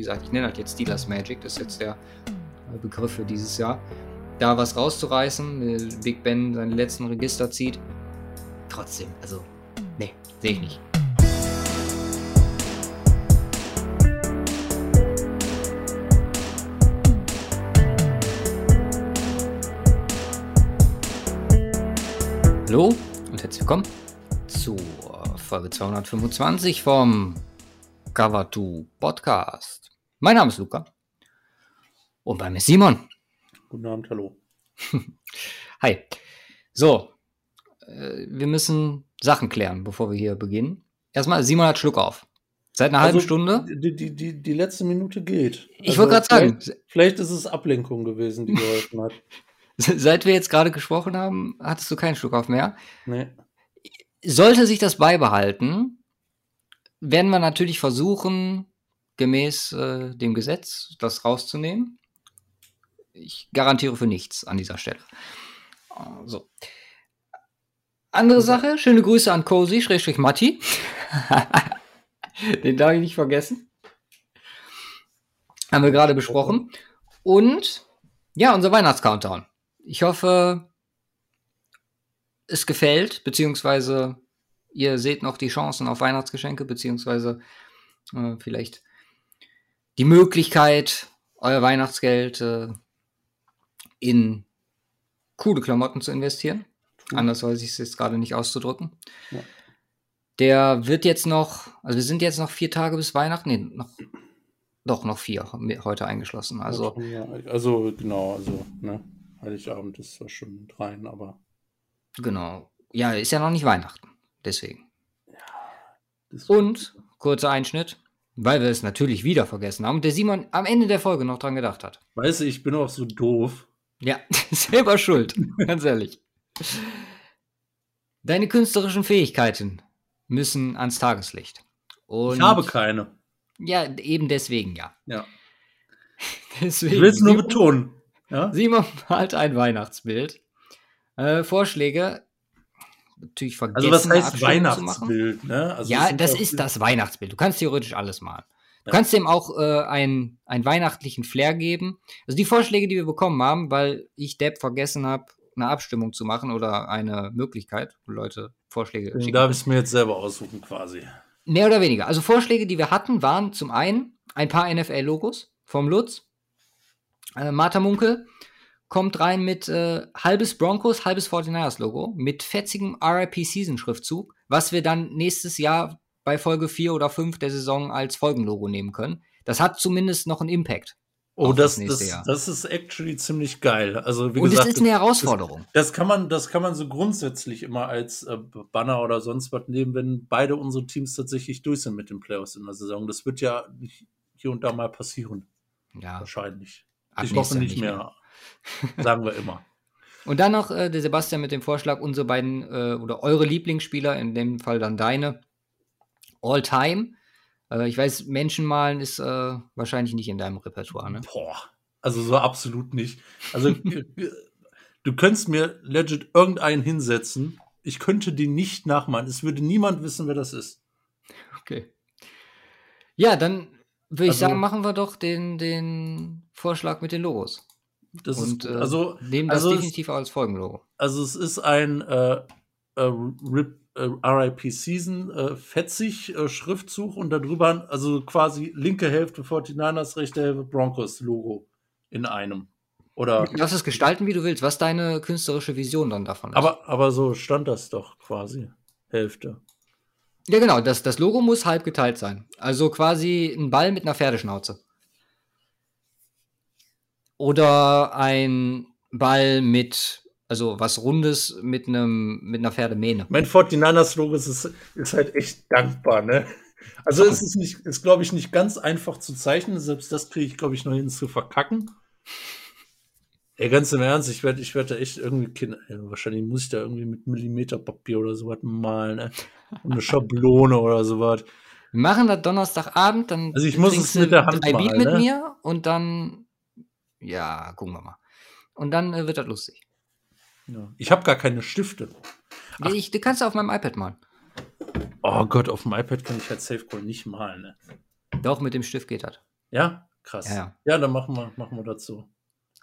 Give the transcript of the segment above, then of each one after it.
gesagt, ich nenne das jetzt Steelers Magic, das ist jetzt der Begriff für dieses Jahr, da was rauszureißen, Big Ben seine letzten Register zieht. Trotzdem, also, nee, sehe ich nicht. Hallo und herzlich willkommen zur Folge 225 vom Cover 2 Podcast. Mein Name ist Luca und bei mir ist Simon. Guten Abend, hallo. Hi. So, äh, wir müssen Sachen klären, bevor wir hier beginnen. Erstmal, Simon hat Schluck auf. Seit einer also, halben Stunde. Die, die, die, die letzte Minute geht. Ich also wollte gerade sagen. Vielleicht ist es Ablenkung gewesen, die geholfen hat. Seit wir jetzt gerade gesprochen haben, hattest du keinen Schluck auf mehr. Nee. Sollte sich das beibehalten, werden wir natürlich versuchen, gemäß äh, dem Gesetz das rauszunehmen. Ich garantiere für nichts an dieser Stelle. So. Andere Sache, schöne Grüße an Cozy, Schrägstrich Matti. Den darf ich nicht vergessen. Haben wir gerade besprochen. Und ja, unser Weihnachtscountdown. Ich hoffe, es gefällt, beziehungsweise ihr seht noch die Chancen auf Weihnachtsgeschenke, beziehungsweise äh, vielleicht die Möglichkeit, euer Weihnachtsgeld äh, in coole Klamotten zu investieren. Mhm. Anders weiß ich es jetzt gerade nicht auszudrücken. Ja. Der wird jetzt noch, also wir sind jetzt noch vier Tage bis Weihnachten, nee, noch, doch noch vier heute eingeschlossen. Also, ja, also genau, also, ne? Heiligabend ist zwar schon rein, aber. Genau. Ja, ist ja noch nicht Weihnachten. Deswegen. Ja, Und, kurzer Einschnitt, weil wir es natürlich wieder vergessen haben und der Simon am Ende der Folge noch dran gedacht hat. Weißt du, ich bin auch so doof. Ja, selber schuld, ganz ehrlich. Deine künstlerischen Fähigkeiten müssen ans Tageslicht. Und ich habe keine. Ja, eben deswegen ja. Ja. Deswegen, ich will es nur betonen. Ja? Simon malt ein Weihnachtsbild. Äh, Vorschläge. Natürlich vergessen. Also was heißt Weihnachtsbild? Ne? Also ja, das ist das Weihnachtsbild. Du kannst theoretisch alles malen. Du ja. kannst dem auch äh, ein, einen weihnachtlichen Flair geben. Also die Vorschläge, die wir bekommen haben, weil ich Depp vergessen habe, eine Abstimmung zu machen oder eine Möglichkeit, wo Leute Vorschläge schicken. Darf ich es mir jetzt selber aussuchen quasi. Mehr oder weniger. Also Vorschläge, die wir hatten, waren zum einen ein paar NFL-Logos vom Lutz, äh, Martha Munkel kommt rein mit äh, halbes Broncos, halbes 49ers Logo, mit fetzigem RIP Season Schriftzug, was wir dann nächstes Jahr bei Folge 4 oder 5 der Saison als Folgenlogo nehmen können. Das hat zumindest noch einen Impact. Oh, das, das, das, das, ist actually ziemlich geil. Also, wie Und gesagt, es ist eine Herausforderung. Das, das, kann man, das kann man so grundsätzlich immer als äh, Banner oder sonst was nehmen, wenn beide unsere Teams tatsächlich durch sind mit den Playoffs in der Saison. Das wird ja hier und da mal passieren. Ja. Wahrscheinlich. Ab ich hoffe nicht mehr. mehr. Sagen wir immer. Und dann noch äh, der Sebastian mit dem Vorschlag, unsere beiden äh, oder eure Lieblingsspieler, in dem Fall dann deine, all time. Äh, ich weiß, Menschen malen ist äh, wahrscheinlich nicht in deinem Repertoire, ne? Boah, also so absolut nicht. Also du könntest mir legit irgendeinen hinsetzen. Ich könnte den nicht nachmalen. Es würde niemand wissen, wer das ist. Okay. Ja, dann würde ich also, sagen, machen wir doch den, den Vorschlag mit den Logos. Das und ist, äh, also, nehmen das also definitiv es, als Folgenlogo. Also es ist ein äh, äh, RIP, äh, Season äh, fetzig äh, Schriftzug und darüber also quasi linke Hälfte 49ers, rechte Hälfte Broncos Logo in einem. Oder Lass es gestalten, wie du willst. Was deine künstlerische Vision dann davon ist. Aber, aber so stand das doch quasi. Hälfte. Ja, genau, das, das Logo muss halb geteilt sein. Also quasi ein Ball mit einer Pferdeschnauze. Oder ein Ball mit, also was Rundes mit einem mit einer Pferdemähne. Mein 49ers Logo ist, ist halt echt dankbar, ne? Also es ist nicht, ist glaube ich nicht ganz einfach zu zeichnen. Selbst das kriege ich glaube ich noch hin zu verkacken. Ey, ganz im Ernst, ich werde ich werd da echt irgendwie, Kinder, wahrscheinlich muss ich da irgendwie mit Millimeterpapier oder sowas malen, ne? Und eine Schablone oder sowas. Wir machen das Donnerstagabend, dann also ich muss es mit der Hand drei malen, Beat mit ne? mir und dann, ja, gucken wir mal. Und dann äh, wird das lustig. Ja. Ich habe gar keine Stifte. Ach. Ich, du kannst auf meinem iPad malen. Oh Gott, auf dem iPad kann ich halt Safecall nicht malen, ne? Doch, mit dem Stift geht das. Ja, krass. Ja, ja. Ja, dann machen wir, machen wir dazu.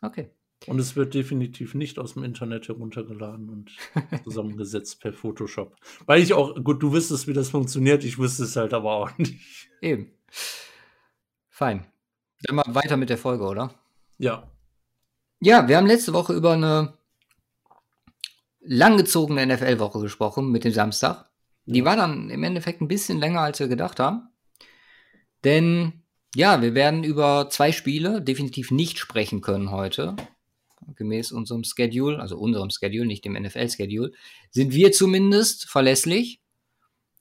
Okay. Und es wird definitiv nicht aus dem Internet heruntergeladen und zusammengesetzt per Photoshop. Weil ich auch, gut, du wüsstest, wie das funktioniert, ich wüsste es halt aber auch nicht. Eben. Fein. Dann mal weiter mit der Folge, oder? Ja. Ja, wir haben letzte Woche über eine langgezogene NFL-Woche gesprochen mit dem Samstag. Die Ja. war dann im Endeffekt ein bisschen länger, als wir gedacht haben. Denn ja, wir werden über zwei Spiele definitiv nicht sprechen können heute. Gemäß unserem Schedule, also unserem Schedule, nicht dem NFL-Schedule, sind wir zumindest verlässlich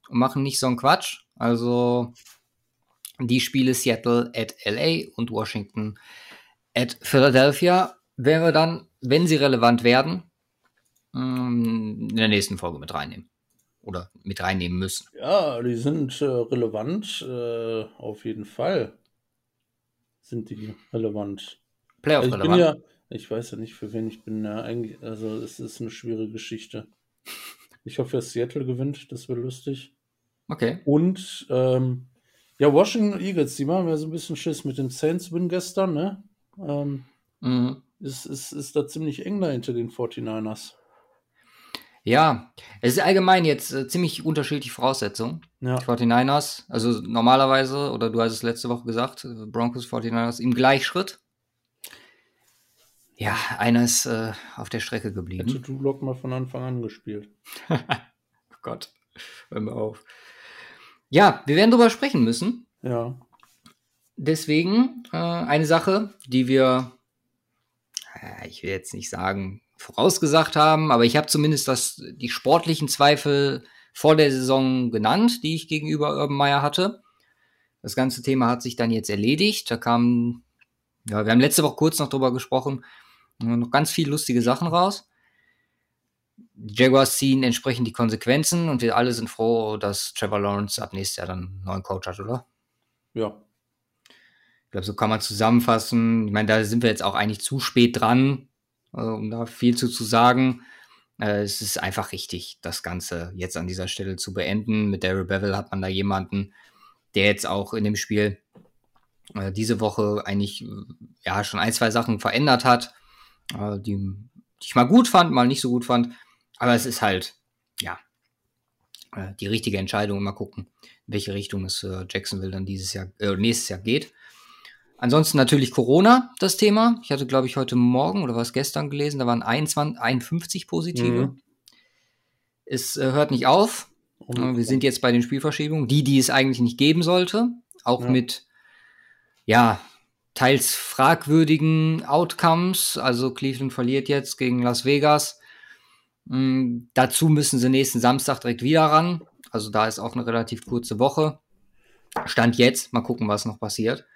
und machen nicht so einen Quatsch. Also die Spiele Seattle at LA und Washington at Philadelphia werden wir dann, wenn sie relevant werden, ähm, in der nächsten Folge mit reinnehmen. Oder mit reinnehmen müssen. Ja, die sind äh, relevant, äh, auf jeden Fall. Sind die relevant. Playoff Also ich bin relevant. ja, ich weiß ja nicht, für wen ich bin. Ja, eigentlich, also es ist eine schwere Geschichte. Ich hoffe, dass Seattle gewinnt, das wäre lustig. Okay. Und ähm, ja, Washington Eagles, die machen mir so ein bisschen Schiss mit dem Saints-Win gestern, ne? Ähm, Mhm. ist, ist, ist da ziemlich eng da hinter den 49ers. Ja, es ist allgemein jetzt äh, ziemlich unterschiedliche Voraussetzungen. Ja, Die 49ers, also normalerweise, oder du hast es letzte Woche gesagt, äh, Broncos 49ers im Gleichschritt. Ja, einer ist äh, auf der Strecke hätte geblieben. Drew Lock mal von Anfang an gespielt. Oh Gott, hör mir auf. Ja, wir werden drüber sprechen müssen. Ja, Deswegen äh, eine Sache, die wir, äh, ich will jetzt nicht sagen, vorausgesagt haben, aber ich habe zumindest das, die sportlichen Zweifel vor der Saison genannt, die ich gegenüber Urban Meyer hatte. Das ganze Thema hat sich dann jetzt erledigt. Da kamen, ja, wir haben letzte Woche kurz noch drüber gesprochen, noch ganz viele lustige Sachen raus. Die Jaguars ziehen entsprechend die Konsequenzen und wir alle sind froh, dass Trevor Lawrence ab nächstes Jahr dann einen neuen Coach hat, oder? ja. Ich glaube, so kann man zusammenfassen. Ich meine, da sind wir jetzt auch eigentlich zu spät dran, äh, um da viel zu, zu sagen. Äh, es ist einfach richtig, das Ganze jetzt an dieser Stelle zu beenden. Mit Daryl Bevel hat man da jemanden, der jetzt auch in dem Spiel äh, diese Woche eigentlich äh, ja schon ein, zwei Sachen verändert hat, äh, die, die ich mal gut fand, mal nicht so gut fand. Aber es ist halt, ja, äh, die richtige Entscheidung. Mal gucken, in welche Richtung es für Jacksonville dann dieses Jahr, äh, nächstes Jahr geht. Ansonsten natürlich Corona, das Thema. Ich hatte, glaube ich, heute Morgen oder was gestern gelesen, da waren 21, 51 Positive. Mhm. Es äh, hört nicht auf. Äh, Wir sind jetzt bei den Spielverschiebungen, die, die es eigentlich nicht geben sollte. Auch Ja. mit, ja, teils fragwürdigen Outcomes. Also Cleveland verliert jetzt gegen Las Vegas. Mm, dazu müssen sie nächsten Samstag direkt wieder ran. Also da ist auch eine relativ kurze Woche. Stand jetzt. Mal gucken, was noch passiert.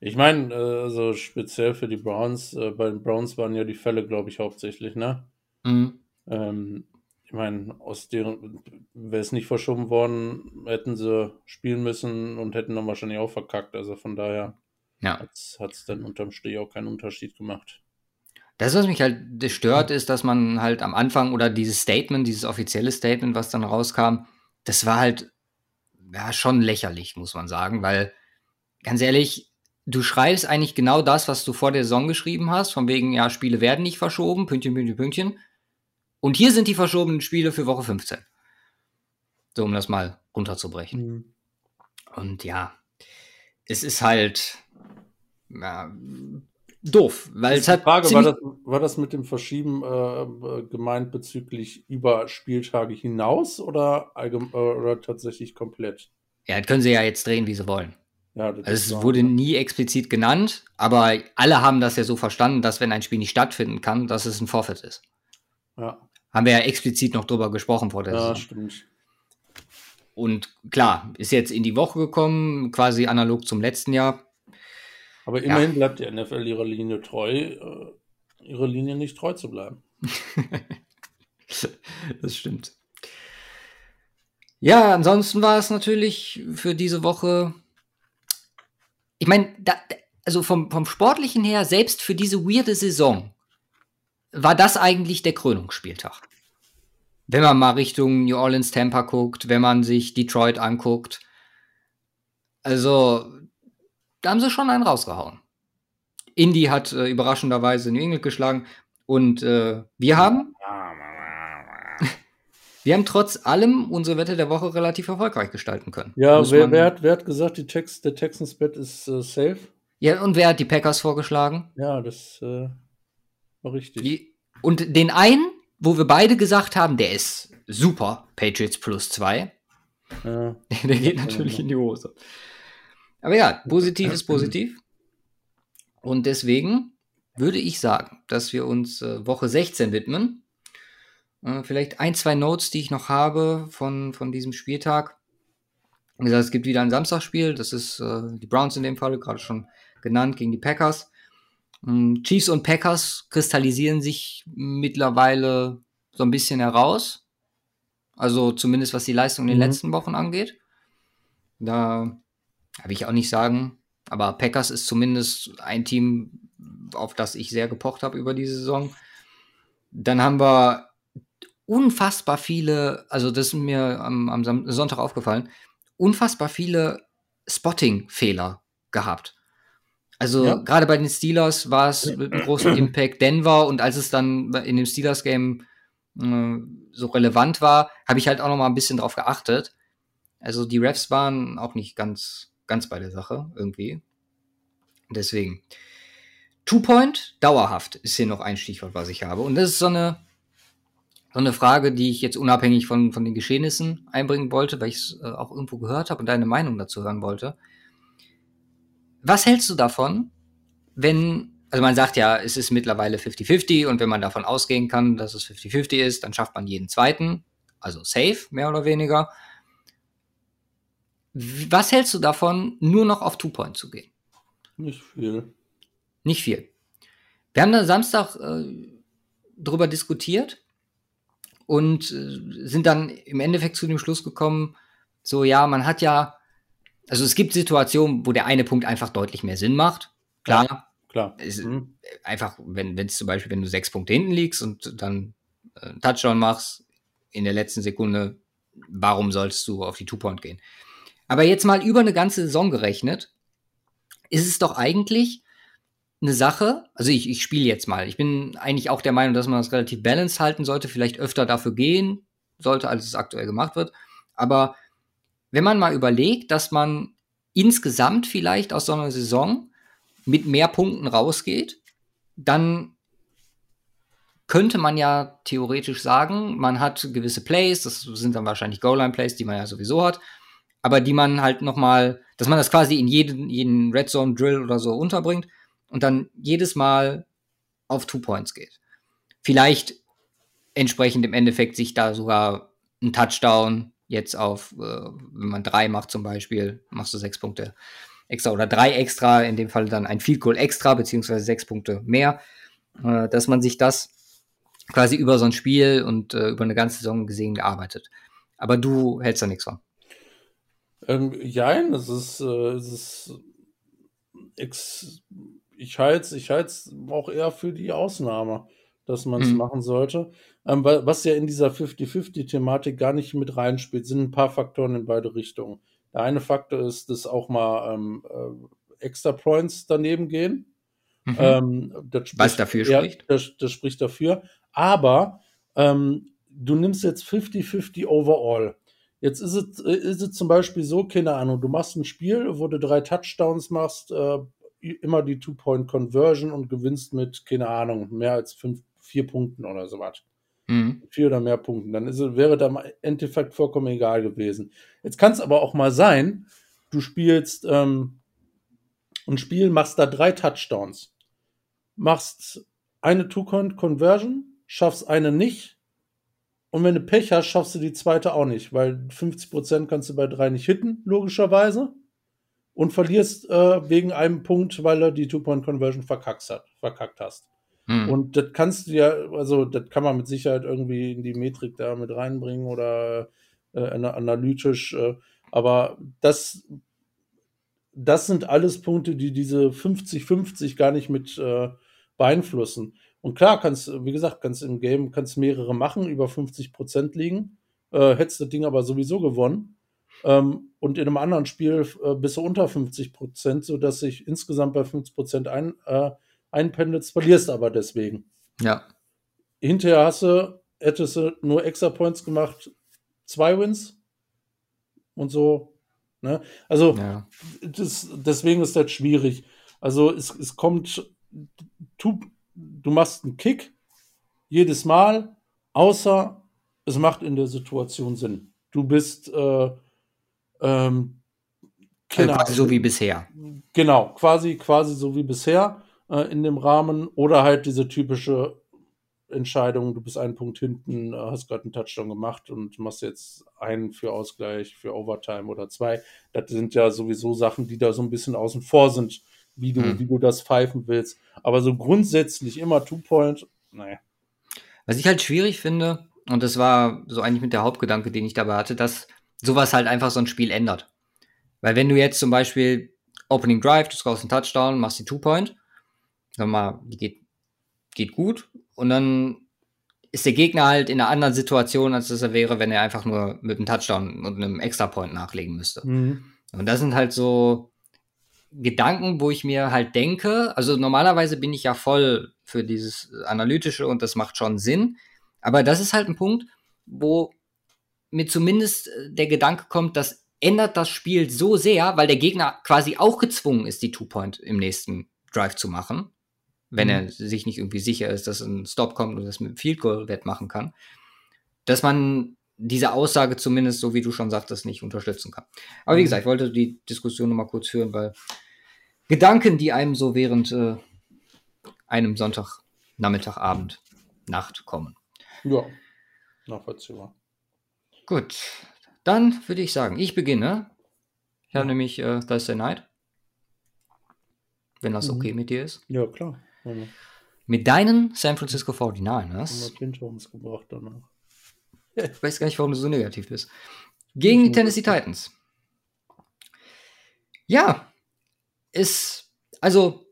Ich meine, äh, also speziell für die Browns, äh, bei den Browns waren ja die Fälle, glaube ich, hauptsächlich, ne? Mhm. Ähm, ich meine, aus deren, wäre es nicht verschoben worden, hätten sie spielen müssen und hätten dann wahrscheinlich auch verkackt. Also von daher Ja. hat es dann unterm Strich auch keinen Unterschied gemacht. Das, was mich halt stört, ist, dass man halt am Anfang oder dieses Statement, dieses offizielle Statement, was dann rauskam, das war halt ja schon lächerlich, muss man sagen, weil ganz ehrlich, du schreibst eigentlich genau das, was du vor der Saison geschrieben hast, von wegen, ja, Spiele werden nicht verschoben, Pünktchen, Pünktchen, Pünktchen. Und hier sind die verschobenen Spiele für Woche 15. So, um das mal runterzubrechen. Und ja, es ist halt ja, doof, weil es Die hat Frage, war das, war das mit dem Verschieben äh, gemeint bezüglich über Spieltage hinaus oder, äh, oder tatsächlich komplett? Ja, das können sie ja jetzt drehen, wie sie wollen. Ja, das Also es war- wurde nie explizit genannt, aber alle haben das ja so verstanden, dass wenn ein Spiel nicht stattfinden kann, dass es ein Forfeit ist. Ja, Haben wir ja explizit noch drüber gesprochen vor der ja Saison. stimmt. Und klar, ist jetzt in die Woche gekommen, quasi analog zum letzten Jahr. Aber immerhin bleibt die NFL ihrer Linie treu, äh, ihrer Linie nicht treu zu bleiben. das stimmt. Ja, ansonsten war es natürlich für diese Woche. Ich meine, also vom, vom Sportlichen her, selbst für diese weirde Saison, war das eigentlich der Krönungsspieltag. Wenn man mal Richtung New Orleans Tampa guckt, wenn man sich Detroit anguckt. Also, da haben sie schon einen rausgehauen. Indy hat äh, überraschenderweise New England geschlagen und äh, wir haben wir haben trotz allem unsere Wette der Woche relativ erfolgreich gestalten können. Ja, wer, wer, hat, wer, hat, gesagt, die Tex der Texans Bet ist äh, safe? Ja, und wer hat die Packers vorgeschlagen? Ja, das äh, war richtig. Die, und den einen, wo wir beide gesagt haben, der ist super, Patriots plus zwei. Ja. Der geht natürlich in die Hose. Aber ja, positiv ist positiv. Und deswegen würde ich sagen, dass wir uns äh, Woche 16 widmen. Äh, vielleicht ein, zwei Notes, die ich noch habe von, von diesem Spieltag. Wie gesagt, es gibt wieder ein Samstagspiel. Das ist äh, die Browns in dem Fall, gerade schon genannt, gegen die Packers. Ähm, Chiefs und Packers kristallisieren sich mittlerweile so ein bisschen heraus. Also zumindest was die Leistung in den mhm. letzten Wochen angeht. Da habe ich auch nicht sagen. Aber Packers ist zumindest ein Team, auf das ich sehr gepocht habe über die Saison. Dann haben wir unfassbar viele, also das ist mir am, am Sonntag aufgefallen, unfassbar viele Spotting-Fehler gehabt. Also ja. gerade bei den Steelers war es mit einem großen Impact Denver und als es dann in dem Steelers-Game äh, so relevant war, habe ich halt auch noch mal ein bisschen drauf geachtet. Also die Refs waren auch nicht ganz, ganz bei der Sache irgendwie. Deswegen. Two-Point, dauerhaft ist hier noch ein Stichwort, was ich habe. Und das ist so eine, so eine Frage, die ich jetzt unabhängig von, von den Geschehnissen einbringen wollte, weil ich es äh, auch irgendwo gehört habe und deine Meinung dazu hören wollte. Was hältst du davon, wenn, also man sagt ja, es ist mittlerweile 50-50 und wenn man davon ausgehen kann, dass es 50-50 ist, dann schafft man jeden zweiten, also safe, mehr oder weniger. Was hältst du davon, nur noch auf Two-Point zu gehen? Nicht viel. Nicht viel. Wir haben da Samstag äh, drüber diskutiert und äh, sind dann im Endeffekt zu dem Schluss gekommen, so ja, man hat ja, also es gibt Situationen, wo der eine Punkt einfach deutlich mehr Sinn macht. Klar. Ja, klar. Es, mhm. Einfach, wenn es zum Beispiel, wenn du sechs Punkte hinten liegst und dann äh, einen Touchdown machst in der letzten Sekunde, warum sollst du auf die Two-Point gehen? Aber jetzt mal über eine ganze Saison gerechnet, ist es doch eigentlich eine Sache, also ich, ich spiele jetzt mal. Ich bin eigentlich auch der Meinung, dass man das relativ balanced halten sollte, vielleicht öfter dafür gehen sollte, als es aktuell gemacht wird. Aber wenn man mal überlegt, dass man insgesamt vielleicht aus so einer Saison mit mehr Punkten rausgeht, dann könnte man ja theoretisch sagen, man hat gewisse Plays, das sind dann wahrscheinlich Goal-Line-Plays, die man ja sowieso hat, aber die man halt noch mal, dass man das quasi in jeden, jeden Red Zone Drill oder so unterbringt und dann jedes Mal auf Two Points geht. Vielleicht entsprechend im Endeffekt sich da sogar ein Touchdown jetzt auf, äh, wenn man drei macht zum Beispiel, machst du sechs Punkte extra oder drei extra, in dem Fall dann ein Field Goal extra, beziehungsweise sechs Punkte mehr, äh, dass man sich das quasi über so ein Spiel und äh, über eine ganze Saison gesehen gearbeitet. Aber du hältst da nichts von. Ähm, jein, es ist, äh, es ist ex ich halte es ich halt's auch eher für die Ausnahme, dass man es mhm. machen sollte. Ähm, was ja in dieser 50-50-Thematik gar nicht mit reinspielt, sind ein paar Faktoren in beide Richtungen. Der eine Faktor ist, dass auch mal ähm, äh, extra Points daneben gehen. Mhm. Ähm, was dafür spricht? Das, das, spricht dafür. Aber ähm, du nimmst jetzt 50-50 overall. Jetzt ist es, äh, ist es zum Beispiel so, keine Ahnung, du machst ein Spiel, wo du drei Touchdowns machst, äh, immer die Two-Point-Conversion und gewinnst mit, keine Ahnung, mehr als fünf, vier Punkten oder sowas. Mhm. Vier oder mehr Punkten. Dann ist, wäre da im Endeffekt vollkommen egal gewesen. Jetzt kann es aber auch mal sein, du spielst ähm, ein Spiel, machst da drei Touchdowns, machst eine Two-Point-Conversion, schaffst eine nicht, und wenn du Pech hast, schaffst du die zweite auch nicht, weil 50% kannst du bei drei nicht hitten, logischerweise. Und verlierst äh, wegen einem Punkt, weil er die Two-Point-Conversion verkackt, hat, verkackt hast. Hm. Und das kannst du ja, also das kann man mit Sicherheit irgendwie in die Metrik da mit reinbringen oder äh, analytisch. Äh, aber das, das sind alles Punkte, die diese 50-50 gar nicht mit äh, beeinflussen. Und klar, kannst, wie gesagt, kannst im Game kannst mehrere machen, über 50 Prozent liegen. Äh, hättest das Ding aber sowieso gewonnen. Ähm, und in einem anderen Spiel äh, bist du unter 50 Prozent, sodass sich insgesamt bei 50 Prozent ein, äh, einpendelt, verlierst aber deswegen. Ja. Hinterher hast du, hättest du nur Extra Points gemacht, zwei Wins und so. Ne? Also ja. das, deswegen ist das schwierig. Also es, es kommt, du, du machst einen Kick jedes Mal, außer es macht in der Situation Sinn. Du bist äh, ähm, also quasi so wie bisher. Genau, quasi, quasi so wie bisher äh, in dem Rahmen oder halt diese typische Entscheidung, du bist einen Punkt hinten, äh, hast gerade einen Touchdown gemacht und machst jetzt einen für Ausgleich, für Overtime oder zwei. Das sind ja sowieso Sachen, die da so ein bisschen außen vor sind, wie du, hm. wie du das pfeifen willst. Aber so grundsätzlich immer Two-Point, naja. Was ich halt schwierig finde, und das war so eigentlich mit der Hauptgedanke, den ich dabei hatte, dass sowas halt einfach so ein Spiel ändert. Weil wenn du jetzt zum Beispiel Opening Drive, du scorest einen Touchdown, machst die Two-Point, sag mal, die geht, geht gut, und dann ist der Gegner halt in einer anderen Situation, als das er wäre, wenn er einfach nur mit einem Touchdown und einem Extra-Point nachlegen müsste. Mhm. Und das sind halt so Gedanken, wo ich mir halt denke, also normalerweise bin ich ja voll für dieses Analytische und das macht schon Sinn. Aber das ist halt ein Punkt, wo mir zumindest äh, der Gedanke kommt, das ändert das Spiel so sehr, weil der Gegner quasi auch gezwungen ist, die Two-Point im nächsten Drive zu machen wenn mhm. er sich nicht irgendwie sicher ist, dass ein Stop kommt und das mit dem Field Goal wettmachen kann, dass man diese Aussage zumindest, so wie du schon sagtest, nicht unterstützen kann. Aber wie mhm. gesagt, ich wollte die Diskussion noch mal kurz führen, weil Gedanken, die einem so während äh, einem Sonntag, Nachmittagabend, Nacht kommen. Ja, nachvollziehbar. Gut, dann würde ich sagen, ich beginne. Ich habe nämlich äh, Thursday Night. Wenn das mhm. okay mit dir ist. Ja, klar. Mhm. Mit deinen San Francisco 49ers. gebracht danach. Ich weiß gar nicht, warum du so negativ bist. Gegen die Tennessee Titans. Ja, ist, also,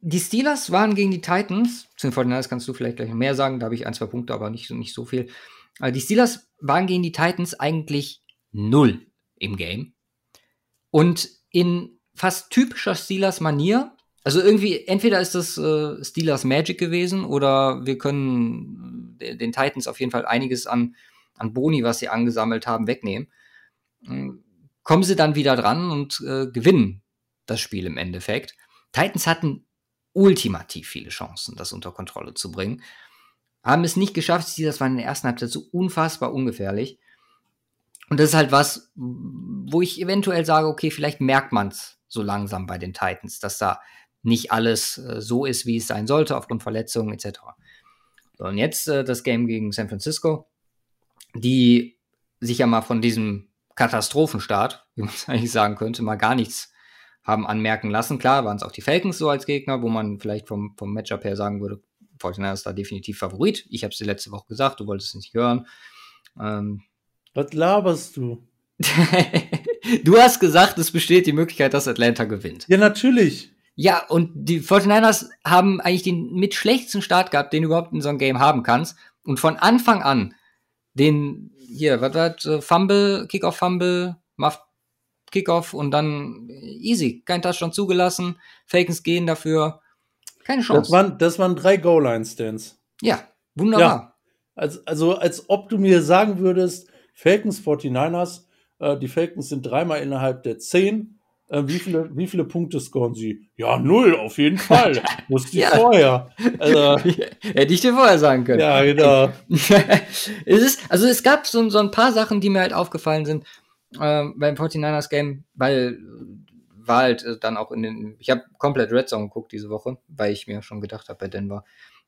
die Steelers waren gegen die Titans, zu den 49ers kannst du vielleicht gleich mehr sagen, da habe ich ein, zwei Punkte, aber nicht, nicht so viel. Aber die Steelers waren gegen die Titans eigentlich null im Game. Und in fast typischer Steelers-Manier also irgendwie, entweder ist das äh, Steelers Magic gewesen oder wir können äh, den Titans auf jeden Fall einiges an, an Boni, was sie angesammelt haben, wegnehmen. Ähm, kommen sie dann wieder dran und äh, gewinnen das Spiel im Endeffekt. Titans hatten ultimativ viele Chancen, das unter Kontrolle zu bringen. Haben es nicht geschafft. Steelers waren in der ersten Halbzeit so unfassbar ungefährlich. Und das ist halt was, wo ich eventuell sage, okay, vielleicht merkt man es so langsam bei den Titans, dass da nicht alles äh, so ist, wie es sein sollte, aufgrund Verletzungen etc. So, und jetzt äh, das Game gegen San Francisco, die sich ja mal von diesem Katastrophenstart, wie man es eigentlich sagen könnte, mal gar nichts haben anmerken lassen. Klar waren es auch die Falcons so als Gegner, wo man vielleicht vom, vom Matchup her sagen würde, Fortuna ist da definitiv Favorit. Ich habe es dir letzte Woche gesagt, du wolltest es nicht hören. Ähm, Was laberst du? du hast gesagt, es besteht die Möglichkeit, dass Atlanta gewinnt. Ja, natürlich. Ja, und die 49ers haben eigentlich den mit schlechtesten Start gehabt, den du überhaupt in so einem Game haben kannst. Und von Anfang an den, hier, was war äh, Fumble, Kickoff, Fumble, Muff, Kickoff und dann easy. Kein Touchdown zugelassen. Fakens gehen dafür. Keine Chance. Das waren, das waren drei Goal-Line-Stands. Ja, wunderbar. Ja. Also, also, als ob du mir sagen würdest, Falcons 49ers, äh, die Falcons sind dreimal innerhalb der 10 äh, wie, viele, wie viele Punkte scoren sie? Ja, null, auf jeden Fall. Wusste ich ja. vorher. Also, Hätte ich dir vorher sagen können. Ja, genau. es ist, also es gab so, so ein paar Sachen, die mir halt aufgefallen sind äh, beim 49ers Game, weil war halt äh, dann auch in den, ich habe komplett Red Zone geguckt diese Woche, weil ich mir schon gedacht habe bei Denver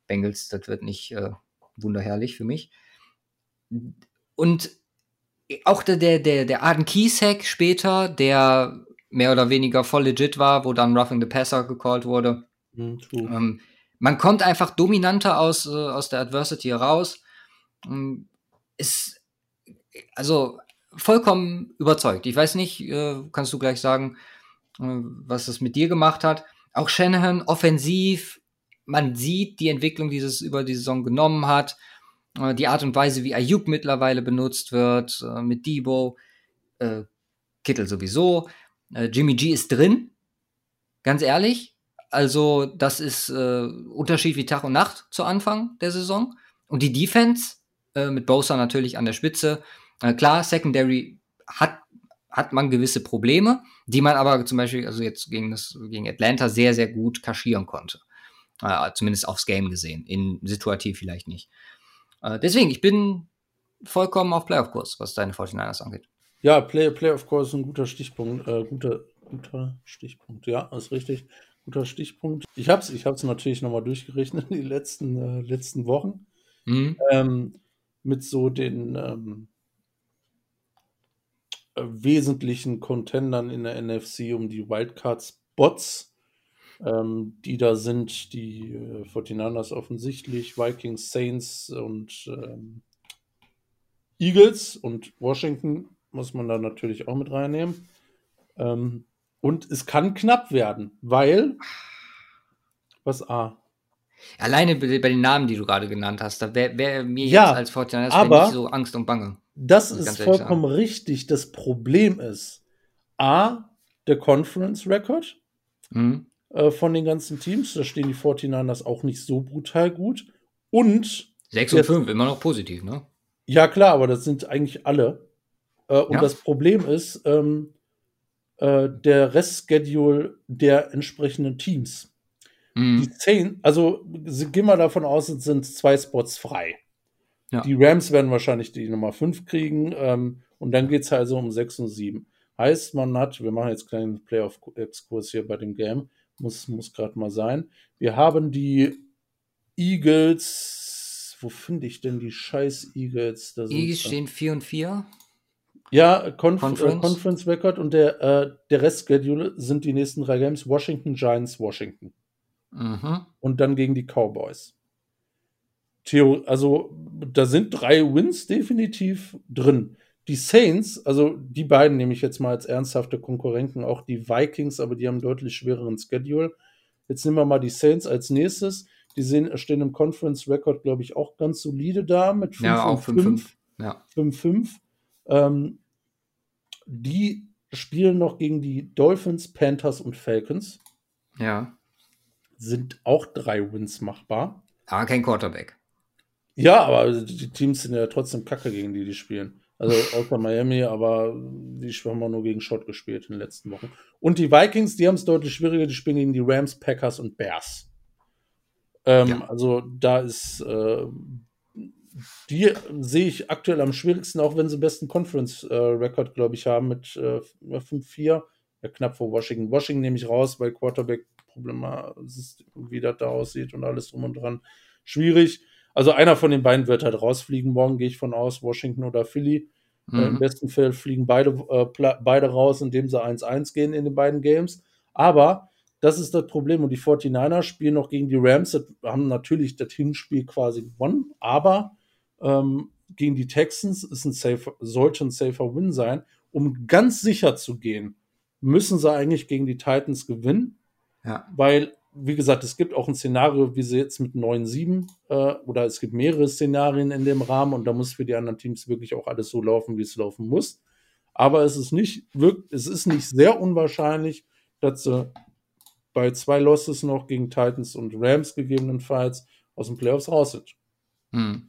Bengals, das wird nicht äh, wunderherrlich für mich. Und auch der, der, der, der Arden Kiesek später, der mehr oder weniger voll legit war, wo dann Roughing the Passer gecallt wurde. Mhm, ähm, man kommt einfach dominanter aus, äh, aus der Adversity heraus. Ähm, ist also vollkommen überzeugt. Ich weiß nicht, äh, kannst du gleich sagen, was das mit dir gemacht hat. Auch Shanahan offensiv, man sieht die Entwicklung, die es über die Saison genommen hat, äh, die Art und Weise, wie Ayuk mittlerweile benutzt wird, äh, mit Debo Äh, Kittel sowieso. Jimmy G ist drin. Ganz ehrlich. Also, das ist Unterschied wie Tag und Nacht zu Anfang der Saison. Und die Defense mit Bosa natürlich an der Spitze. Klar, Secondary hat, hat man gewisse Probleme, die man aber zum Beispiel, also jetzt gegen, das, gegen Atlanta sehr, sehr gut kaschieren konnte. Äh, zumindest aufs Game gesehen. In situativ vielleicht nicht. Äh, deswegen, ich bin vollkommen auf Playoff-Kurs, was deine 49ers angeht. Ja, Play, Playoff-Kurs ist ein guter Stichpunkt. Äh, guter, guter Stichpunkt, ja, ist richtig. Guter Stichpunkt. Ich habe es ich hab's natürlich nochmal durchgerechnet die letzten, äh, letzten Wochen. Mhm. Ähm, mit so den ähm, äh, wesentlichen Contendern in der NFC um die Wildcard-Spots ähm, die da sind, die äh, 49ers offensichtlich, Vikings, Saints und ähm, Eagles und Washington muss man da natürlich auch mit reinnehmen. Ähm, und es kann knapp werden, weil was A? Alleine bei den Namen, die du gerade genannt hast, da wäre wär mir ja, jetzt als Fortinanders aber nicht so Angst und Bange. Das ist vollkommen richtig. Das Problem ist A, der Conference Record. Mhm. Äh, von den ganzen Teams. Da stehen die 49ers auch nicht so brutal gut. Und 6 und 5, immer noch positiv, ne? Ja, klar, aber das sind eigentlich alle. Äh, und ja. das Problem ist, ähm, äh, der Restschedule der entsprechenden Teams. Mhm. Die zehn, also gehen wir davon aus, es sind zwei Spots frei. Ja. Die Rams werden wahrscheinlich die Nummer 5 kriegen ähm, und dann geht es also um 6 und 7. Heißt, man hat, wir machen jetzt einen kleinen Playoff-Exkurs hier bei dem Game, muss, muss gerade mal sein. Wir haben die Eagles. Wo finde ich denn die scheiß Eagles? Da Eagles stehen 4 und 4. Ja, Conf Conference. Äh, Conference Record und der, äh, der Restschedule sind die nächsten drei Games Washington, Giants, Washington. Mhm. Und dann gegen die Cowboys. Theo, also da sind drei Wins definitiv drin. Die Saints, also die beiden nehme ich jetzt mal als ernsthafte Konkurrenten, auch die Vikings, aber die haben einen deutlich schwereren Schedule. Jetzt nehmen wir mal die Saints als nächstes. Die sehen, stehen im Conference Record, glaube ich, auch ganz solide da mit 5 ja, auch 5-5. Ja. 5-5. Ähm, die spielen noch gegen die Dolphins, Panthers und Falcons. Ja. Sind auch drei Wins machbar. Aber kein Quarterback. Ja, aber die Teams sind ja trotzdem kacke, gegen die die spielen. Also außer Miami, aber die haben wir nur gegen Schott gespielt in den letzten Wochen. Und die Vikings, die haben es deutlich schwieriger, die spielen gegen die Rams, Packers und Bears. Ähm, ja. Also da ist, äh, die sehe ich aktuell am schwierigsten, auch wenn sie besten Conference-Record, äh, glaube ich, haben mit äh, 5-4. Ja, knapp vor Washington. Washington nehme ich raus, weil Quarterback-Problem wie das da aussieht und alles drum und dran. Schwierig. Also einer von den beiden wird halt rausfliegen. Morgen gehe ich von aus, Washington oder Philly. Mhm. Äh, Im besten Fall fliegen beide, äh, beide raus, indem sie 1-1 gehen in den beiden Games. Aber das ist das Problem. Und die 49er spielen noch gegen die Rams. Das haben natürlich das Hinspiel quasi gewonnen. Aber ähm, gegen die Texans ist ein safer, sollte ein safer Win sein. Um ganz sicher zu gehen, müssen sie eigentlich gegen die Titans gewinnen. Ja. Weil wie gesagt, es gibt auch ein Szenario, wie sie jetzt mit 9-7 äh, oder es gibt mehrere Szenarien in dem Rahmen und da muss für die anderen Teams wirklich auch alles so laufen, wie es laufen muss. Aber es ist nicht, wirkt, es ist nicht sehr unwahrscheinlich, dass sie bei zwei Losses noch gegen Titans und Rams gegebenenfalls aus den Playoffs raus sind. Hm.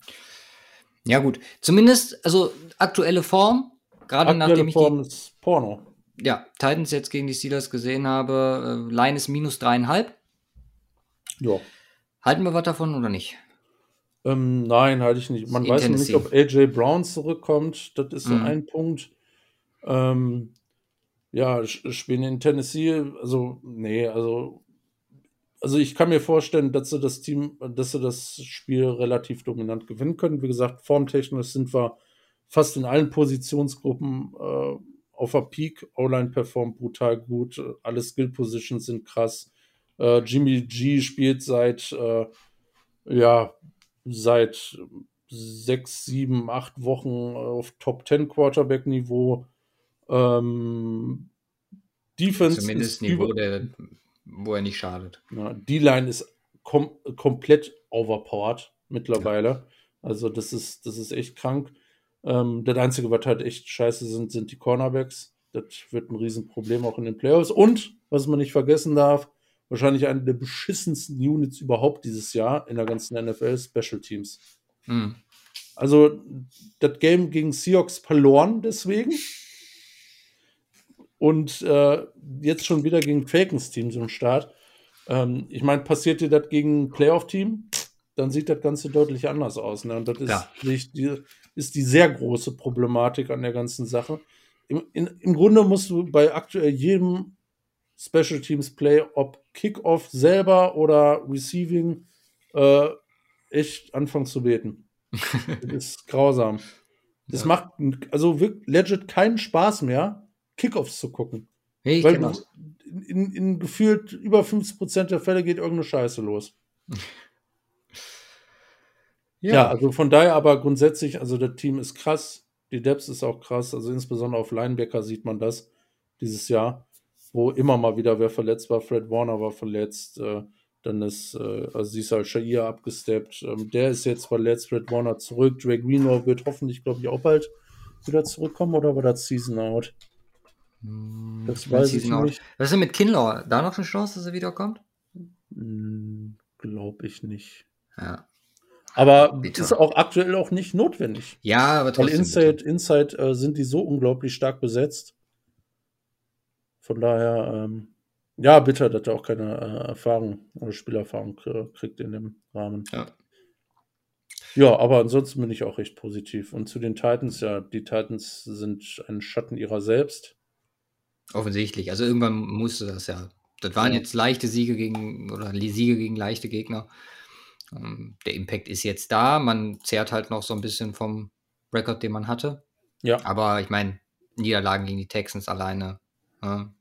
Ja, gut. Zumindest, also aktuelle Form, gerade nachdem ich. Form die, ist Porno. Ja, Titans jetzt gegen die Steelers gesehen habe, äh, Line ist minus dreieinhalb. Ja. Halten wir was davon oder nicht? Ähm, nein, halte ich nicht. Man In weiß Tennessee. nicht, ob AJ Brown zurückkommt. Das ist so mhm. ein Punkt. Ähm, ja, spielen in Tennessee, also, nee, also, also ich kann mir vorstellen, dass sie das Team, dass sie das Spiel relativ dominant gewinnen können. Wie gesagt, formtechnisch sind wir fast in allen Positionsgruppen äh, auf der Peak. O-Line performt brutal gut, alle Skill Positions sind krass. Äh, Jimmy G spielt seit, äh, ja, seit sechs, sieben, acht Wochen auf Top 10 Quarterback-Niveau. Ähm, Defense. Zumindest Niveau, der, wo er nicht schadet. Ja, die Line ist kom komplett overpowered mittlerweile. Ja. Also, das ist, das ist echt krank. Ähm, das Einzige, was halt echt scheiße sind, sind die Cornerbacks. Das wird ein Riesenproblem auch in den Playoffs. Und, was man nicht vergessen darf, wahrscheinlich eine der beschissensten Units überhaupt dieses Jahr in der ganzen NFL, Special Teams. Mhm. Also, das Game gegen Seahawks verloren deswegen. Und äh, jetzt schon wieder gegen Falcons Teams im Start. Ähm, ich meine, passiert dir das gegen Playoff-Team, dann sieht das Ganze deutlich anders aus. Ne? Und das ist, ja. die, ist die sehr große Problematik an der ganzen Sache. Im, in, Im Grunde musst du bei aktuell jedem Special Teams Play, ob Kickoff selber oder Receiving, äh, echt anfangen zu beten. das ist grausam. Das ja. macht also wirklich legit keinen Spaß mehr, Kickoffs zu gucken. Hey, weil du, in, in, gefühlt über 50% der Fälle geht irgendeine Scheiße los. Ja. ja. also von daher aber grundsätzlich, also das Team ist krass, die Depths ist auch krass, also insbesondere auf Linebacker sieht man das dieses Jahr wo immer mal wieder wer verletzt war. Fred Warner war verletzt, äh, dann ist äh, Aziz Al-Shair abgesteppt. Ähm, der ist jetzt verletzt, Fred Warner zurück. Drake Greenlaw wird hoffentlich, glaube ich, auch bald wieder zurückkommen oder war das Season Out? Hm, das weiß ich out. nicht. Was ist denn mit Kinlaw? Da noch eine Chance, dass er wiederkommt? Hm, glaube ich nicht. Ja. Aber Bitter. ist auch aktuell auch nicht notwendig. Ja, aber trotzdem. Weil Inside, Inside äh, sind die so unglaublich stark besetzt. Von daher, ähm, ja, bitter, dass er auch keine äh, Erfahrung oder Spielerfahrung kriegt in dem Rahmen. Ja. Ja, aber ansonsten bin ich auch recht positiv. Und zu den Titans, ja, die Titans sind ein Schatten ihrer selbst. Offensichtlich. Also irgendwann musste das ja. Das waren ja. jetzt leichte Siege gegen, oder Siege gegen leichte Gegner. Ähm, der Impact ist jetzt da. Man zehrt halt noch so ein bisschen vom Rekord, den man hatte. Ja. Aber ich meine, Niederlagen gegen die Texans alleine. Ja,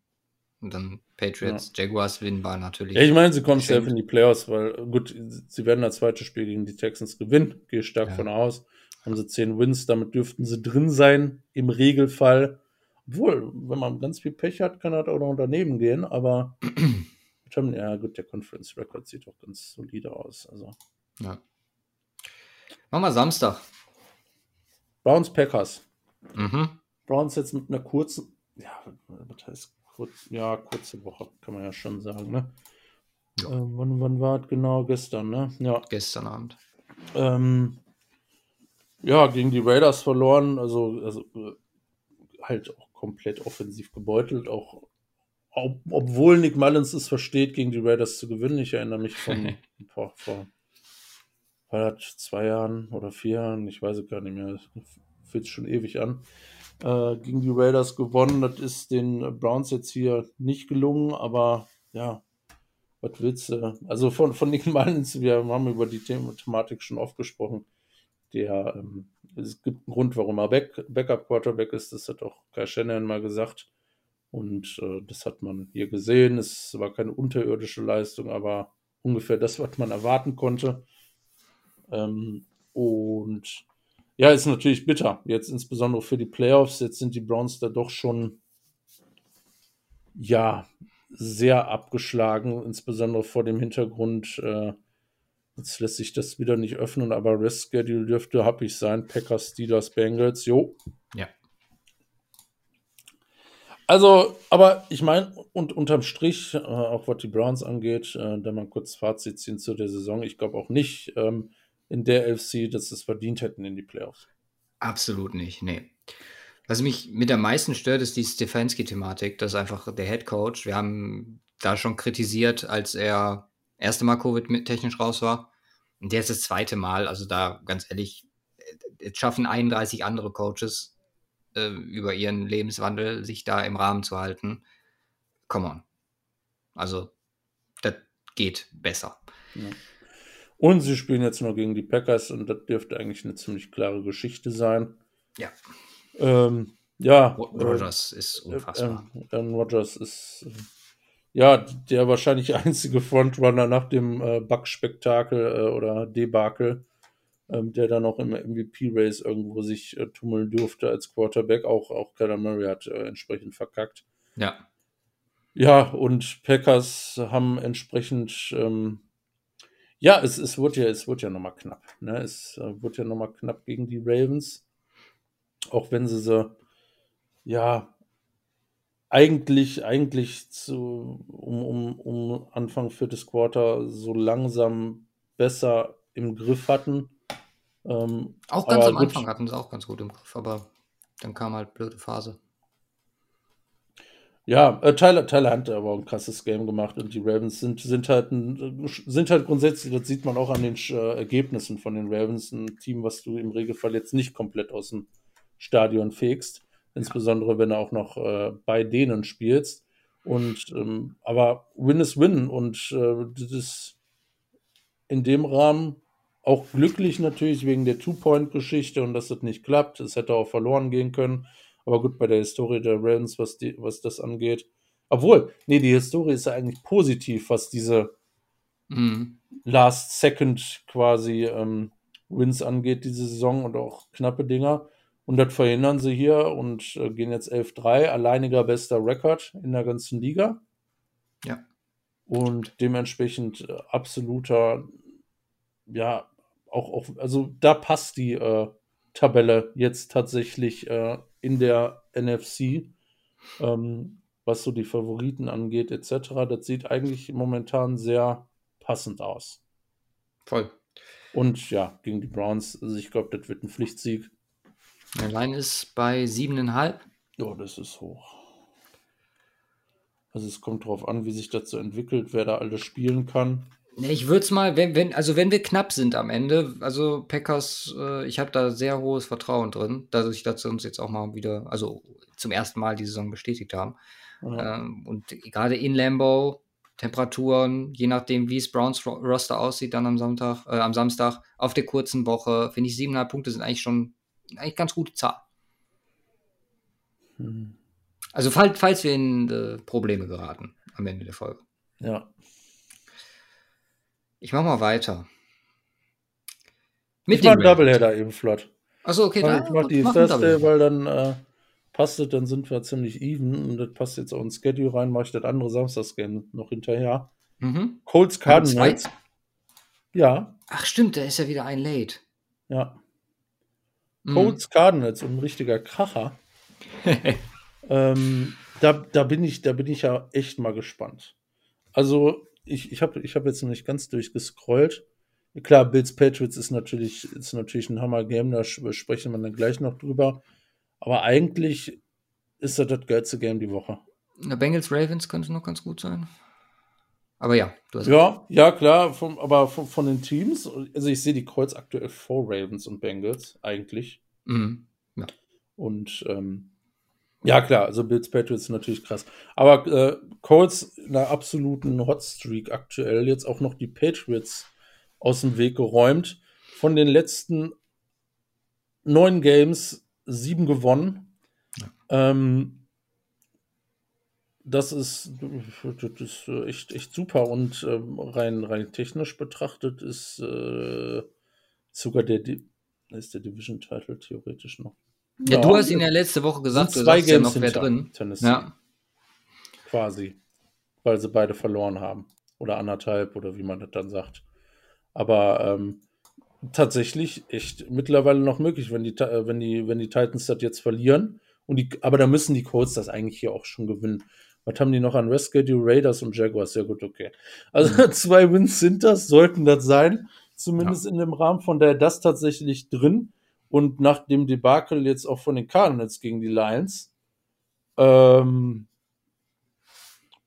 und dann Patriots, ja. Jaguars Win war natürlich. Ja, ich meine, sie kommen safe in die Playoffs, weil gut, sie werden das zweite Spiel gegen die Texans gewinnen, gehe stark ja. von aus. Haben sie zehn Wins, damit dürften sie drin sein, im Regelfall. Obwohl, wenn man ganz viel Pech hat, kann das auch noch daneben gehen, aber ja gut, der Conference Record sieht auch ganz solide aus. Also. Ja. Machen wir Samstag. Browns Packers. Mhm. Browns jetzt mit einer kurzen, ja, was heißt kurz, ja, kurze Woche, kann man ja schon sagen, ne? Ja. Äh, wann, wann war es genau? Gestern, ne? Ja. Gestern Abend. Ähm, ja, gegen die Raiders verloren, also, also äh, halt auch komplett offensiv gebeutelt, auch ob, obwohl Nick Mullins es versteht, gegen die Raiders zu gewinnen. Ich erinnere mich von vor, vor das zwei Jahren oder vier Jahren, ich weiß es gar nicht mehr, fühlt sich schon ewig an äh, gegen die Raiders gewonnen. Das ist den Browns jetzt hier nicht gelungen, aber ja, was willst du? Also von, von Nick Mullins, wir haben über die Thematik schon oft gesprochen. Der, ähm, es gibt einen Grund, warum er Back, Backup-Quarterback ist. Das hat auch Kai Shannon mal gesagt. Und äh, das hat man hier gesehen. Es war keine unterirdische Leistung, aber ungefähr das, was man erwarten konnte. Ähm, und ja, ist natürlich bitter. Jetzt insbesondere für die Playoffs. Jetzt sind die Browns da doch schon, ja, sehr abgeschlagen, insbesondere vor dem Hintergrund. Äh, jetzt lässt sich das wieder nicht öffnen, aber Rest Schedule dürfte happig sein. Packers, Steelers, Bengals, jo. Ja. Also, aber ich meine, und unterm Strich, äh, auch was die Browns angeht, äh, da mal kurz Fazit ziehen zu der Saison, ich glaube auch nicht, ähm, in der LFC, dass es verdient hätten in die Playoffs. Absolut nicht, nee. Was mich mit am meisten stört, ist die Stefanski-Thematik. Das ist einfach der Head Coach. Wir haben da schon kritisiert, als er erste Mal Covid-technisch raus war. Und der ist das zweite Mal. Also da, ganz ehrlich, jetzt schaffen 31 andere Coaches äh, über ihren Lebenswandel, sich da im Rahmen zu halten. Come on. Also, das geht besser. Ja. Und sie spielen jetzt noch gegen die Packers und das dürfte eigentlich eine ziemlich klare Geschichte sein. Ja. Ähm, ja. Rogers äh, ist unfassbar. Äh, Aaron Rodgers ist äh, ja der wahrscheinlich einzige Frontrunner nach dem äh, Bug-Spektakel äh, oder Debakel, ähm, der dann noch im MVP-Race irgendwo sich äh, tummeln durfte als Quarterback. Auch, auch Kyler Murray hat äh, entsprechend verkackt. Ja. Ja, und Packers haben entsprechend ähm, ja, es, es wurde ja, es wurde ja nochmal knapp. Ne? Es äh, wurde ja nochmal knapp gegen die Ravens. Auch wenn sie sie, ja, eigentlich, eigentlich zu, um, um, um Anfang viertes Quarter so langsam besser im Griff hatten. Ähm, auch ganz am gut. Anfang hatten sie auch ganz gut im Griff, aber dann kam halt blöde Phase. Ja, äh, Tyler, Tyler hat aber ein krasses Game gemacht und die Ravens sind, sind, halt ein, sind halt grundsätzlich, das sieht man auch an den äh, Ergebnissen von den Ravens, ein Team, was du im Regelfall jetzt nicht komplett aus dem Stadion fegst, insbesondere wenn du auch noch äh, bei denen spielst. Und ähm, aber Win ist Win und äh, das ist in dem Rahmen auch glücklich natürlich wegen der Two-Point-Geschichte und dass das nicht klappt. Es hätte auch verloren gehen können. Aber gut, bei der Historie der Ravens, was, die, was das angeht. Obwohl, nee, die Historie ist ja eigentlich positiv, was diese mhm. Last Second quasi ähm, Wins angeht, diese Saison und auch knappe Dinger. Und das verhindern sie hier und äh, gehen jetzt 11-3, alleiniger bester Rekord in der ganzen Liga. Ja. Und dementsprechend äh, absoluter, ja, auch, auch, also da passt die äh, Tabelle jetzt tatsächlich äh, in der NFC, ähm, was so die Favoriten angeht, etc. Das sieht eigentlich momentan sehr passend aus. Voll. Und ja, gegen die Browns, also ich glaube, das wird ein Pflichtsieg. Der Line ist bei 7,5. Ja, das ist hoch. Also es kommt darauf an, wie sich das so entwickelt, wer da alles spielen kann. Ich würde es mal, wenn, wenn, also wenn wir knapp sind am Ende, also Packers, äh, ich habe da sehr hohes Vertrauen drin, dass ich dazu uns jetzt auch mal wieder, also zum ersten Mal die Saison bestätigt haben. Ja. Ähm, und gerade in Lambo, Temperaturen, je nachdem, wie es Browns Roster aussieht, dann am Samstag, äh, am Samstag auf der kurzen Woche, finde ich siebeneinhalb Punkte sind eigentlich schon eigentlich ganz gute Zahl. Hm. Also falls, falls wir in äh, Probleme geraten am Ende der Folge. Ja. Ich mach mal weiter. Mit ich mach Doubleheader eben flott. Achso, okay, da, Ich mach die Thursday, weil dann äh, passt es, dann sind wir ziemlich even und das passt jetzt auch ins Schedule rein, mache ich das andere Samstagsgame noch hinterher. Mhm. Colts Cardinals. Ja. Ach stimmt, da ist ja wieder ein Late. Ja. Mhm. Colts Cardinals, ein richtiger Kracher. ähm, da, da, bin ich, da bin ich ja echt mal gespannt. Also, ich, ich habe ich hab jetzt noch nicht ganz durchgescrollt. Klar, Bills Patriots ist natürlich, ist natürlich ein Hammer-Game, da sprechen wir dann gleich noch drüber. Aber eigentlich ist das das geilste Game die Woche. Na, Bengals Ravens könnte noch ganz gut sein. Aber ja, du hast. Ja, ja, klar, vom, aber von, von, den Teams, also ich sehe die Kreuz aktuell vor Ravens und Bengals eigentlich. Mhm. Ja. Und ähm, ja, klar, also Bills Patriots ist natürlich krass. Aber äh, Colts in einer absoluten Hotstreak aktuell, jetzt auch noch die Patriots aus dem Weg geräumt. Von den letzten neun Games sieben gewonnen. Ja. Ähm, das ist, das ist echt, echt super und ähm, rein, rein technisch betrachtet ist äh, sogar der, ist der Division Title theoretisch noch ja, du hast ihn ja letzte Woche gesagt, du sagst ja noch wer drin. Tennessee. Ja. Quasi. Weil sie beide verloren haben. Oder anderthalb oder wie man das dann sagt. Aber ähm, tatsächlich echt mittlerweile noch möglich, wenn die, äh, wenn die, wenn die Titans das jetzt verlieren. Und die, aber da müssen die Colts das eigentlich hier auch schon gewinnen. Was haben die noch an Rest Schedule? Raiders und Jaguars. Ja gut, okay. Also mhm. zwei Wins sind das, sollten das sein. Zumindest ja. in dem Rahmen. Von daher das tatsächlich drin. Und nach dem Debakel jetzt auch von den Cardinals gegen die Lions, ähm,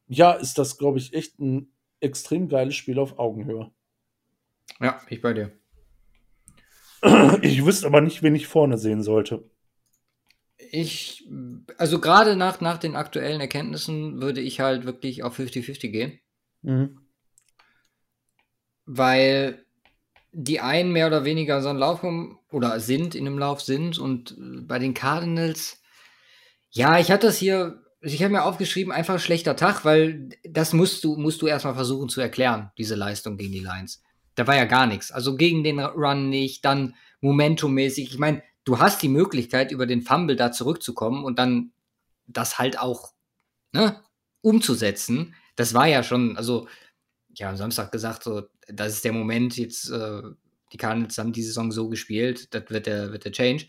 ja, ist das, glaube ich, echt ein extrem geiles Spiel auf Augenhöhe. Ja, ich bei dir. Ich wüsste aber nicht, wen ich vorne sehen sollte. Ich, also gerade nach, nach den aktuellen Erkenntnissen würde ich halt wirklich auf 50-50 gehen. Mhm. Weil die einen mehr oder weniger so einen Lauf kommen oder sind in einem Lauf sind und äh, bei den Cardinals, ja, ich hatte das hier, ich habe mir aufgeschrieben, einfach schlechter Tag, weil das musst du, musst du erstmal versuchen zu erklären, diese Leistung gegen die Lions. Da war ja gar nichts. Also gegen den Run nicht, dann momentummäßig. Ich meine, du hast die Möglichkeit, über den Fumble da zurückzukommen und dann das halt auch ne, umzusetzen. Das war ja schon, also ja, am Samstag gesagt, so, das ist der Moment, jetzt, äh, die Cardinals haben die Saison so gespielt, das wird der, wird der Change.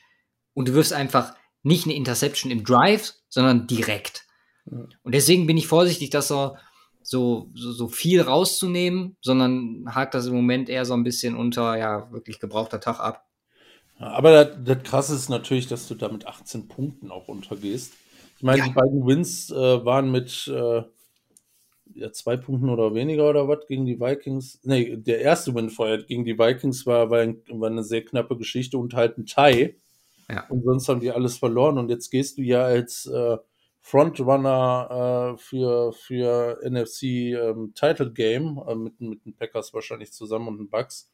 und du wirfst einfach nicht eine Interception im Drive, sondern direkt. Ja. Und deswegen bin ich vorsichtig, dass er so, so, so viel rauszunehmen, sondern hakt das im Moment eher so ein bisschen unter, ja, wirklich gebrauchter Tag ab. Aber das, das Krasse ist natürlich, dass du da mit 18 Punkten auch untergehst. Ich meine, ja. die beiden Wins äh, waren mit äh, ja, zwei Punkten oder weniger oder was gegen die Vikings. Nee, der erste Win vorher gegen die Vikings war, war, war eine sehr knappe Geschichte und halt ein Tie. Ja. Und sonst haben die alles verloren. Und jetzt gehst du ja als äh, Frontrunner äh, für, für NFC ähm, Title Game äh, mit, mit den Packers wahrscheinlich zusammen und den Bucks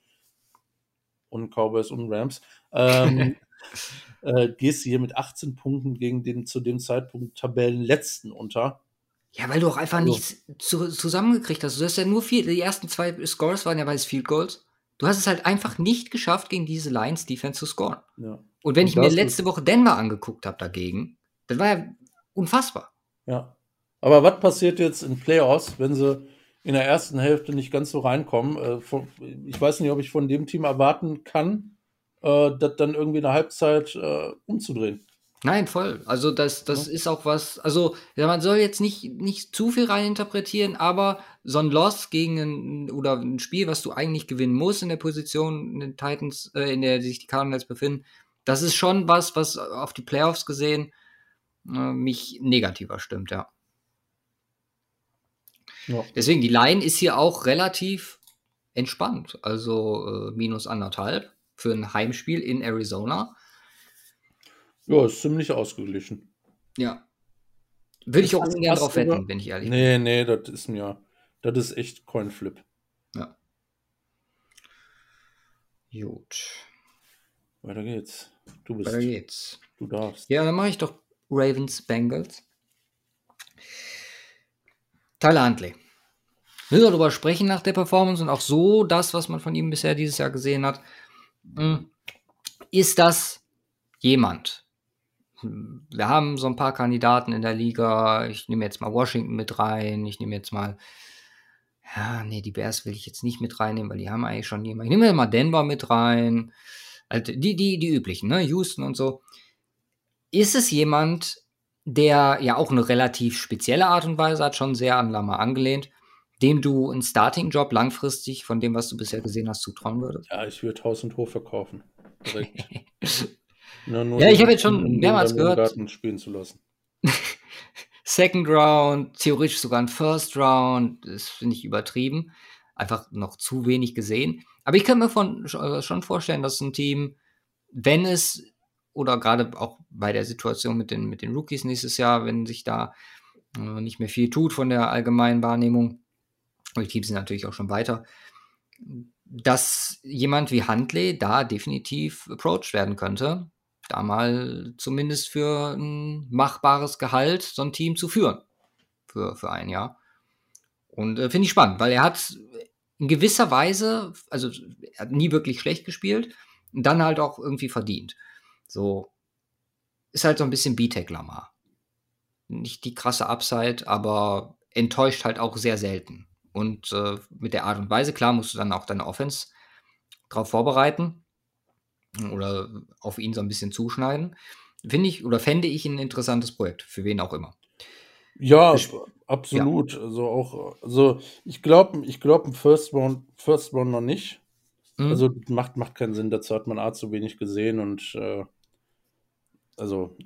und Cowboys und Rams. Ähm, äh, gehst du hier mit 18 Punkten gegen den zu dem Zeitpunkt Tabellenletzten unter. Ja, weil du auch einfach also, nichts zu, zusammengekriegt hast. Du hast ja nur vier, die ersten zwei Scores waren ja beides Field Goals. Du hast es halt einfach nicht geschafft, gegen diese Lions Defense zu scoren. Ja. Und wenn und ich mir letzte Woche Denver angeguckt habe dagegen, das war ja unfassbar. Ja. Aber was passiert jetzt in Playoffs, wenn sie in der ersten Hälfte nicht ganz so reinkommen? Äh, ich weiß nicht, ob ich von dem Team erwarten kann, äh, das dann irgendwie eine Halbzeit äh, umzudrehen. Nein, voll. Also das, das ja. ist auch was, also ja, man soll jetzt nicht, nicht zu viel reininterpretieren, aber so ein Loss gegen ein, oder ein Spiel, was du eigentlich gewinnen musst in der Position in den Titans, äh, in der sich die Cardinals befinden, das ist schon was, was auf die Playoffs gesehen äh, mich negativer stimmt, ja. ja. Deswegen, die Line ist hier auch relativ entspannt. Also äh, minus anderthalb für ein Heimspiel in Arizona. Ja, ist ziemlich ausgeglichen. Ja. Würde ich auch ungern drauf wetten, wenn ich ehrlich nee, bin. Nee, nee, das ist mir, das ist echt Coinflip. Ja. Gut. Weiter geht's. Du bist. Weiter geht's. Du darfst. Ja, dann mache ich doch Ravens Bengals. Tyler Huntley. Will darüber sprechen nach der Performance und auch so das, was man von ihm bisher dieses Jahr gesehen hat. Hm. Ist das jemand? Wir haben so ein paar Kandidaten in der Liga. Ich nehme jetzt mal Washington mit rein. Ich nehme jetzt mal, ja, nee, die Bears will ich jetzt nicht mit reinnehmen, weil die haben eigentlich schon jemanden. Ich nehme mal Denver mit rein. Also die, die, die üblichen, ne? Houston und so. Ist es jemand, der ja auch eine relativ spezielle Art und Weise hat, schon sehr an Lama angelehnt, dem du einen Starting-Job langfristig von dem, was du bisher gesehen hast, zutrauen würdest? Ja, ich würde Haus und Hof verkaufen. Direkt. Nur ja, ich habe jetzt schon mehrmals gehört. Garten spielen zu lassen. Second Round, theoretisch sogar ein First Round, das finde ich übertrieben. Einfach noch zu wenig gesehen. Aber ich könnte mir von, schon vorstellen, dass ein Team, wenn es oder gerade auch bei der Situation mit den, mit den Rookies nächstes Jahr, wenn sich da äh, nicht mehr viel tut von der allgemeinen Wahrnehmung, und die Teams sind natürlich auch schon weiter, dass jemand wie Huntley da definitiv approached werden könnte, da mal zumindest für ein machbares Gehalt so ein Team zu führen. Für, für ein Jahr. Und äh, finde ich spannend, weil er hat in gewisser Weise, also er hat nie wirklich schlecht gespielt, und dann halt auch irgendwie verdient. So, ist halt so ein bisschen B-Tech Lamar. Nicht die krasse Upside, aber enttäuscht halt auch sehr selten. Und äh, mit der Art und Weise, klar, musst du dann auch deine Offense drauf vorbereiten oder auf ihn so ein bisschen zuschneiden. Finde ich oder fände ich ein interessantes Projekt, für wen auch immer. Ja, ich, absolut. Ja. Also auch, also ich glaube, ich glaube, First Round, First Round noch nicht. Mhm. Also macht, macht keinen Sinn, dazu hat man A zu wenig gesehen und äh, also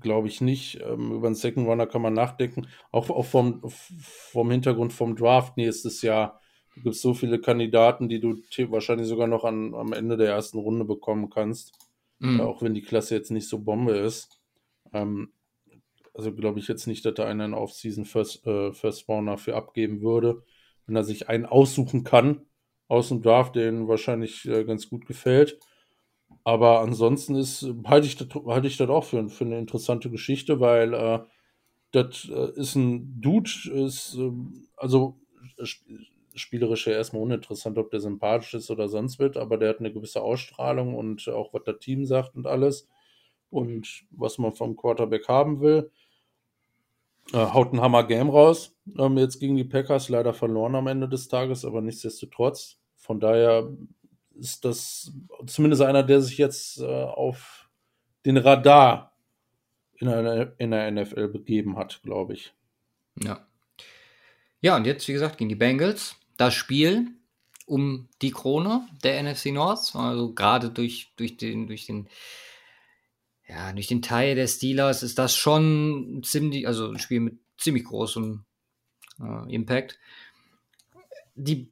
glaube ich nicht. Ähm, über einen Second Runner kann man nachdenken. Auch, auch vom, vom Hintergrund vom Draft nächstes Jahr gibt es so viele Kandidaten, die du wahrscheinlich sogar noch an, am Ende der ersten Runde bekommen kannst. Mhm. Äh, auch wenn die Klasse jetzt nicht so Bombe ist. Ähm, also glaube ich jetzt nicht, dass da einer einen Off-Season First, äh, First Runner für abgeben würde. Wenn er sich einen aussuchen kann aus dem Draft, ihm wahrscheinlich äh, ganz gut gefällt. Aber ansonsten ist, halte ich das, halte ich das auch für, für eine interessante Geschichte, weil äh, das äh, ist ein Dude, ist, äh, also spielerisch ja erstmal uninteressant, ob der sympathisch ist oder sonst wird, aber der hat eine gewisse Ausstrahlung und auch was das Team sagt und alles und was man vom Quarterback haben will. Äh, haut ein Hammer-Game raus. Ähm, jetzt gegen die Packers leider verloren am Ende des Tages, aber nichtsdestotrotz. Von daher ist das zumindest einer, der sich jetzt äh, auf den Radar in, einer, in der NFL begeben hat, glaube ich. Ja. Ja, und jetzt, wie gesagt, gegen die Bengals. Das Spiel um die Krone der NFC North. Also gerade durch, durch den, durch den, ja, durch den Teil der Steelers ist das schon ziemlich, also ein Spiel mit ziemlich großem äh, Impact. Die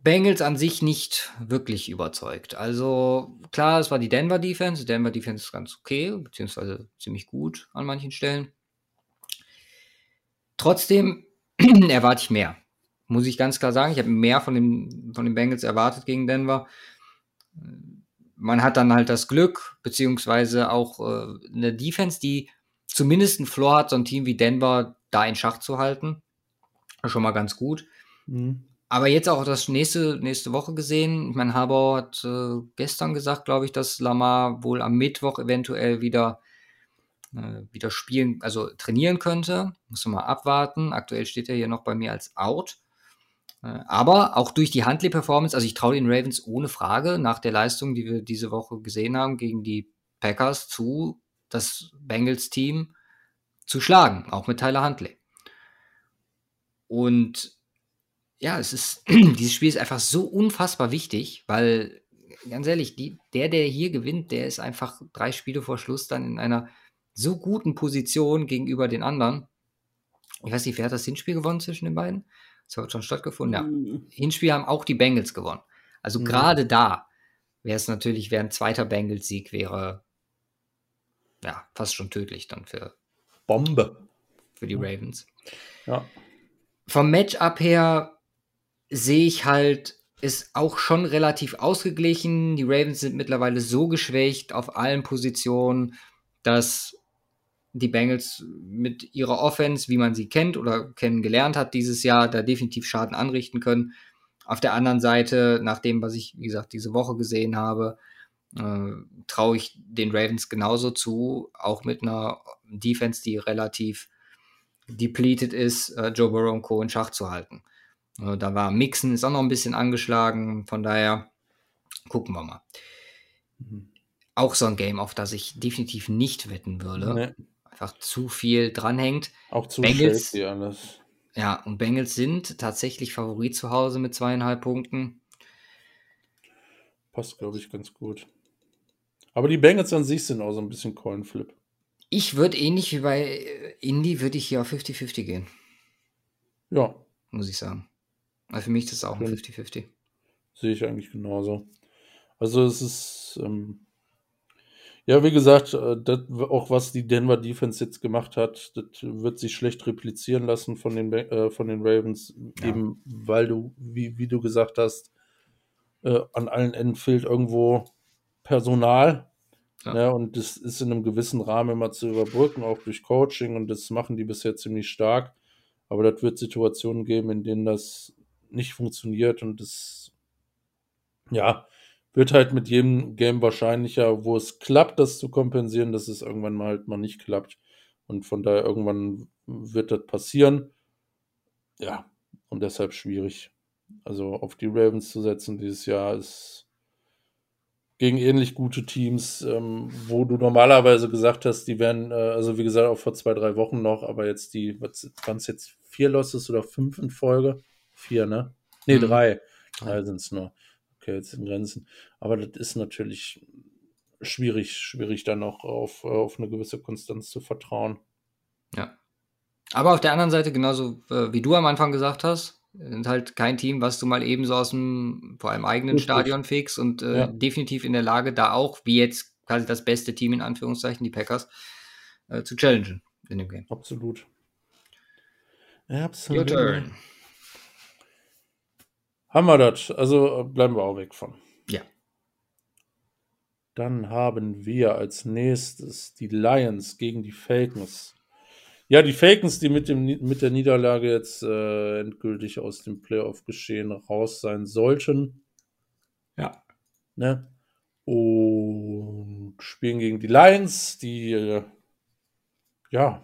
Bengals an sich nicht wirklich überzeugt. Also klar, es war die Denver Defense. Die Denver Defense ist ganz okay, beziehungsweise ziemlich gut an manchen Stellen. Trotzdem erwarte ich mehr. Muss ich ganz klar sagen. Ich habe mehr von, dem, von den Bengals erwartet gegen Denver. Man hat dann halt das Glück, beziehungsweise auch äh, eine Defense, die zumindest einen Floor hat, so ein Team wie Denver da in Schach zu halten. Schon mal ganz gut. Mhm. Aber jetzt auch das nächste, nächste Woche gesehen. Ich meine, Harbour hat äh, gestern gesagt, glaube ich, dass Lamar wohl am Mittwoch eventuell wieder, äh, wieder spielen, also trainieren könnte. Muss man mal abwarten. Aktuell steht er hier noch bei mir als out. Äh, aber auch durch die Handley-Performance, also ich traue den Ravens ohne Frage nach der Leistung, die wir diese Woche gesehen haben gegen die Packers zu, das Bengals-Team zu schlagen, auch mit Tyler Huntley. Und ja, es ist, dieses Spiel ist einfach so unfassbar wichtig, weil, ganz ehrlich, die, der, der hier gewinnt, der ist einfach drei Spiele vor Schluss dann in einer so guten Position gegenüber den anderen. Ich weiß nicht, wer hat das Hinspiel gewonnen zwischen den beiden? Das hat schon stattgefunden, ja. Mhm. Hinspiel haben auch die Bengals gewonnen. Also mhm. gerade da wäre es natürlich, wäre ein zweiter Bengals-Sieg wäre ja fast schon tödlich dann für Bombe für die Ravens. Ja. Vom Matchup her sehe ich halt, ist auch schon relativ ausgeglichen. Die Ravens sind mittlerweile so geschwächt auf allen Positionen, dass die Bengals mit ihrer Offense, wie man sie kennt oder kennengelernt hat dieses Jahr, da definitiv Schaden anrichten können. Auf der anderen Seite, nach dem, was ich, wie gesagt, diese Woche gesehen habe, äh, traue ich den Ravens genauso zu, auch mit einer Defense, die relativ depleted ist, äh, Joe Burrow und Co. in Schach zu halten. Äh, da war Mixen, ist auch noch ein bisschen angeschlagen. Von daher gucken wir mal. Mhm. Auch so ein Game, auf das ich definitiv nicht wetten würde. Nee. Einfach zu viel dranhängt. Auch zu Bengals, alles. Ja, und Bengals sind tatsächlich Favorit zu Hause mit zweieinhalb Punkten. Passt, glaube ich, ganz gut. Aber die Bengals an sich sind auch so ein bisschen Coinflip. Ich würde ähnlich wie bei Indy, würde ich hier auf 50-50 gehen. Ja. Muss ich sagen. Also für mich ist das auch ein 50-50. Sehe ich eigentlich genauso. Also es ist, ähm, ja, wie gesagt, äh, das, auch was die Denver Defense jetzt gemacht hat, das wird sich schlecht replizieren lassen von den, äh, von den Ravens, ja. eben weil du, wie, wie du gesagt hast, äh, an allen Enden fehlt irgendwo Personal. Ja. Ne, und das ist in einem gewissen Rahmen immer zu überbrücken, auch durch Coaching, und das machen die bisher ziemlich stark. Aber das wird Situationen geben, in denen das nicht funktioniert und es, ja, wird halt mit jedem Game wahrscheinlicher, wo es klappt, das zu kompensieren, dass es irgendwann mal halt mal nicht klappt. Und von daher irgendwann wird das passieren. Ja, und deshalb schwierig. Also auf die Ravens zu setzen dieses Jahr ist gegen ähnlich gute Teams, ähm, wo du normalerweise gesagt hast, die wären, äh, also wie gesagt, auch vor zwei, drei Wochen noch, aber jetzt die, was waren es jetzt, vier Losses oder fünf in Folge? Vier, ne? Ne, mhm. drei. Drei sind es nur. Okay, jetzt in Grenzen. Aber das ist natürlich schwierig, schwierig dann noch auf, auf eine gewisse Konstanz zu vertrauen. Ja. Aber auf der anderen Seite, genauso äh, wie du am Anfang gesagt hast, sind halt kein Team, was du mal eben so aus dem, vor allem eigenen Richtig. Stadion fegst und äh, ja. definitiv in der Lage, da auch, wie jetzt quasi das beste Team in Anführungszeichen, die Packers, äh, zu challengen in dem Game. Absolut. Absolut. Your turn. Haben wir das. Also bleiben wir auch weg von. Ja. Dann haben wir als nächstes die Lions gegen die Falcons. Ja, die Falcons, die mit, dem, mit der Niederlage jetzt äh, endgültig aus dem Playoff-Geschehen raus sein sollten. Ja. Ne? Und spielen gegen die Lions, die, äh, ja,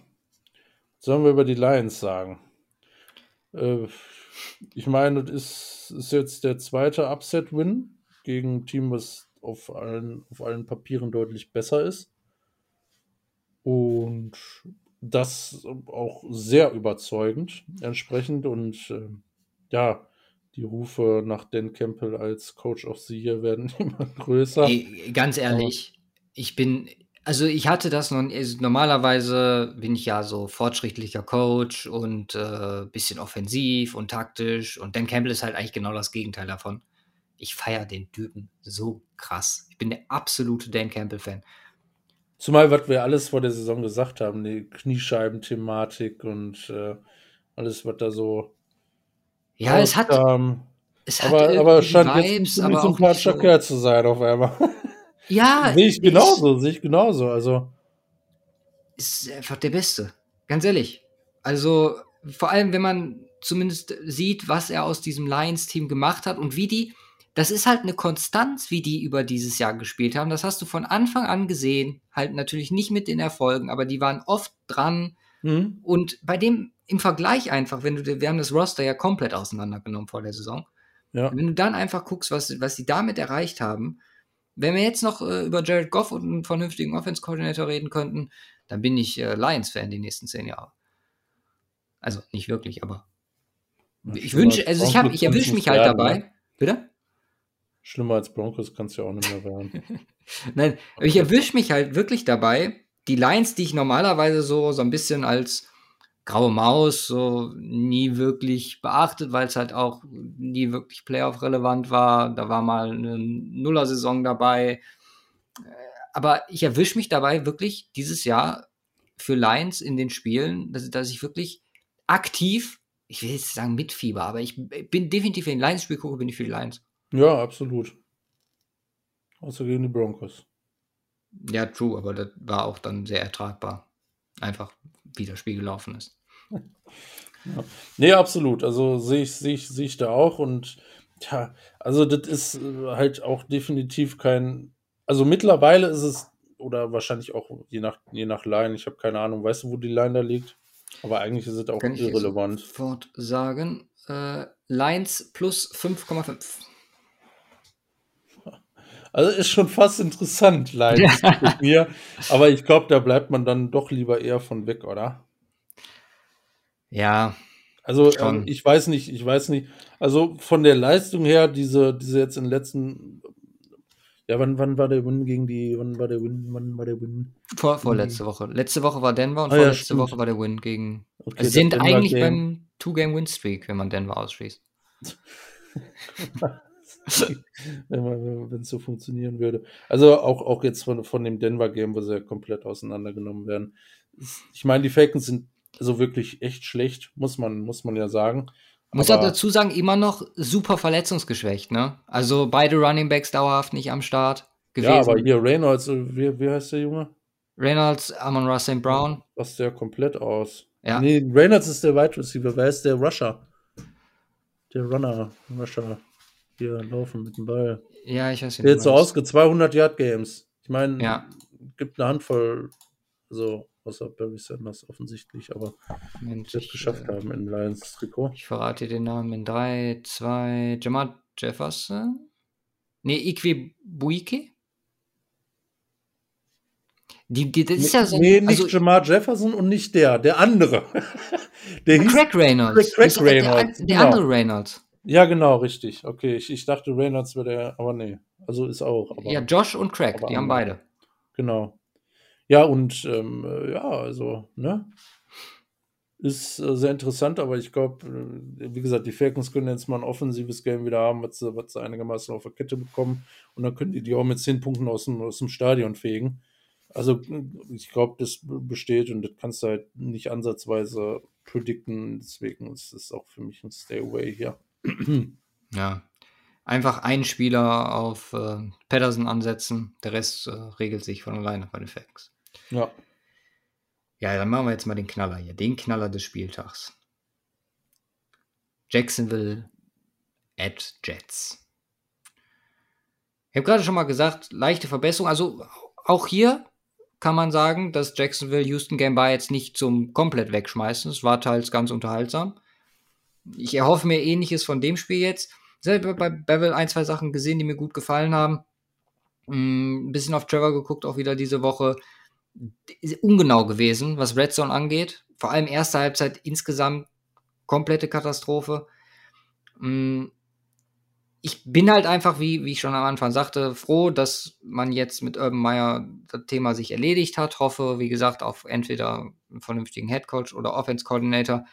was sollen wir über die Lions sagen? Äh, ich meine, das ist, ist jetzt der zweite Upset-Win gegen ein Team, was auf allen, auf allen Papieren deutlich besser ist. Und das auch sehr überzeugend entsprechend. Und äh, ja, die Rufe nach Dan Campbell als Coach of the Year werden immer größer. Ey, ganz ehrlich, ich bin, also ich hatte das noch, also normalerweise bin ich ja so fortschrittlicher Coach und äh, bisschen offensiv und taktisch und Dan Campbell ist halt eigentlich genau das Gegenteil davon. Ich feiere den Typen so krass. Ich bin der absolute Dan Campbell-Fan. Zumal, was wir alles vor der Saison gesagt haben, die Kniescheiben-Thematik und äh, alles, was da so. Ja, es hat. Ähm, es aber, hat aber scheint Vibes, jetzt ein aber auch sympathischer nicht so- zu sein auf einmal. Ja, sehe ich genauso, sehe ich genauso. Also, ist einfach der Beste. Ganz ehrlich. Also, vor allem, wenn man zumindest sieht, was er aus diesem Lions-Team gemacht hat und wie die, das ist halt eine Konstanz, wie die über dieses Jahr gespielt haben. Das hast du von Anfang an gesehen. Halt natürlich nicht mit den Erfolgen, aber die waren oft dran. hm, Und bei dem im Vergleich einfach, wenn du, wir haben das Roster ja komplett auseinandergenommen vor der Saison. ja. Wenn du dann einfach guckst, was, was sie damit erreicht haben, wenn wir jetzt noch äh, über Jared Goff und einen vernünftigen Offense-Coordinator reden könnten, dann bin ich äh, Lions-Fan die nächsten zehn Jahre. Also nicht wirklich, aber ich Schlimmer wünsche, als also ich ich erwische mich halt dabei. ne? Bitte? Schlimmer als Broncos kannst du ja auch nicht mehr werden. Nein, aber ich erwische mich halt wirklich dabei, die Lines, die ich normalerweise so, so ein bisschen als graue Maus so nie wirklich beachtet, weil es halt auch nie wirklich Playoff-relevant war. Da war mal eine Nuller-Saison dabei. Äh, Aber ich erwische mich dabei wirklich dieses Jahr für Lions in den Spielen, dass, dass ich wirklich aktiv, ich will jetzt sagen mitfieber, aber ich bin definitiv, wenn ich ein Lions-Spiel gucke, bin ich für die Lions. ja, absolut. Außer gegen die Broncos. Ja, true, aber das war auch dann sehr ertragbar. Einfach, wie das Spiel gelaufen ist. Nee, absolut. Also sehe ich, sehe ich, sehe ich da auch. Und ja, also das ist äh, halt auch definitiv kein. Also mittlerweile ist es, oder wahrscheinlich auch je nach, je nach Line, ich habe keine Ahnung, weißt du, wo die Line da liegt? Aber eigentlich ist es auch Kann ich irrelevant. sofort sagen. Äh, Lines plus 5,5. Also ist schon fast interessant, Line mit mir. Aber ich glaube, da bleibt man dann doch lieber eher von weg, oder? Ja, Also ähm, ich weiß nicht, ich weiß nicht. Also von der Leistung her, diese, diese jetzt in den letzten, ja, wann, wann war der Win gegen die, wann war der Win, wann war der Win? vor, vorletzte Woche. Letzte Woche war Denver und. Ah ja, vorletzte stimmt. Woche war der Win gegen. Okay, Es das sind Denver eigentlich Game. beim Two-Game-Win-Streak, wenn man Denver ausschließt. wenn es so funktionieren würde. Also auch, auch jetzt von, von dem Denver-Game, wo sie ja komplett auseinandergenommen werden. Ich meine, die Falcons sind so wirklich echt schlecht, muss man, muss man ja sagen. Muss Aber- auch dazu sagen, immer noch super verletzungsgeschwächt, ne? Also beide Running Backs dauerhaft nicht am Start gewesen. Ja, aber hier Reynolds, wie, wie heißt der Junge? Reynolds, Amon Ross St. Brown. Passt der komplett aus. Ja. Nee, Reynolds ist der Wide Receiver. Wer ist der Rusher? Der Runner, Rusher. Hier laufen mit dem Ball. Ja, ich weiß nicht. Der jetzt so ausge 200 Yard Games. Ich meine, Ja. gibt eine Handvoll, also außer Barry Sanders offensichtlich, aber es ich, geschafft äh, haben im Lions Trikot. Ich verrate dir den Namen in 3, 2, Jamal Jefferson? Nee, Ikwe Buike? Die, die, das ist ja so. nee, nicht also, Jamar Jefferson und nicht der, der andere. der hieß, Craig Reynolds. Craig- Craig Das ist der- Reynolds, Der, genau. andere Reynolds. ja, genau, richtig. Okay, ich, ich dachte Reynolds wäre der, aber nee. Also ist auch. Aber, Ja, Josh und Craig, die haben andere. beide. Genau. Ja, und ähm, äh, ja, also, ne? Ist äh, sehr interessant, aber ich glaube, äh, wie gesagt, die Falcons können jetzt mal ein offensives Game wieder haben, was sie, was sie einigermaßen auf der Kette bekommen. Und dann können die die auch mit zehn Punkten aus dem, aus dem Stadion fegen. Also, ich glaube, das besteht und das kannst du halt nicht ansatzweise predikten. Deswegen ist es auch für mich ein Stay away hier. Ja. Einfach einen Spieler auf äh, Patterson ansetzen, der Rest äh, regelt sich von alleine bei den Facts. Ja. Ja, dann machen wir jetzt mal den Knaller hier, den Knaller des Spieltags. Jacksonville at Jets. Ich habe gerade schon mal gesagt, leichte Verbesserung. Also auch hier kann man sagen, dass Jacksonville Houston Game war jetzt nicht zum komplett wegschmeißen. Es war teils ganz unterhaltsam. Ich erhoffe mir ähnliches von dem Spiel jetzt. Selber bei Bevel ein, zwei Sachen gesehen, die mir gut gefallen haben. Ein bisschen auf Trevor geguckt, auch wieder diese Woche ungenau gewesen, was Red Zone angeht. Vor allem erste Halbzeit insgesamt komplette Katastrophe. Mm, ich bin halt einfach, wie, wie ich schon am Anfang sagte, froh, dass man jetzt mit Urban Meyer das Thema sich erledigt hat. Hoffe, wie gesagt, auf entweder einen vernünftigen Headcoach oder Offense Coordinator,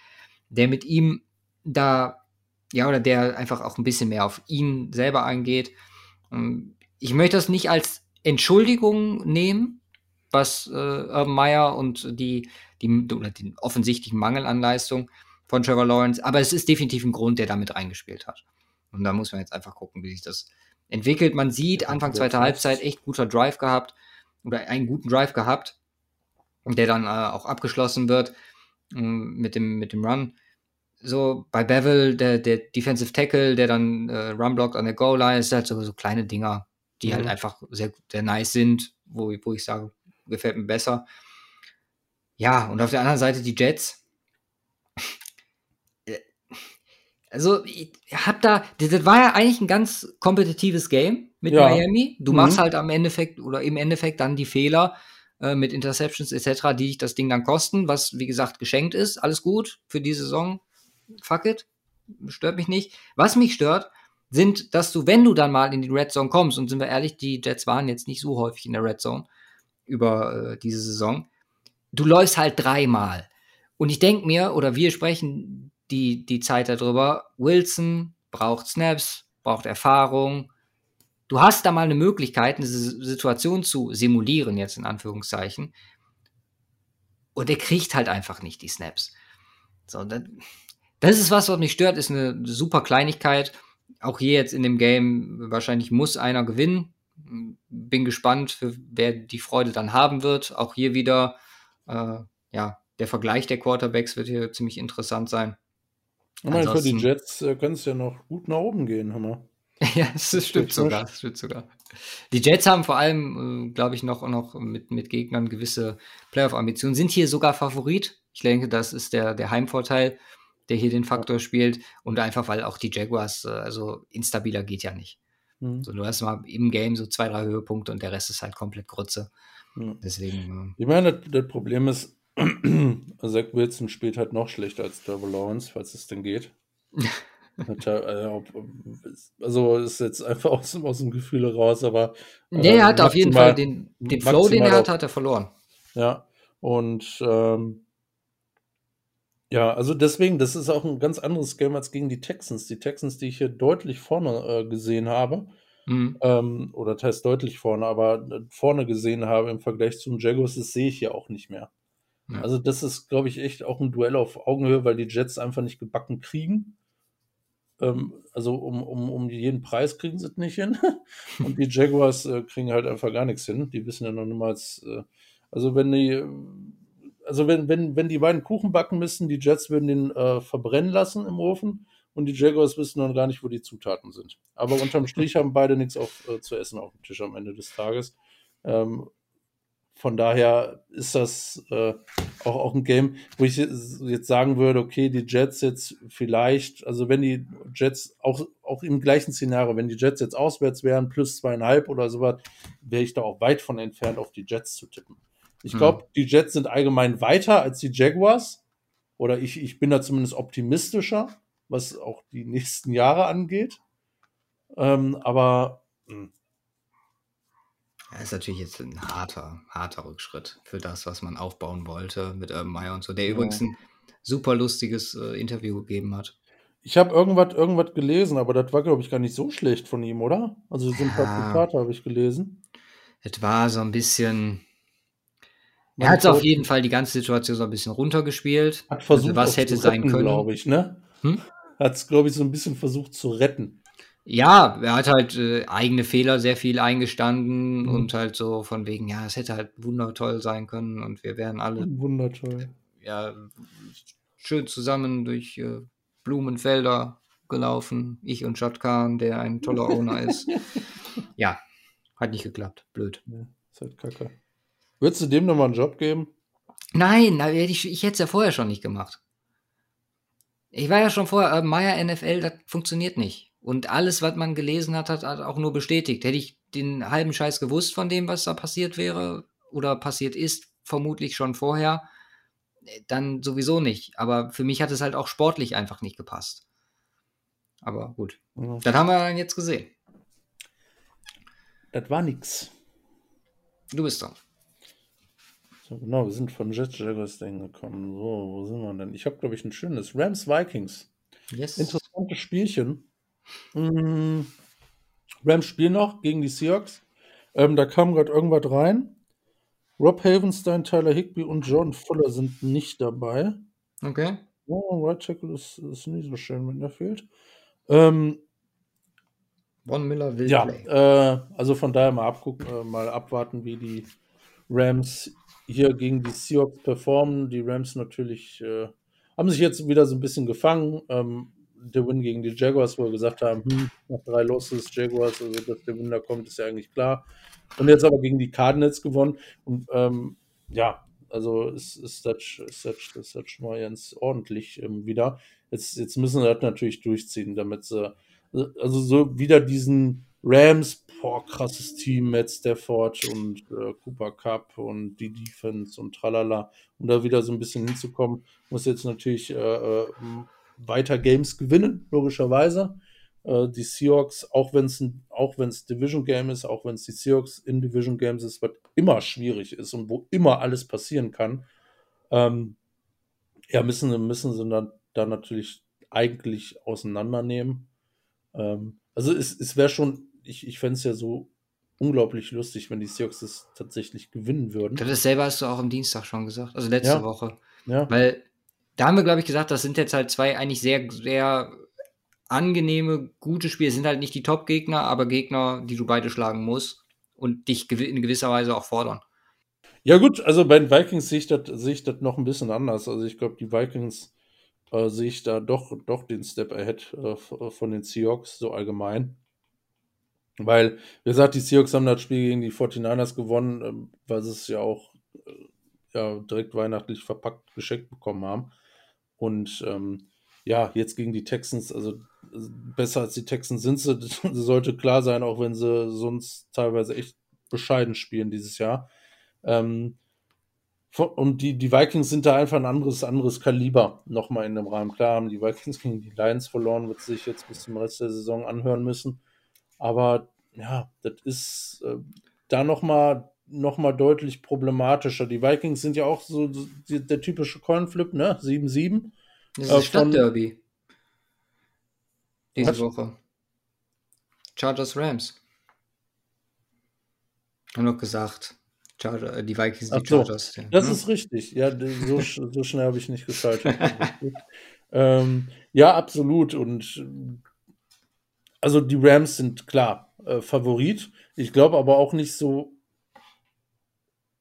der mit ihm da, ja, oder der einfach auch ein bisschen mehr auf ihn selber eingeht. Ähm, ich möchte das nicht als Entschuldigung nehmen, was äh, Urban Meyer und die, die, oder den offensichtlichen Mangel an Leistung von Trevor Lawrence, aber es ist definitiv ein Grund, der damit reingespielt hat. Und da muss man jetzt einfach gucken, wie sich das entwickelt. Man sieht, Anfang zweiter Halbzeit echt guter Drive gehabt oder einen guten Drive gehabt, der dann äh, auch abgeschlossen wird äh, mit, dem, mit dem Run. So bei Bevel, der, der Defensive Tackle, der dann äh, Run blockt an der Goal-Line, ist halt so, so kleine Dinger, die halt mhm. halt einfach sehr, sehr nice sind, wo, wo ich sage, gefällt mir besser. Ja, und auf der anderen Seite die Jets. Also, ich hab da, das war ja eigentlich ein ganz kompetitives Game mit ja. Miami. Du mhm. machst halt am Endeffekt oder im Endeffekt dann die Fehler äh, mit Interceptions etc., die dich das Ding dann kosten, was wie gesagt geschenkt ist. Alles gut für die Saison. Fuck it. Stört mich nicht. Was mich stört, sind, dass du, wenn du dann mal in die Red Zone kommst, und sind wir ehrlich, die Jets waren jetzt nicht so häufig in der Red Zone über äh, diese Saison, du läufst halt dreimal. Und ich denke mir, oder wir sprechen die, die Zeit darüber, Wilson braucht Snaps, braucht Erfahrung. Du hast da mal eine Möglichkeit, eine Situation zu simulieren, jetzt in Anführungszeichen. Und er kriegt halt einfach nicht die Snaps. So, das, das ist was, was mich stört, ist eine super Kleinigkeit. Auch hier jetzt in dem Game, wahrscheinlich muss einer gewinnen. Bin gespannt, wer die Freude dann haben wird. Auch hier wieder, äh, ja, der Vergleich der Quarterbacks wird hier ziemlich interessant sein. Ich meine, für die Jets äh, können es ja noch gut nach oben gehen, Hammer. ja, das stimmt sogar, das stimmt sogar. Die Jets haben vor allem, äh, glaube ich, noch, noch mit, mit Gegnern gewisse Playoff-Ambitionen, sind hier sogar Favorit. Ich denke, das ist der, der Heimvorteil, der hier den Faktor spielt. Und einfach, weil auch die Jaguars, äh, also instabiler geht ja nicht. Mhm. So, du hast mal im Game so zwei, drei Höhepunkte und der Rest ist halt komplett Grütze. Mhm. Deswegen. Äh, ich meine, das, das Problem ist, Zach Wilson spielt halt noch schlechter als Trevor Lawrence, falls es denn geht. Äh, also ist jetzt einfach aus, aus dem Gefühl raus, aber. Nee, er hat auf jeden Fall den, den Flow, den er hat, hat er verloren. Ja, und ähm, ja, also deswegen, das ist auch ein ganz anderes Game als gegen die Texans. Die Texans, die ich hier deutlich vorne äh, gesehen habe, mhm. ähm, oder das heißt deutlich vorne, aber äh, vorne gesehen habe im Vergleich zum Jaguars, das sehe ich hier auch nicht mehr. Ja. Also das ist, glaube ich, echt auch ein Duell auf Augenhöhe, weil die Jets einfach nicht gebacken kriegen. Ähm, also um, um, um jeden Preis kriegen sie es nicht hin. Und die Jaguars äh, kriegen halt einfach gar nichts hin. Die wissen ja noch niemals, äh, also wenn die, also wenn, wenn, wenn die beiden Kuchen backen müssen, die Jets würden den äh, verbrennen lassen im Ofen und die Jaguars wissen noch gar nicht, wo die Zutaten sind. Aber unterm Strich haben beide nichts auf, äh, zu essen auf dem Tisch am Ende des Tages. Ähm, von daher ist das äh, auch, auch ein Game, wo ich jetzt sagen würde, okay, die Jets jetzt vielleicht, also wenn die Jets auch, auch im gleichen Szenario, wenn die Jets jetzt auswärts wären, plus zweieinhalb oder sowas, wäre ich da auch weit von entfernt, auf die Jets zu tippen. Ich glaube, hm. die Jets sind allgemein weiter als die Jaguars. Oder ich, ich bin da zumindest optimistischer, was auch die nächsten Jahre angeht. Ähm, aber mh, hm, das ist natürlich jetzt ein harter, harter Rückschritt für das, was man aufbauen wollte mit Urban Meyer und so, der ja. übrigens ein super lustiges äh, Interview gegeben hat. Ich habe irgendwas, irgendwas gelesen, aber das war, glaube ich, gar nicht so schlecht von ihm, oder? Also so ein paar ja. Zitate habe ich gelesen. Es war so ein bisschen. Er hat auf jeden Fall die ganze Situation so ein bisschen runtergespielt. Hat versucht, also was hätte sein retten, können. glaube ich, ne? Hm? Hat es, glaube ich, so ein bisschen versucht zu retten. Ja, er hat halt äh, eigene Fehler sehr viel eingestanden mhm. und halt so von wegen, ja, es hätte halt wundertoll sein können und wir wären alle wundertoll. Ja, schön zusammen durch äh, Blumenfelder gelaufen, ich und Shotkan, der ein toller Owner ist. Ja, hat nicht geklappt. Blöd. Ja, ist halt kacke. Würdest du dem nochmal einen Job geben? Nein, ich, ich hätte es ja vorher schon nicht gemacht. Ich war ja schon vorher, äh, Meier NFL, das funktioniert nicht. Und alles, was man gelesen hat, hat, hat auch nur bestätigt. Hätte ich den halben Scheiß gewusst von dem, was da passiert wäre oder passiert ist, vermutlich schon vorher, äh, dann sowieso nicht. Aber für mich hat es halt auch sportlich einfach nicht gepasst. Aber gut, Ja. das haben wir dann jetzt gesehen. Das war nix. Du bist dran. So, genau, wir sind von Jet Jaguars dahin gekommen. So, wo sind wir denn? Ich habe, glaube ich, ein schönes Rams Vikings. Yes. Interessantes Spielchen. Mm, Rams spielen noch gegen die Seahawks. Ähm, da kam gerade irgendwas rein. Rob Havenstein, Tyler Higby und John Fuller sind nicht dabei. Okay. Oh, Right Tackle ist, ist nicht so schön, wenn der fehlt. Ähm, Von Miller will ja, play. äh, also von daher mal, abgucken, äh, mal abwarten, wie die Rams hier gegen die Seahawks performen. Die Rams natürlich äh, haben sich jetzt wieder so ein bisschen gefangen. Ähm, der Win gegen die Jaguars, wo wir gesagt haben, hm, nach drei Losses Jaguars, also dass der Win da kommt, ist ja eigentlich klar. Und jetzt aber gegen die Cardinals gewonnen. Und ähm, ja, also ist, ist, das, ist, das, ist das schon mal ganz ordentlich ähm, wieder. Jetzt, jetzt müssen sie das natürlich durchziehen, damit sie also so wieder diesen Rams, boah, krasses Team, Matt Stafford und äh, Cooper Cup und die Defense und tralala, um da wieder so ein bisschen hinzukommen, muss jetzt natürlich äh, äh, weiter Games gewinnen, logischerweise. Äh, die Seahawks, auch wenn es Division Game ist, auch wenn es die Seahawks in Division Games ist, was immer schwierig ist und wo immer alles passieren kann, ähm, ja, müssen, müssen sie dann, dann natürlich eigentlich auseinandernehmen. Ähm, also es, es wäre schon, ich, ich fände es ja so unglaublich lustig, wenn die Seahawks das tatsächlich gewinnen würden. Das selber hast du auch am Dienstag schon gesagt, also letzte Ja. Woche. Ja, Weil da haben wir, glaube ich, gesagt, das sind jetzt halt zwei eigentlich sehr, sehr angenehme, gute Spiele. Es sind halt nicht die Top-Gegner, aber Gegner, die du beide schlagen musst und dich in gewisser Weise auch fordern. ja gut, also bei den Vikings sehe ich das ich das noch ein bisschen anders. Also ich glaube, die Vikings äh, sehe ich da doch, doch den Step ahead äh, von den Seahawks, so allgemein. Weil, wie gesagt, die Seahawks haben das Spiel gegen die 49ers gewonnen, ähm, weil sie es ja auch äh, ja, direkt weihnachtlich verpackt geschenkt bekommen haben. Und ähm, ja, jetzt gegen die Texans, also besser als die Texans sind sie, das sollte klar sein, auch wenn sie sonst teilweise echt bescheiden spielen dieses Jahr. Ähm, und die, die Vikings sind da einfach ein anderes, anderes Kaliber nochmal in dem Rahmen. Klar haben die Vikings gegen die Lions verloren, wird sich jetzt bis zum Rest der Saison anhören müssen. Aber ja, das ist äh, da nochmal noch mal deutlich problematischer. Die Vikings sind ja auch so, so die, der typische Coinflip, ne? 7-7. Das ist Äh, Stadtderby. Diese Was? Woche. Chargers Rams. Haben noch gesagt. Charger, äh, die Vikings, die so, Chargers. Ja. Das Hm? ist richtig. Ja, so, so schnell habe ich nicht geschaltet. ähm, ja, absolut. Und also die Rams sind klar äh, Favorit. Ich glaube aber auch nicht so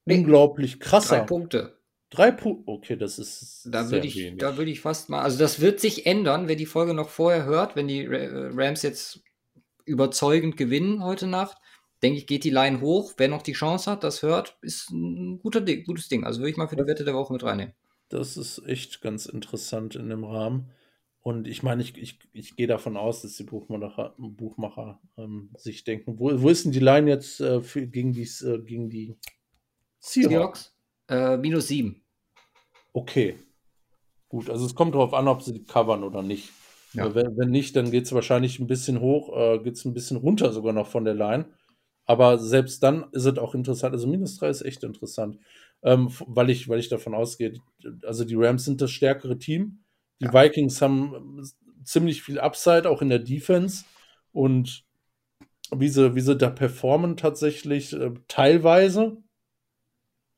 Nee. unglaublich Drei krasser. Punkte. Drei Punkte. Okay, das ist Da sehr würde ich, wenig. da würde ich fast mal, also das wird sich ändern, wer die Folge noch vorher hört, wenn die äh, Rams jetzt überzeugend gewinnen heute Nacht, denke ich, geht die Line hoch. Wer noch die Chance hat, das hört, ist ein guter gutes Ding. Also würde ich mal für die Wette der Woche mit reinnehmen. Das ist echt ganz interessant in dem Rahmen. Und ich meine, ich, ich, ich gehe davon aus, dass die Buchmacher, Buchmacher ähm, sich denken, wo, wo ist denn die Line jetzt äh, für, gegen, die, äh, gegen die Seahawks? Seahawks, äh, minus sieben. Okay. Gut, also es kommt darauf an, ob sie die covern oder nicht. Ja. Äh, Wenn, wenn nicht, dann geht es wahrscheinlich ein bisschen hoch, äh, geht es ein bisschen runter sogar noch von der Line. Aber selbst dann ist es auch interessant. Also minus 3 ist echt interessant. Ähm, weil, ich, weil ich davon ausgehe, also die Rams sind das stärkere Team. Die Ja. Vikings haben ähm, ziemlich viel Upside, auch in der Defense. Und wie sie, wie sie da performen tatsächlich, äh, teilweise.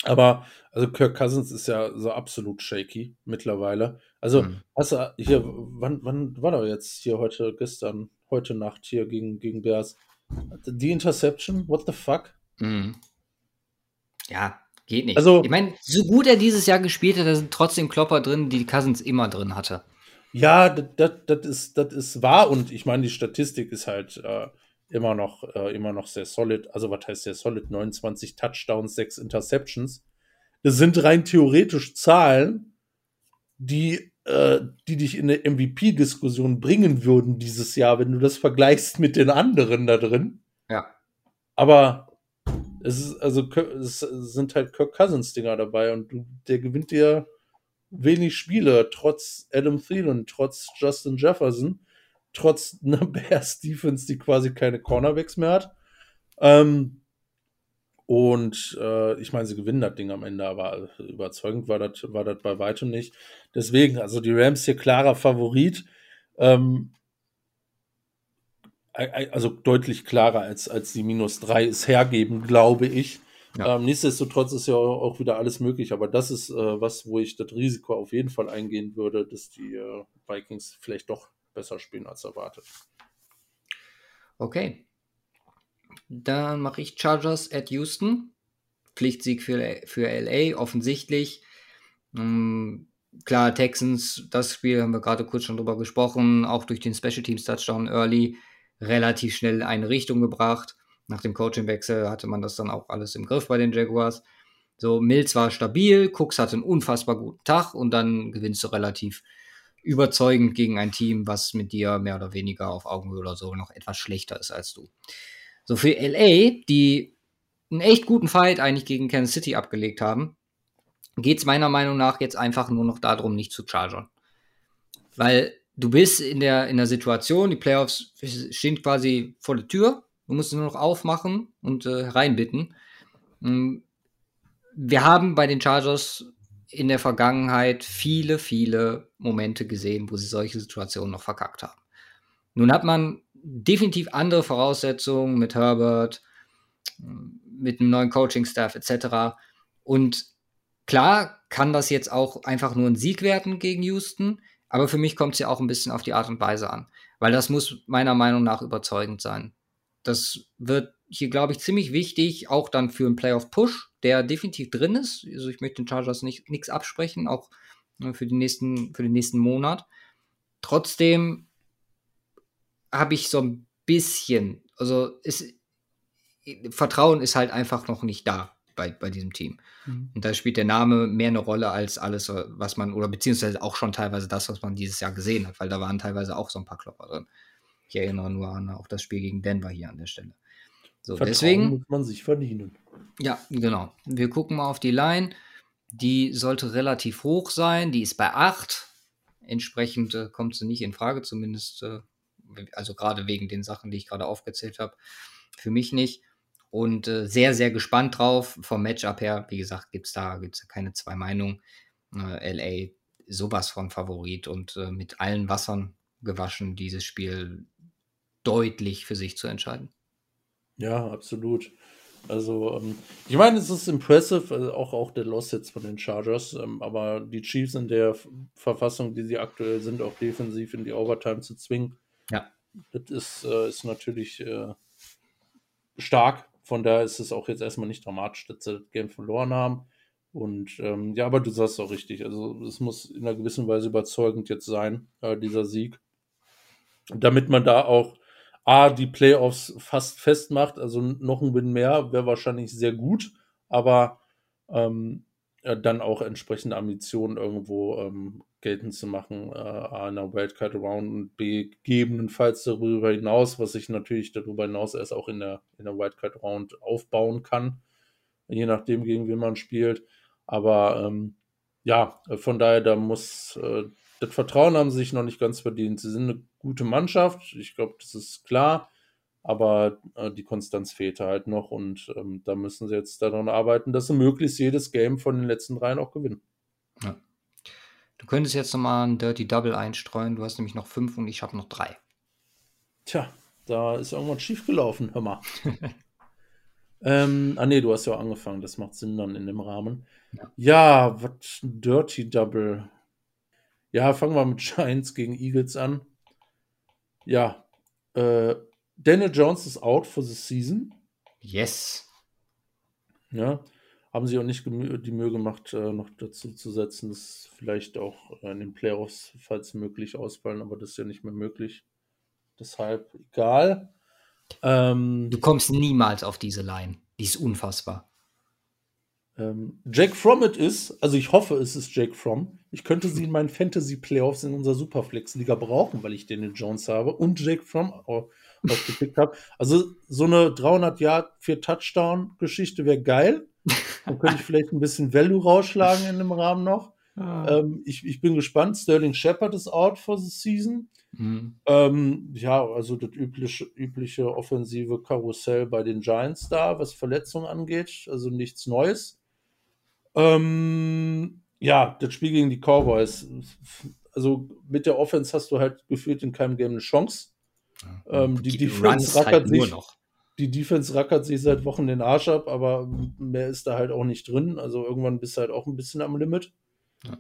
Aber also Kirk Cousins ist ja so absolut shaky mittlerweile. Also Mhm. hast du hier, wann, wann war er jetzt hier heute, gestern, heute Nacht hier gegen, gegen Bears? Die Interception, what the fuck? Mhm. Ja, geht nicht. Also- ich meine, so gut er dieses Jahr gespielt hat, da sind trotzdem Klopper drin, die Cousins immer drin hatte. Ja, das ist, das ist wahr und ich meine, die Statistik ist halt äh, immer noch, äh, immer noch sehr solid. Also, was heißt sehr solid? 29 Touchdowns, 6 Interceptions. Das sind rein theoretisch Zahlen, die, äh, die dich in eine MVP-Diskussion bringen würden dieses Jahr, wenn du das vergleichst mit den anderen da drin. Ja. Aber es ist, also es sind halt Kirk Cousins-Dinger dabei und der gewinnt dir wenig Spiele, trotz Adam Thielen, trotz Justin Jefferson, trotz einer Bears Defense, die quasi keine Cornerbacks mehr hat. Ähm, und äh, ich meine, sie gewinnen das Ding am Ende, aber überzeugend war das war das bei weitem nicht. Deswegen, also die Rams hier klarer Favorit. Ähm, also deutlich klarer als, als die minus drei es hergeben, glaube ich. Ja. Ähm, nichtsdestotrotz ist ja auch wieder alles möglich, aber das ist äh, was, wo ich das Risiko auf jeden Fall eingehen würde, dass die äh, Vikings vielleicht doch besser spielen als erwartet. Okay. Dann mache ich Chargers at Houston. Pflichtsieg für, für LA, offensichtlich. Ähm, klar, Texans, das Spiel haben wir gerade kurz schon drüber gesprochen, auch durch den Special Teams Touchdown Early relativ schnell in eine Richtung gebracht. Nach dem Coachingwechsel hatte man das dann auch alles im Griff bei den Jaguars. So, Mills war stabil, Cooks hatte einen unfassbar guten Tag und dann gewinnst du relativ überzeugend gegen ein Team, was mit dir mehr oder weniger auf Augenhöhe oder so noch etwas schlechter ist als du. So, für LA, die einen echt guten Fight eigentlich gegen Kansas City abgelegt haben, geht es meiner Meinung nach jetzt einfach nur noch darum, nicht zu chargern. Weil du bist in der, in der Situation, die Playoffs stehen quasi vor der Tür, du musst nur noch aufmachen und äh, reinbitten. Mm, wir haben bei den Chargers in der Vergangenheit viele, viele Momente gesehen, wo sie solche Situationen noch verkackt haben. Nun hat man definitiv andere Voraussetzungen mit Herbert, mit einem neuen Coaching-Staff etc. Und klar kann das jetzt auch einfach nur ein Sieg werden gegen Houston. Aber für mich kommt es ja auch ein bisschen auf die Art und Weise an, weil das muss meiner Meinung nach überzeugend sein. Das wird hier, glaube ich, ziemlich wichtig, auch dann für einen Playoff-Push, der definitiv drin ist. Also ich möchte den Chargers nichts absprechen, auch ne, für, den nächsten, für den nächsten Monat. Trotzdem habe ich so ein bisschen, also ist, Vertrauen ist halt einfach noch nicht da bei, bei diesem Team. Mhm. Und da spielt der Name mehr eine Rolle als alles, was man, oder beziehungsweise auch schon teilweise das, was man dieses Jahr gesehen hat, weil da waren teilweise auch so ein paar Klopper drin. Ich erinnere nur an auch das Spiel gegen Denver hier an der Stelle. So, Vertrauen deswegen muss man sich verdienen. Ja, genau. Wir gucken mal auf die Line. Die sollte relativ hoch sein. Die ist bei 8. Entsprechend äh, kommt sie nicht in Frage, zumindest, äh, also gerade wegen den Sachen, die ich gerade aufgezählt habe. Für mich nicht und äh, sehr, sehr gespannt drauf. Vom Matchup her, wie gesagt, gibt es da gibt's keine zwei Meinungen. Äh, LA sowas von Favorit und äh, mit allen Wassern gewaschen, dieses Spiel deutlich für sich zu entscheiden. Ja, absolut. Also, ähm, ich meine, es ist impressive, also auch, auch der Loss jetzt von den Chargers, ähm, aber die Chiefs in der Verfassung, die sie aktuell sind, auch defensiv in die Overtime zu zwingen, ja. das ist, äh, ist natürlich äh, stark. Von daher ist es auch jetzt erstmal nicht dramatisch, dass sie das Game verloren haben. Und ähm, ja, aber du sagst auch richtig. Also es muss in einer gewissen Weise überzeugend jetzt sein, äh, dieser Sieg. Damit man da auch A, die Playoffs fast festmacht. Also noch ein Win mehr wäre wahrscheinlich sehr gut, aber ähm, dann auch entsprechende Ambitionen irgendwo ähm, geltend zu machen, äh, A, in der Wildcard Round und B, gegebenenfalls darüber hinaus, was ich natürlich darüber hinaus erst auch in der, in der Wildcard Round aufbauen kann, je nachdem, gegen wen man spielt. Aber ähm, ja, von daher, da muss äh, das Vertrauen haben sie sich noch nicht ganz verdient. Sie sind eine gute Mannschaft, ich glaube, das ist klar, aber äh, die Konstanz fehlt halt noch und ähm, da müssen sie jetzt daran arbeiten, dass sie möglichst jedes Game von den letzten dreien auch gewinnen. Ja. Du könntest jetzt nochmal ein Dirty Double einstreuen. Du hast nämlich noch fünf und ich habe noch drei. Tja, da ist irgendwas schiefgelaufen, hör mal. ähm, ah nee, du hast ja auch angefangen. Das macht Sinn dann in dem Rahmen. Ja, ja was Dirty Double. Ja, fangen wir mit Giants gegen Eagles an. Ja, äh, Daniel Jones ist out for the season. Yes. Ja, haben sie auch nicht die Mühe gemacht, äh, noch dazu zu setzen, dass vielleicht auch in den Playoffs, falls möglich, ausfallen, aber das ist ja nicht mehr möglich. Deshalb egal. Ähm, du kommst niemals auf diese Line. Die ist unfassbar. ähm, Jake Fromm it ist, also ich hoffe, es ist Jake Fromm. Ich könnte sie in meinen Fantasy-Playoffs in unserer Superflex-Liga brauchen, weil ich den Jones habe und Jake Fromm aufgepickt habe. Also so eine 300 Yard, 4 Touchdown-Geschichte wäre geil. Dann könnte ich vielleicht ein bisschen Value rausschlagen in dem Rahmen noch. Ah. Ähm, ich, ich bin gespannt. Sterling Shepard ist out for the season. Mhm. Ähm, ja, also das übliche, übliche offensive Karussell bei den Giants da, was Verletzungen angeht. Also nichts Neues. Ähm, ja, das Spiel gegen die Cowboys. Also mit der Offense hast du halt gefühlt in keinem Game eine Chance. Ja, ähm, die, die Defense rackert halt sich. Die Defense rackert sich seit Wochen den Arsch ab, aber mehr ist da halt auch nicht drin. Also irgendwann bist du halt auch ein bisschen am Limit. Ja,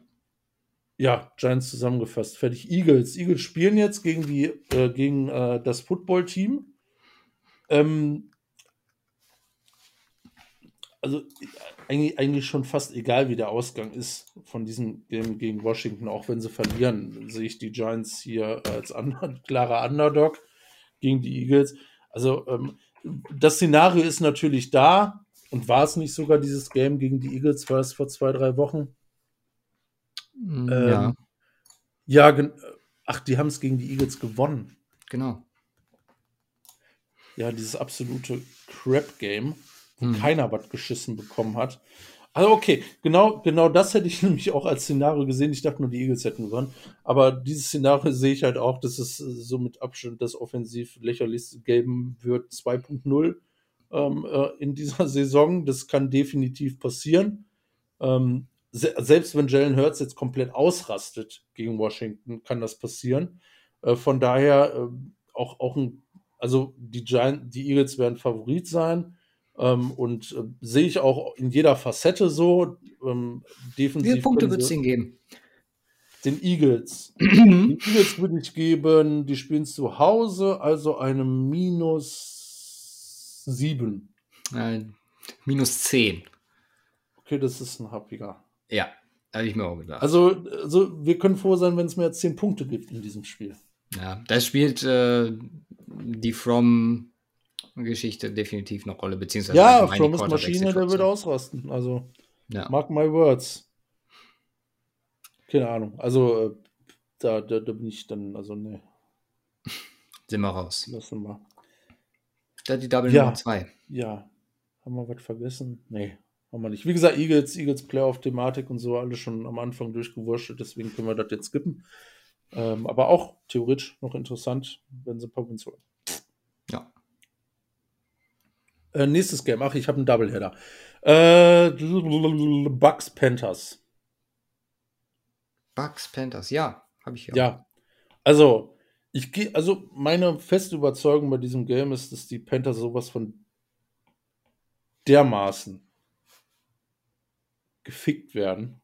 ja Giants zusammengefasst. Fertig. Eagles. Eagles spielen jetzt gegen die, äh, gegen äh, das Football-Team. Ähm, also eigentlich, eigentlich schon fast egal, wie der Ausgang ist von diesem Game gegen Washington, auch wenn sie verlieren, sehe ich die Giants hier als under, klarer Underdog gegen die Eagles. Also ähm, das Szenario ist natürlich da und war es nicht sogar dieses Game gegen die Eagles, war es vor zwei, drei Wochen? Mm, ja. Ähm, ja, ach, die haben es gegen die Eagles gewonnen. Genau. Ja, dieses absolute Crap-Game wo hm. keiner was geschissen bekommen hat. Also okay, genau, genau das hätte ich nämlich auch als Szenario gesehen. Ich dachte nur, die Eagles hätten gewonnen. Aber dieses Szenario sehe ich halt auch, dass es so mit Abstand das offensiv lächerlichste geben wird 2.0 ähm, äh, in dieser Saison. Das kann definitiv passieren. Ähm, se selbst wenn Jalen Hurts jetzt komplett ausrastet gegen Washington, kann das passieren. Äh, von daher äh, auch, auch ein, also die, Giant, die Eagles werden Favorit sein. Ähm, und äh, sehe ich auch in jeder Facette so. Ähm, defensiv Wie viele Punkte wird es denen geben? Den Eagles. die Eagles würde ich geben, die spielen zu Hause, also eine minus 7. Nein, minus 10. Okay, das ist ein happiger. Ja, habe ich mir auch gedacht. Also, also wir können froh sein, wenn es mehr 10 Punkte gibt in diesem Spiel. Ja, da spielt äh, die From Geschichte definitiv eine Rolle, beziehungsweise ja, From Maschine, der wird ausrasten. Also, ja. mark my words. Keine Ahnung. Also, äh, da, da, da bin ich dann, also, ne. Sind wir raus. Lassen wir. Da die Double ja. Nummer 2. Ja. Haben wir was vergessen? Nee, haben wir nicht. Wie gesagt, Eagles, Eagles Playoff-Thematik und so, alles schon am Anfang durchgewurschtelt, deswegen können wir das jetzt skippen. Ähm, aber auch theoretisch noch interessant, wenn sie ein paar Wins holen. Ja. Äh, nächstes Game. Ach, ich habe einen Doubleheader. Äh, Bucks Panthers. Bucks Panthers, ja, habe ich ja. Ja. Also, ich gehe, also meine feste Überzeugung bei diesem Game ist, dass die Panthers sowas von dermaßen gefickt werden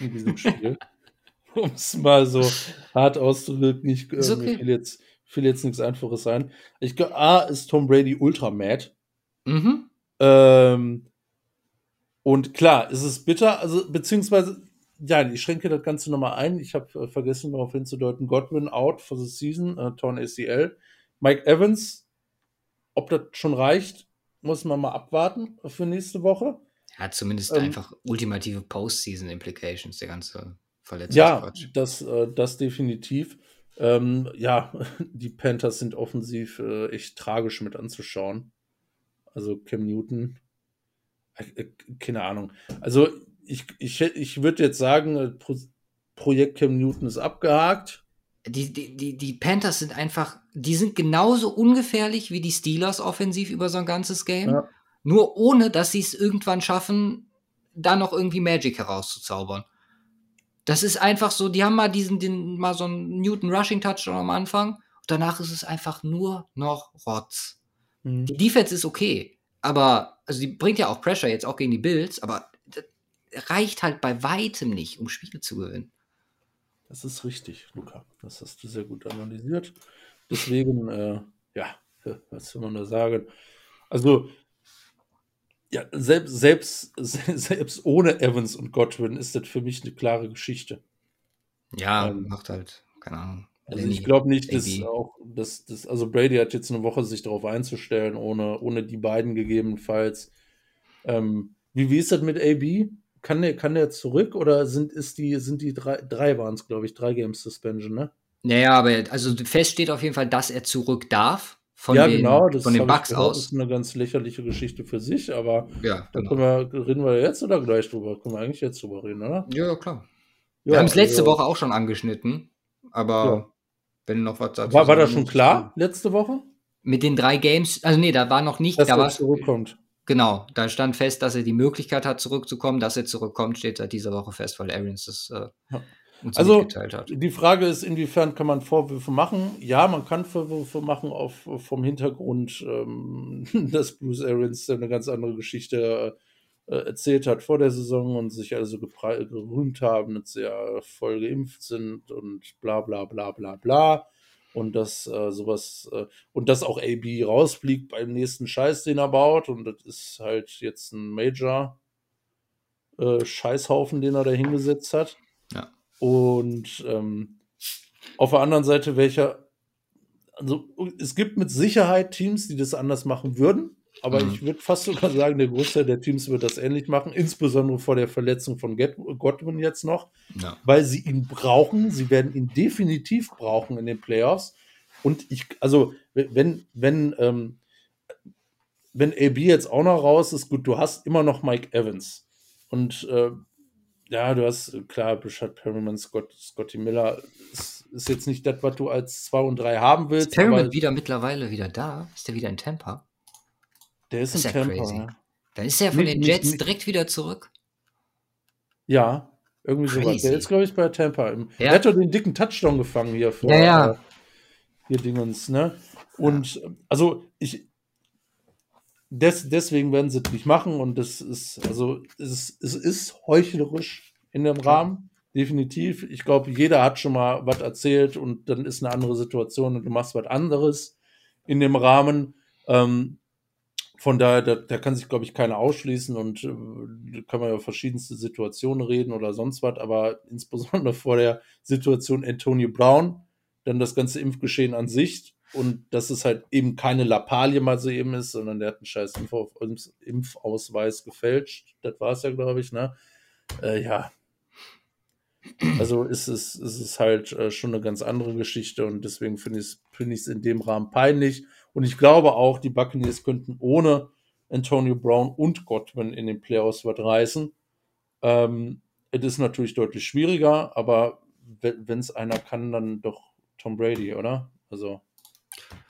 in diesem Spiel. um es mal so hart auszudrücken. Ich äh, okay. will, jetzt, will jetzt nichts Einfaches sein. Ich A ist Tom Brady ultra mad. Mhm. Ähm, und klar, ist es bitter, also beziehungsweise, ja, ich schränke das Ganze nochmal ein. Ich habe äh, vergessen, darauf hinzudeuten, Godwin out for the season, äh, Torn ACL. Mike Evans, ob das schon reicht, muss man mal abwarten für nächste Woche. Ja, zumindest ähm, einfach ultimative Postseason-Implications, der ganze Verletzung. Ja, das, äh, das definitiv. Ähm, ja, die Panthers sind offensiv äh, echt tragisch mit anzuschauen. Also Cam Newton. Äh, äh, keine Ahnung. Also ich, ich, ich würde jetzt sagen, äh, Pro Projekt Cam Newton ist abgehakt. Die, die, die, Panthers sind einfach, die sind genauso ungefährlich wie die Steelers offensiv über so ein ganzes Game. Ja. Nur ohne, dass sie es irgendwann schaffen, da noch irgendwie Magic herauszuzaubern. Das ist einfach so, die haben mal diesen, den, mal so einen Newton Rushing Touchdown am Anfang. Danach ist es einfach nur noch Rotz. Mhm. Die Defense ist okay, aber also die bringt ja auch Pressure jetzt auch gegen die Bills, aber reicht halt bei weitem nicht, um Spiele zu gewinnen. Das ist richtig, Luca. Das hast du sehr gut analysiert. Deswegen, äh, ja, was soll man da sagen? Also, ja, selbst, selbst, selbst ohne Evans und Godwin ist das für mich eine klare Geschichte. Ja, ähm, macht halt, keine Ahnung. Also ich glaube nicht, dass auch, dass, dass, also Brady hat jetzt eine Woche sich darauf einzustellen, ohne, ohne die beiden gegebenenfalls. Ähm, Wie, wie ist das mit AB? Kann der, kann der zurück oder sind, ist die, sind die drei, drei waren es, glaube ich, drei Games Suspension, ne? Naja, aber also fest steht auf jeden Fall, dass er zurück darf. Von ja, den, genau, das von den Bugs gehört. Das aus. ist eine ganz lächerliche Geschichte für sich, aber Ja, da genau. können wir, reden wir jetzt oder gleich drüber? Können wir eigentlich jetzt drüber reden, oder? Ja, klar. Ja, Wir haben es letzte also- Woche auch schon angeschnitten, aber. Wenn du noch was dazu War, war das schon klar letzte Woche? Mit den drei Games, also nee, da war noch nicht, Dass da er war zurückkommt. genau, da stand fest, dass er die Möglichkeit hat, zurückzukommen. Dass er zurückkommt, steht seit dieser Woche fest, weil Arians das äh, Ja. uns Also, mitgeteilt hat. Die Frage ist, inwiefern kann man Vorwürfe machen? Ja, man kann Vorwürfe machen auf, vom Hintergrund, ähm, dass Bruce Arians eine ganz andere Geschichte äh, erzählt hat vor der Saison und sich also gerühmt haben, dass sie ja voll geimpft sind und bla bla bla bla bla. Und dass äh, sowas, äh, und dass auch AB rausfliegt beim nächsten Scheiß, den er baut. Und das ist halt jetzt ein Major äh, Scheißhaufen, den er da hingesetzt hat. Ja. Und ähm, auf der anderen Seite, welcher, also es gibt mit Sicherheit Teams, die das anders machen würden, aber Mhm. ich würde fast sogar sagen, der Großteil der Teams wird das ähnlich machen, insbesondere vor der Verletzung von Godwin jetzt noch, Ja. weil sie ihn brauchen. Sie werden ihn definitiv brauchen in den Playoffs. Und ich, also, wenn, wenn, ähm, wenn AB jetzt auch noch raus ist, gut, du hast immer noch Mike Evans. Und äh, ja, du hast, klar, Brashad Perriman, Scott, Scotty Miller ist, ist jetzt nicht das, was du als 2 und 3 haben Ist willst. Perriman aber wieder mittlerweile wieder da? Ist der wieder in Tampa? Der ist, ist in ja Tampa. crazy. ne? Dann ist er von Nicht- den Jets nicht- direkt wieder zurück. Ja, irgendwie sowas. Crazy. Der ist, glaube ich, bei Tampa. Ja. Der hat doch den dicken Touchdown gefangen hier vor. Ja, ja. Äh, hier Dingens, ne? Und also ich. Des, deswegen werden sie es nicht machen und das ist, also es ist, es ist heuchlerisch in dem Rahmen, definitiv. Ich glaube, jeder hat schon mal was erzählt und dann ist eine andere Situation und du machst was anderes in dem Rahmen. Ähm, von daher, da, da kann sich, glaube ich, keiner ausschließen und äh, kann man über verschiedenste Situationen reden oder sonst was, aber insbesondere vor der Situation Antonio Brown, dann das ganze Impfgeschehen an sich und dass es halt eben keine Lappalie mal so eben ist, sondern der hat einen scheiß Impf Impfausweis gefälscht. Das war es ja, glaube ich, ne? Äh, ja. Also ist es, ist es halt äh, schon eine ganz andere Geschichte und deswegen finde ich es find in dem Rahmen peinlich. Und ich glaube auch, die Buccaneers könnten ohne Antonio Brown und Godwin in den Playoffs was reißen. Ähm, es ist natürlich deutlich schwieriger, aber wenn es einer kann, dann doch Tom Brady, oder? Also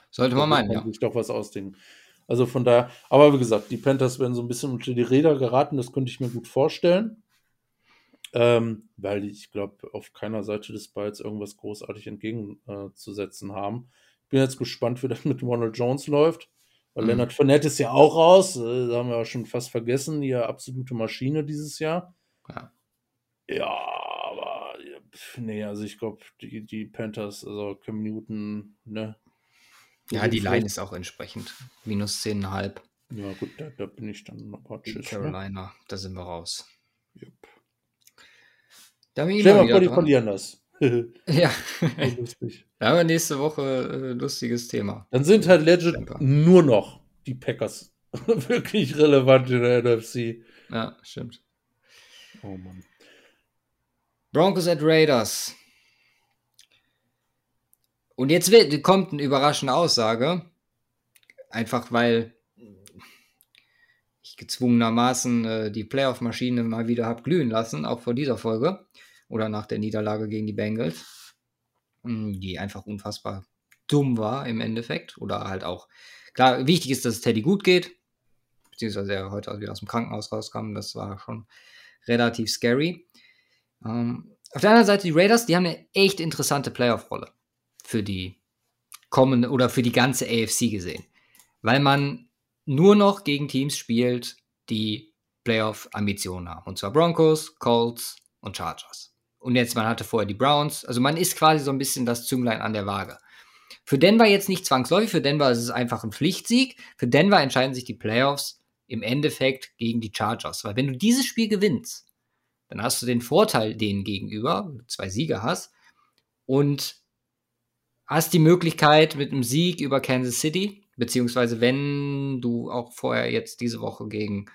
Sollte man meinen, ja. sich doch was ausdenken. Also von daher, aber wie gesagt, die Panthers werden so ein bisschen unter die Räder geraten, das könnte ich mir gut vorstellen. Ähm, weil ich glaube, auf keiner Seite des Balls irgendwas großartig entgegenzusetzen haben. Bin jetzt gespannt, wie das mit Ronald Jones läuft. Weil Mhm. Leonard Fournette ist ja auch raus. Äh, da haben wir ja schon fast vergessen. Die absolute Maschine dieses Jahr. Ja. Ja, aber nee, also ich glaube, die, die Panthers, also Cam Newton, ne? Ja, die Line ist auch entsprechend. Minus 10,5. Ja, gut, da, da bin ich dann noch mal Gegen tschüss. Ne? Carolina. Da sind wir raus. Jupp. Da Stell mal vor, die verlieren das. Ja, Lustig. da haben wir nächste Woche äh, lustiges Thema. Dann sind halt legit nur noch die Packers wirklich relevant in der NFC. Ja, stimmt. Oh Mann. Broncos at Raiders. Und jetzt wird, kommt eine überraschende Aussage. Einfach weil ich gezwungenermaßen äh, die Playoff-Maschine mal wieder habe glühen lassen, auch vor dieser Folge. Oder nach der Niederlage gegen die Bengals. Mm, Die einfach unfassbar dumm war im Endeffekt. Oder halt auch. Klar, wichtig ist, dass es Teddy gut geht. Beziehungsweise er heute wieder aus dem Krankenhaus rauskam. Das war schon relativ scary. Ähm, auf der anderen Seite, die Raiders, die haben eine echt interessante Playoff-Rolle für die kommende oder für die ganze AFC gesehen. Weil man nur noch gegen Teams spielt, die Playoff-Ambitionen haben. Und zwar Broncos, Colts und Chargers. Und jetzt, man hatte vorher die Browns. Also man ist quasi so ein bisschen das Zünglein an der Waage. Für Denver jetzt nicht zwangsläufig. Für Denver ist es einfach ein Pflichtsieg. Für Denver entscheiden sich die Playoffs im Endeffekt gegen die Chargers. Weil wenn du dieses Spiel gewinnst, dann hast du den Vorteil denen gegenüber, zwei Siege hast, und hast die Möglichkeit mit einem Sieg über Kansas City, beziehungsweise wenn du auch vorher jetzt diese Woche gegen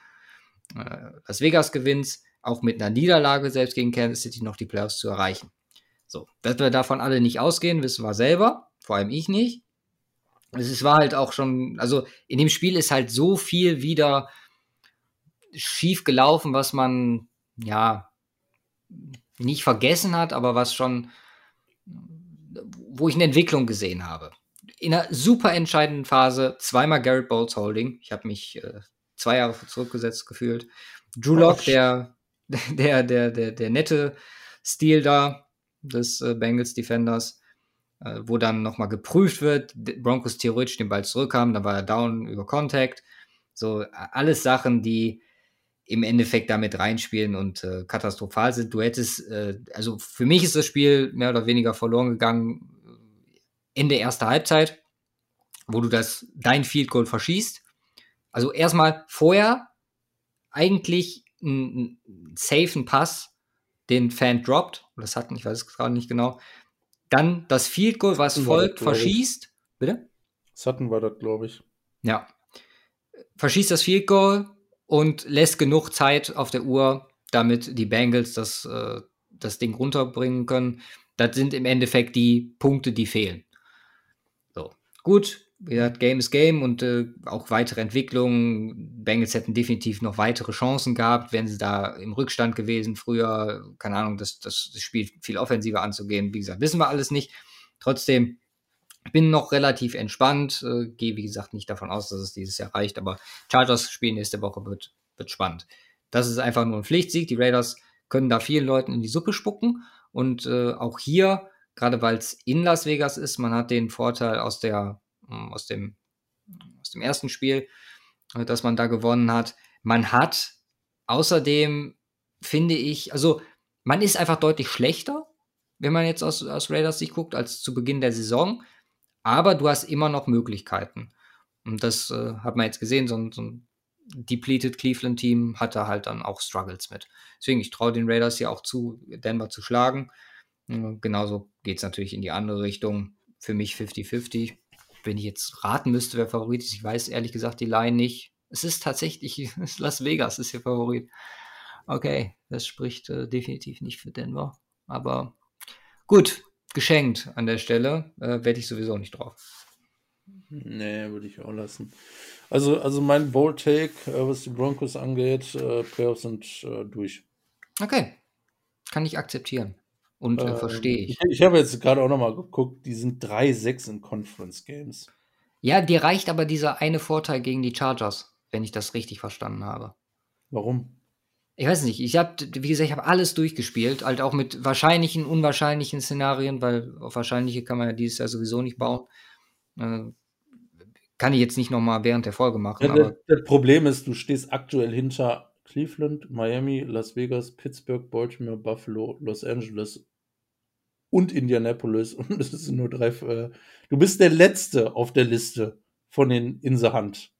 äh, Las Vegas gewinnst, auch mit einer Niederlage selbst gegen Kansas City noch die Playoffs zu erreichen. So, dass wir davon alle nicht ausgehen, wissen wir selber, vor allem ich nicht. Es war halt auch schon, also in dem Spiel ist halt so viel wieder schief gelaufen, was man ja nicht vergessen hat, aber was schon, wo ich eine Entwicklung gesehen habe. In einer super entscheidenden Phase zweimal Garrett Bowles Holding. Ich habe mich äh, zwei Jahre zurückgesetzt gefühlt. Drew Lock, der, der, der, der, der nette Stil da des äh, Bengals Defenders, äh, wo dann nochmal geprüft wird, Broncos theoretisch den Ball zurückhaben, dann war er down über Contact. So, alles Sachen, die im Endeffekt damit reinspielen und äh, katastrophal sind. Du hättest, äh, also für mich ist das Spiel mehr oder weniger verloren gegangen Ende erster Halbzeit, wo du das dein Field Goal verschießt. Also erstmal vorher eigentlich einen safen Pass, den Fan droppt, das hatten, ich weiß es gerade nicht genau. Dann das Field Goal, was folgt, verschießt. Bitte? Sutton war das, glaube ich. Ja. Verschießt das Field Goal, und lässt genug Zeit auf der Uhr, damit die Bengals das, äh, das Ding runterbringen können. Das sind im Endeffekt die Punkte, die fehlen. So, gut. Wie gesagt, Game ist Game und äh, auch weitere Entwicklungen. Bengals hätten definitiv noch weitere Chancen gehabt, wenn sie da im Rückstand gewesen früher. Keine Ahnung, das, das, Spiel viel offensiver anzugehen. Wie gesagt, wissen wir alles nicht. Trotzdem bin noch relativ entspannt, äh, gehe wie gesagt nicht davon aus, dass es dieses Jahr reicht, aber Chargers spielen nächste Woche wird, wird spannend. Das ist einfach nur ein Pflichtsieg. Die Raiders können da vielen Leuten in die Suppe spucken und äh, auch hier, gerade weil es in Las Vegas ist, man hat den Vorteil aus der aus dem aus dem ersten Spiel, äh, dass man da gewonnen hat. Man hat außerdem finde ich, also man ist einfach deutlich schlechter, wenn man jetzt aus, aus Raiders sich guckt, als zu Beginn der Saison aber du hast immer noch Möglichkeiten. Und das äh, hat man jetzt gesehen, so ein, so ein depleted Cleveland-Team hat da halt dann auch Struggles mit. Deswegen, ich traue den Raiders ja auch zu, Denver zu schlagen. Äh, genauso geht es natürlich in die andere Richtung. Für mich 50-50. Wenn ich jetzt raten müsste, wer Favorit ist, ich weiß ehrlich gesagt die Line nicht. Es ist tatsächlich Las Vegas ist hier Favorit. Okay, das spricht äh, definitiv nicht für Denver. Aber gut, geschenkt an der Stelle. Äh, Werde ich sowieso nicht drauf. Nee, würde ich auch lassen. Also, also mein Bold Take, äh, was die Broncos angeht, äh, Playoffs sind äh, durch. Okay. Kann ich akzeptieren. Und äh, verstehe ich. Ich, ich habe jetzt gerade auch nochmal geguckt, die sind 3-6 in Conference Games. Ja, dir reicht aber dieser eine Vorteil gegen die Chargers, wenn ich das richtig verstanden habe. Warum? ich weiß nicht, ich habe, wie gesagt, ich habe alles durchgespielt, halt auch mit wahrscheinlichen, unwahrscheinlichen Szenarien, weil auf wahrscheinliche kann man ja dieses Jahr sowieso nicht bauen. Äh, kann ich jetzt nicht nochmal während der Folge machen. Ja, das, das Problem ist, du stehst aktuell hinter Cleveland, Miami, Las Vegas, Pittsburgh, Baltimore, Buffalo, Los Angeles und Indianapolis. Und das sind nur drei. Äh, du bist der Letzte auf der Liste von den in the Hand.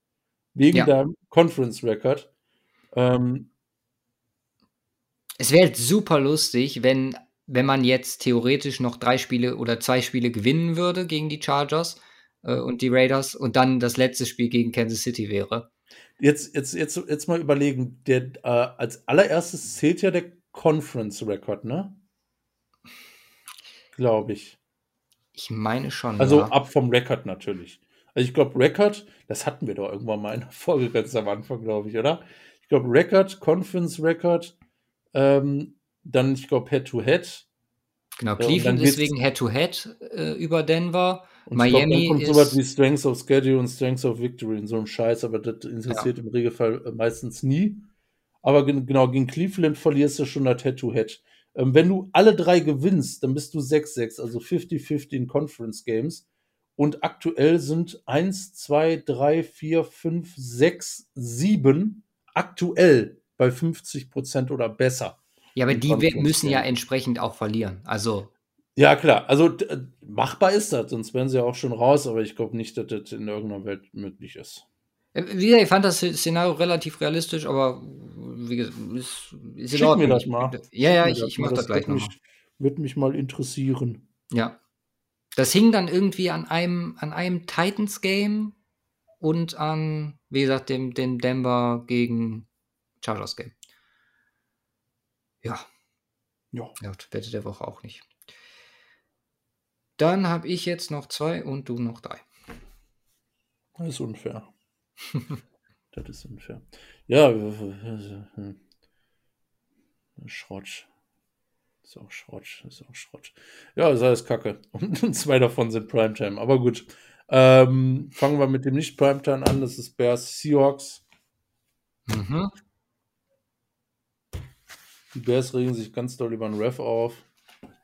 Wegen ja. deinem Conference Record. Ähm, es wäre halt super lustig, wenn, wenn man jetzt theoretisch noch drei Spiele oder zwei Spiele gewinnen würde gegen die Chargers äh, und die Raiders und dann das letzte Spiel gegen Kansas City wäre. Jetzt, jetzt, jetzt, jetzt mal überlegen, der, äh, als allererstes zählt ja der Conference Record, ne? Glaube ich. Ich meine schon. Also ja. ab vom Record natürlich. Also ich glaube, Record, das hatten wir doch irgendwann mal in der Folge ganz am Anfang, glaube ich, oder? Ich glaube, Record, Conference Record, ähm, dann, ich glaube, Head-to-Head. Genau, Cleveland ist wegen Head-to-Head äh, über Denver. Und Miami glaub, dann kommt sowas wie Strengths of Schedule und Strengths of Victory und so ein Scheiß, aber das interessiert ja. im Regelfall äh, meistens nie. Aber genau, gegen Cleveland verlierst du schon das Head-to-Head. Ähm, wenn du alle drei gewinnst, dann bist du 6-6, also 50-50 in Conference Games. Und aktuell sind 1, 2, 3, 4, 5, 6, 7 aktuell bei 50 Prozent oder besser. Ja, aber die müssen ja entsprechend auch verlieren. Also. Ja, klar. Also machbar ist das, sonst wären sie ja auch schon raus, aber ich glaube nicht, dass das in irgendeiner Welt möglich ist. Äh, wie gesagt, ich fand das Szenario relativ realistisch, aber wie gesagt, ist, ist Schick mir das mal. Ja, ja, ich, ich mache das, das gleich nochmal. Würde mich mal interessieren. Ja. Das hing dann irgendwie an einem, an einem Titans-Game und an, wie gesagt, dem, dem Denver gegen Chargers-Game. Ja. Ja. Ja, Wette der Woche auch nicht. Dann habe ich jetzt noch zwei und du noch drei. Das ist unfair. das ist unfair. Ja, hm. Schrott. Ist auch Schrott. Ist auch Schrott. Ja, ist alles Kacke. Und zwei davon sind Primetime. Aber gut. Ähm, fangen wir mit dem Nicht-Primetime an. Das ist Bears Seahawks. Mhm. Die Bears regen sich ganz doll über den Ref auf.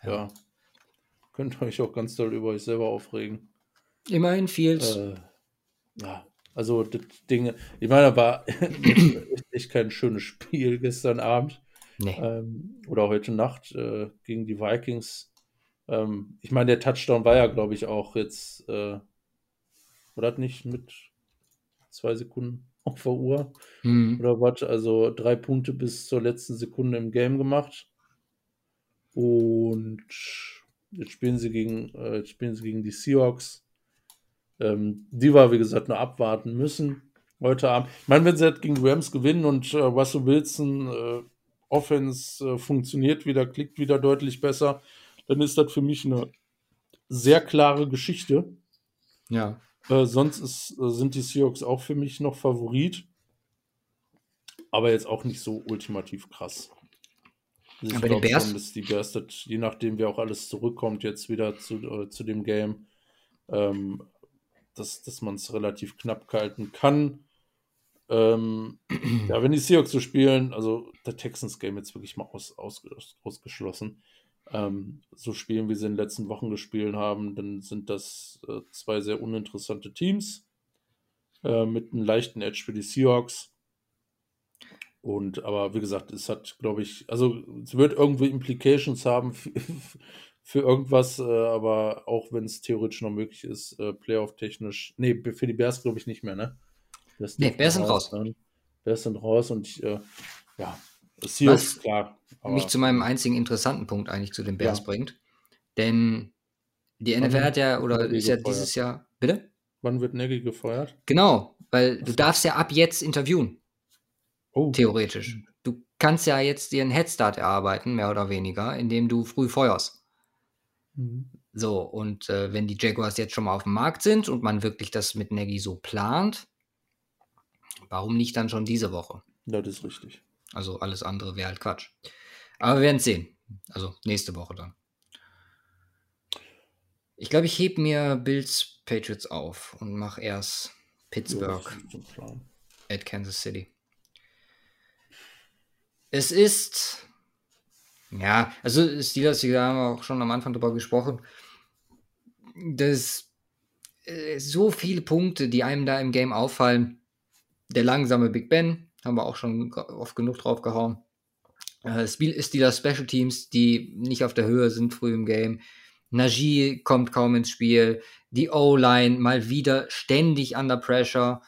Ja. Ja. Könnt ihr euch auch ganz doll über euch selber aufregen. Immerhin Fields. Äh, ja, also das Ding, ich meine, da war echt, kein schönes Spiel gestern Abend nee. ähm, oder heute Nacht äh, gegen die Vikings. Ähm, ich meine, der Touchdown war ja, glaube ich, auch jetzt, äh, oder hat nicht mit zwei Sekunden auf der Uhr Hm. oder was? Also drei Punkte bis zur letzten Sekunde im Game gemacht. Und jetzt spielen sie gegen, äh, jetzt spielen sie gegen die Seahawks. Ähm, die wir, wie gesagt, nur abwarten müssen heute Abend. Ich meine, wenn sie halt gegen die Rams gewinnen und äh, Russell Wilson äh, Offense äh, funktioniert wieder, klickt wieder deutlich besser, dann ist das für mich eine sehr klare Geschichte. Ja. Äh, sonst ist, äh, sind die Seahawks auch für mich noch Favorit. Aber jetzt auch nicht so ultimativ krass. Also ich Aber die glaube Bears- schon, dass die Bears, das, je nachdem, wie auch alles zurückkommt, jetzt wieder zu, äh, zu dem Game, ähm, dass, dass man es relativ knapp halten kann. Ähm, ja, wenn die Seahawks so spielen, also der Texans-Game jetzt wirklich mal aus, aus, ausgeschlossen, ähm, so spielen, wie sie in den letzten Wochen gespielt haben, dann sind das äh, zwei sehr uninteressante Teams äh, mit einem leichten Edge für die Seahawks. Und aber wie gesagt, es hat, glaube ich, also es wird irgendwie Implications haben für, für irgendwas, äh, aber auch wenn es theoretisch noch möglich ist, äh, Playoff-technisch. Nee, für die Bears glaube ich nicht mehr, ne? Das Nee, Bears sind raus. sein. Bears sind raus und ich, äh, ja, Seahawks, Was klar. aber- mich zu meinem einzigen interessanten Punkt eigentlich zu den Bears Ja. bringt. Denn die Wann NFL hat ja, oder ist ja gefeuert? dieses Jahr. Bitte? Wann wird Nagy gefeuert? Genau, weil du darfst ja ab jetzt interviewen, Oh, theoretisch. Du kannst ja jetzt dir einen Headstart erarbeiten, mehr oder weniger, indem du früh feuerst. Mhm. So, und äh, wenn die Jaguars jetzt schon mal auf dem Markt sind und man wirklich das mit Nagy so plant, warum nicht dann schon diese Woche? das ist richtig. Also alles andere wäre halt Quatsch. Aber wir werden es sehen. Also nächste Woche dann. Ich glaube, ich heb mir Bills Patriots auf und mache erst Ja, Pittsburgh Plan. at Kansas City. Es ist, ja, also Steelers, da haben wir auch schon am Anfang drüber gesprochen, dass äh, so viele Punkte, die einem da im Game auffallen. Der langsame Big Ben, haben wir auch schon oft genug drauf gehauen. Äh, Steelers Special Teams, die nicht auf der Höhe sind früh im Game. Najee kommt kaum ins Spiel. Die O-Line mal wieder ständig under pressure.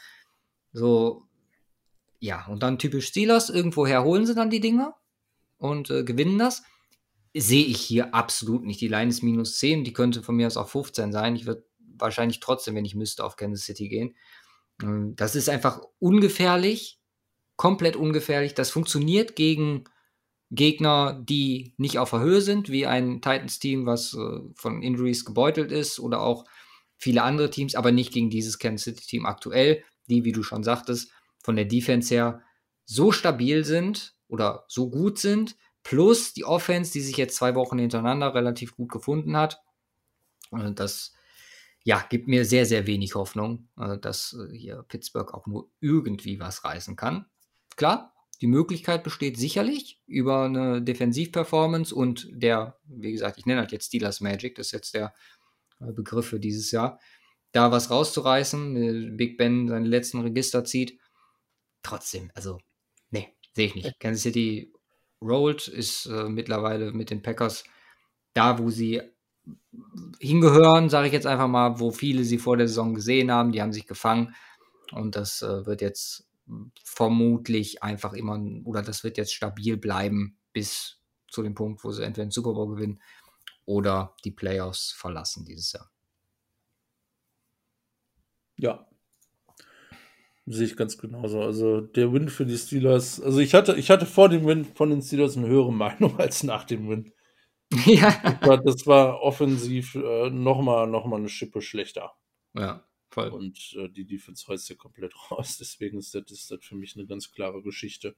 So, ja, und dann typisch Steelers. Irgendwoher holen sie dann die Dinger und äh, gewinnen das. Sehe ich hier absolut nicht. Die Line ist minus 10. Die könnte von mir aus auch 15 sein. Ich würde wahrscheinlich trotzdem, wenn ich müsste, auf Kansas City gehen. Ähm, Das ist einfach ungefährlich. Komplett ungefährlich. Das funktioniert gegen Gegner, die nicht auf der Höhe sind, wie ein Titans-Team, was äh, von Injuries gebeutelt ist, oder auch viele andere Teams, aber nicht gegen dieses Kansas City-Team aktuell, die, wie du schon sagtest, von der Defense her so stabil sind oder so gut sind, plus die Offense, die sich jetzt zwei Wochen hintereinander relativ gut gefunden hat. Und das ja, gibt mir sehr, sehr wenig Hoffnung, äh, dass äh, hier Pittsburgh auch nur irgendwie was reißen kann. Klar, die Möglichkeit besteht sicherlich über eine Defensivperformance und der, wie gesagt, ich nenne halt jetzt Steelers Magic, das ist jetzt der äh, Begriff für dieses Jahr, da was rauszureißen, Big Ben seine letzten Register zieht. Trotzdem, also, nee, sehe ich nicht. Kansas City rollt, ist äh, mittlerweile mit den Packers da, wo sie hingehören, sage ich jetzt einfach mal, wo viele sie vor der Saison gesehen haben, die haben sich gefangen und das äh, wird jetzt vermutlich einfach immer, oder das wird jetzt stabil bleiben bis zu dem Punkt, wo sie entweder den Super Bowl gewinnen oder die Playoffs verlassen dieses Jahr. Ja. Sehe ich ganz genauso. Also der Win für die Steelers, also ich hatte, ich hatte vor dem Win von den Steelers eine höhere Meinung als nach dem Win. Ja. Das war, das war offensiv äh, nochmal noch mal eine Schippe schlechter. Ja, voll. Und äh, die Defense reißt ja komplett raus. Deswegen ist das, ist das für mich eine ganz klare Geschichte.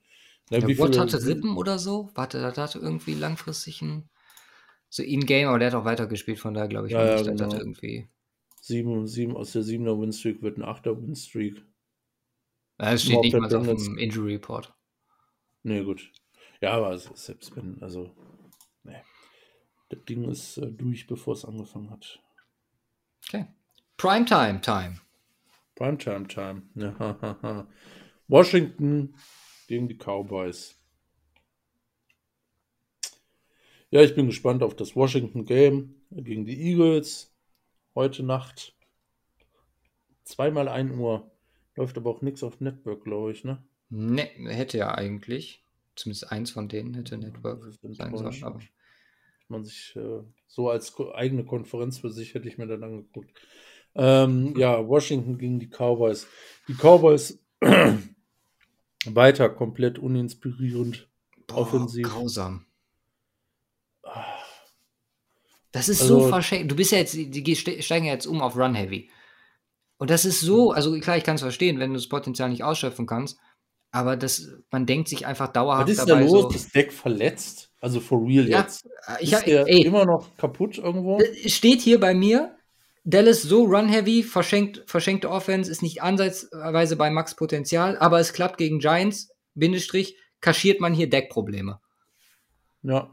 Ja, ja Watt hatte Rippen oder so? Warte, da hatte irgendwie langfristig ein so in-game, aber der hat auch weitergespielt, von daher glaube ich, ja, ja, genau. irgendwie. Sieben, sieben, aus der 7er Winstreak wird ein 8er Winstreak. Es steht nicht mal auf dem Injury Report. Nee, gut. Ja, aber selbst wenn, also, nee. Das Ding ist äh, durch, bevor es angefangen hat. Okay. Primetime Time. Primetime Time. Ja, Washington gegen die Cowboys. Ja, ich bin gespannt auf das Washington Game gegen die Eagles. Heute Nacht. Zweimal 1 Uhr. Läuft aber auch nichts auf Network, glaube ich, ne? Ne, hätte ja eigentlich. Zumindest eins von denen hätte Network sein sollen. Aber man sich äh, so als eigene Konferenz für sich hätte ich mir dann angeguckt. Ähm, ja, Washington gegen die Cowboys. Die Cowboys weiter komplett uninspirierend Boah, offensiv. Grausam. Das ist also, so verschenkt. Du bist ja jetzt, die steigen ja jetzt um auf Run Heavy. Und das ist so, also klar, ich kann es verstehen, wenn du das Potenzial nicht ausschöpfen kannst, aber das, man denkt sich einfach dauerhaft Was ist dabei da los? So, das Deck verletzt? Also for real ja, jetzt. Ich ist der ey, immer noch kaputt irgendwo? Steht hier bei mir, Dallas so run-heavy, verschenkt, verschenkte Offense, ist nicht ansatzweise bei Max Potenzial, aber es klappt gegen Giants, Bindestrich, kaschiert man hier Deckprobleme. Ja.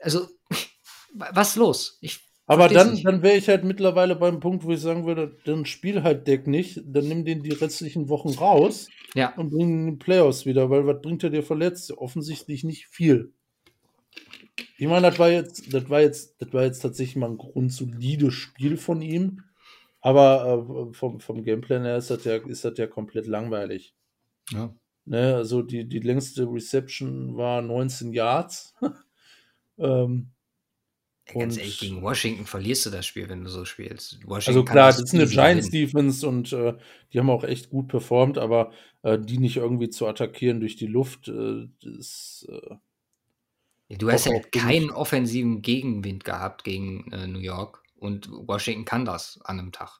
Also, was ist los? Ich aber dann, dann wäre ich halt mittlerweile beim Punkt, wo ich sagen würde, dann spiel halt Deck nicht, dann nimm den die restlichen Wochen raus ja. und bring ihn in die Playoffs wieder, weil was bringt er dir verletzt? Offensichtlich nicht viel. Ich meine, das war jetzt, das war jetzt, das war jetzt tatsächlich mal ein grundsolides Spiel von ihm. Aber äh, vom, vom Gameplan her ist das, ja, ist das ja komplett langweilig. Ja. Ne, also die, die längste Reception war 19 Yards. ähm, Ganz ehrlich, gegen Washington verlierst du das Spiel, wenn du so spielst. Washington also klar, das ist eine Giants Defense und äh, die haben auch echt gut performt, aber äh, die nicht irgendwie zu attackieren durch die Luft, äh, ist. Äh, du hast ja keinen offensiven Gegenwind gehabt gegen äh, New York und Washington kann das an einem Tag.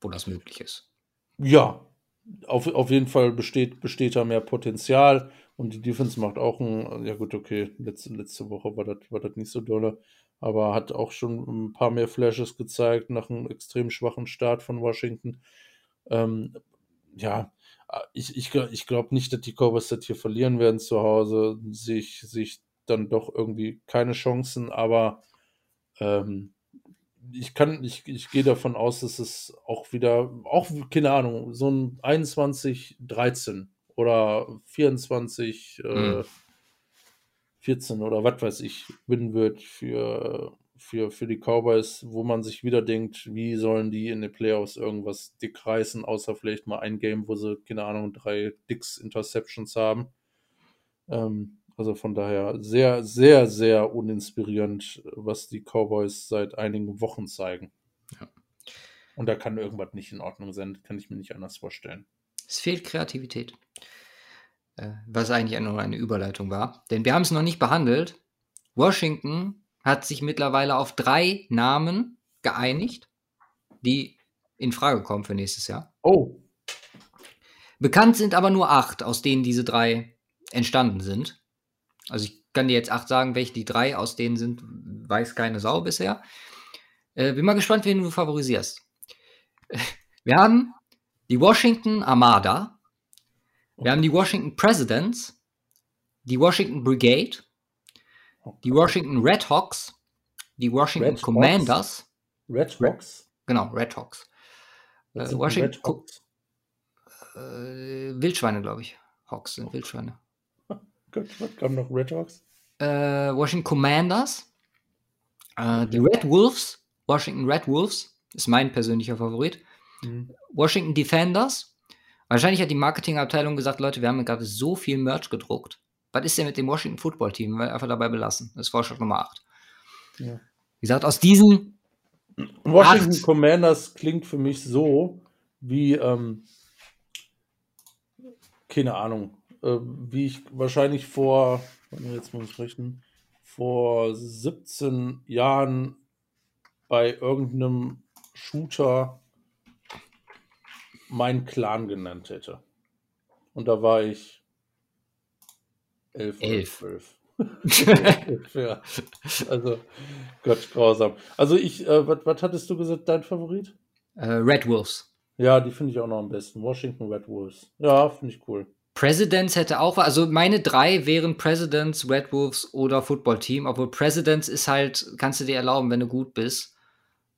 Wo das möglich ist. Ja, auf, auf jeden Fall besteht, besteht da mehr Potenzial. Und die Defense macht auch ein, ja gut, okay, letzte, letzte Woche war das war nicht so dolle, aber hat auch schon ein paar mehr Flashes gezeigt nach einem extrem schwachen Start von Washington. Ähm, ja, ich, ich, ich glaube nicht, dass die Cowboys das hier verlieren werden zu Hause. Sehe ich, sehe ich dann doch irgendwie keine Chancen, aber ähm, ich kann, ich, ich gehe davon aus, dass es auch wieder, auch, keine Ahnung, so ein 21-13 oder 24, äh, mhm. äh, 14 oder was weiß ich gewinnen wird für, für, für die Cowboys, wo man sich wieder denkt, wie sollen die in den Playoffs irgendwas dick reißen, außer vielleicht mal ein Game, wo sie, keine Ahnung, drei Dicks Interceptions haben. Ähm, also von daher sehr, sehr, sehr uninspirierend, was die Cowboys seit einigen Wochen zeigen. Ja. Und da kann irgendwas nicht in Ordnung sein, kann ich mir nicht anders vorstellen. Es fehlt Kreativität. Äh, was eigentlich nur eine Überleitung war. Denn wir haben es noch nicht behandelt. Washington hat sich mittlerweile auf drei Namen geeinigt, die in Frage kommen für nächstes Jahr. Oh. Bekannt sind aber nur acht, aus denen diese drei entstanden sind. Also ich kann dir jetzt acht sagen, welche die drei aus denen sind, weiß keine Sau bisher. Äh, bin mal gespannt, wen du favorisierst. Wir haben die Washington Armada, wir haben die Washington Presidents, die Washington Brigade, die Washington Red Hawks, die Washington Red Commanders. Hawks? Red Hawks? Genau, Red Hawks. Äh, Washington Red Hawks? Äh, Wildschweine, glaube ich. Hawks sind Wildschweine. Gut, was kam noch? Red Hawks? Äh, Washington Commanders, äh, die Red Wolves, Washington Red Wolves, ist mein persönlicher Favorit. Mhm. Washington Defenders, Wahrscheinlich hat die Marketingabteilung gesagt, Leute, wir haben gerade so viel Merch gedruckt. Was ist denn mit dem Washington Football Team? Wir einfach dabei belassen. Das ist Vorschlag Nummer 8. Ja. Wie gesagt, aus diesen Washington acht, Commanders klingt für mich so, wie, ähm, keine Ahnung, äh, wie ich wahrscheinlich vor, jetzt muss ich rechnen, vor 17 Jahren bei irgendeinem Shooter meinen Clan genannt hätte. Und da war ich elf. Elf. Zwölf. ja. Also, Gott, grausam. Also ich, äh, was hattest du gesagt, dein Favorit? Äh, Red Wolves. Ja, die finde ich auch noch am besten. Washington Red Wolves. Ja, finde ich cool. Presidents hätte auch, also meine drei wären Presidents, Red Wolves oder Football Team, obwohl Presidents ist halt, kannst du dir erlauben, wenn du gut bist.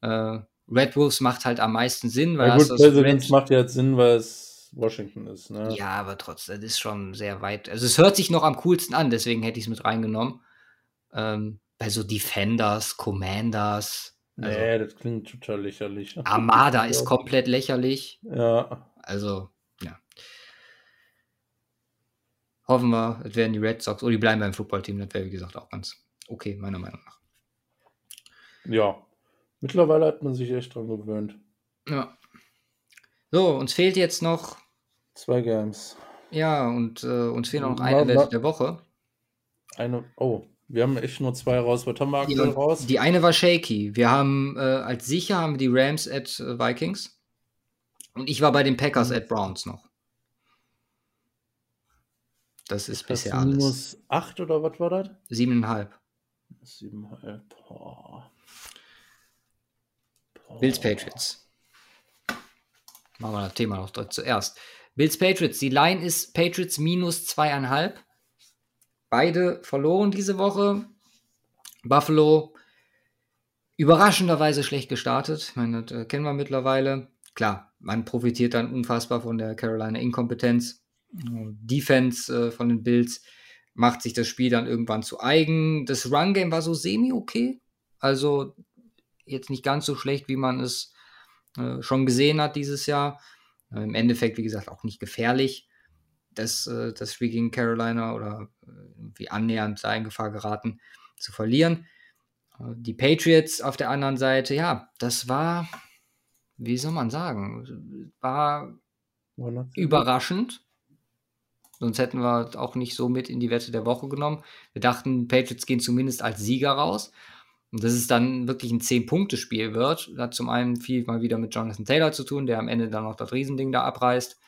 Äh, Red Wolves macht halt am meisten Sinn, weil ja, gut, Presidents macht ja jetzt Sinn, weil es Washington ist, ne? Ja, aber trotzdem, das ist schon sehr weit. Also es hört sich noch am coolsten an, deswegen hätte ich es mit reingenommen. Ähm, bei so Defenders, Commanders. Also nee, das klingt total lächerlich. Armada ist komplett lächerlich. Ja. Also, ja. Hoffen wir, es werden die Red Sox, oder die bleiben beim Footballteam, das wäre wie gesagt auch ganz okay, meiner Meinung nach. Ja, mittlerweile hat man sich echt dran gewöhnt. Ja. So, uns fehlt jetzt noch. Zwei Games. Ja, und äh, uns fehlt noch eine Welt der Woche. Eine, oh, wir haben echt nur zwei raus. Was haben wir aktuell ja, raus? Die eine war shaky. Wir haben äh, als sicher haben wir die Rams at äh, Vikings. Und ich war bei den Packers mhm. at Browns noch. Das ist bisher alles. Minus 8 oder was war das? Siebeneinhalb. Siebeneinhalb. Boah. Bills Patriots. Machen wir das Thema noch zuerst. Bills Patriots. Die Line ist Patriots minus zweieinhalb. Beide verloren diese Woche. Buffalo überraschenderweise schlecht gestartet. Ich meine, das äh, kennen wir mittlerweile. Klar, man profitiert dann unfassbar von der Carolina Inkompetenz. Defense äh, von den Bills macht sich das Spiel dann irgendwann zu eigen. Das Run-Game war so semi-okay. Also jetzt nicht ganz so schlecht, wie man es äh, schon gesehen hat dieses Jahr. Äh, Im Endeffekt, wie gesagt, auch nicht gefährlich. Das, äh, das Spiel gegen Carolina oder äh, wie annähernd da in Gefahr geraten zu verlieren. Äh, die Patriots auf der anderen Seite, ja, das war, wie soll man sagen, war überraschend. Sonst hätten wir auch nicht so mit in die Wette der Woche genommen. Wir dachten, Patriots gehen zumindest als Sieger raus. Und dass es dann wirklich ein 10-Punkte-Spiel wird, hat zum einen viel mal wieder mit Jonathan Taylor zu tun, der am Ende dann noch das Riesending da abreißt.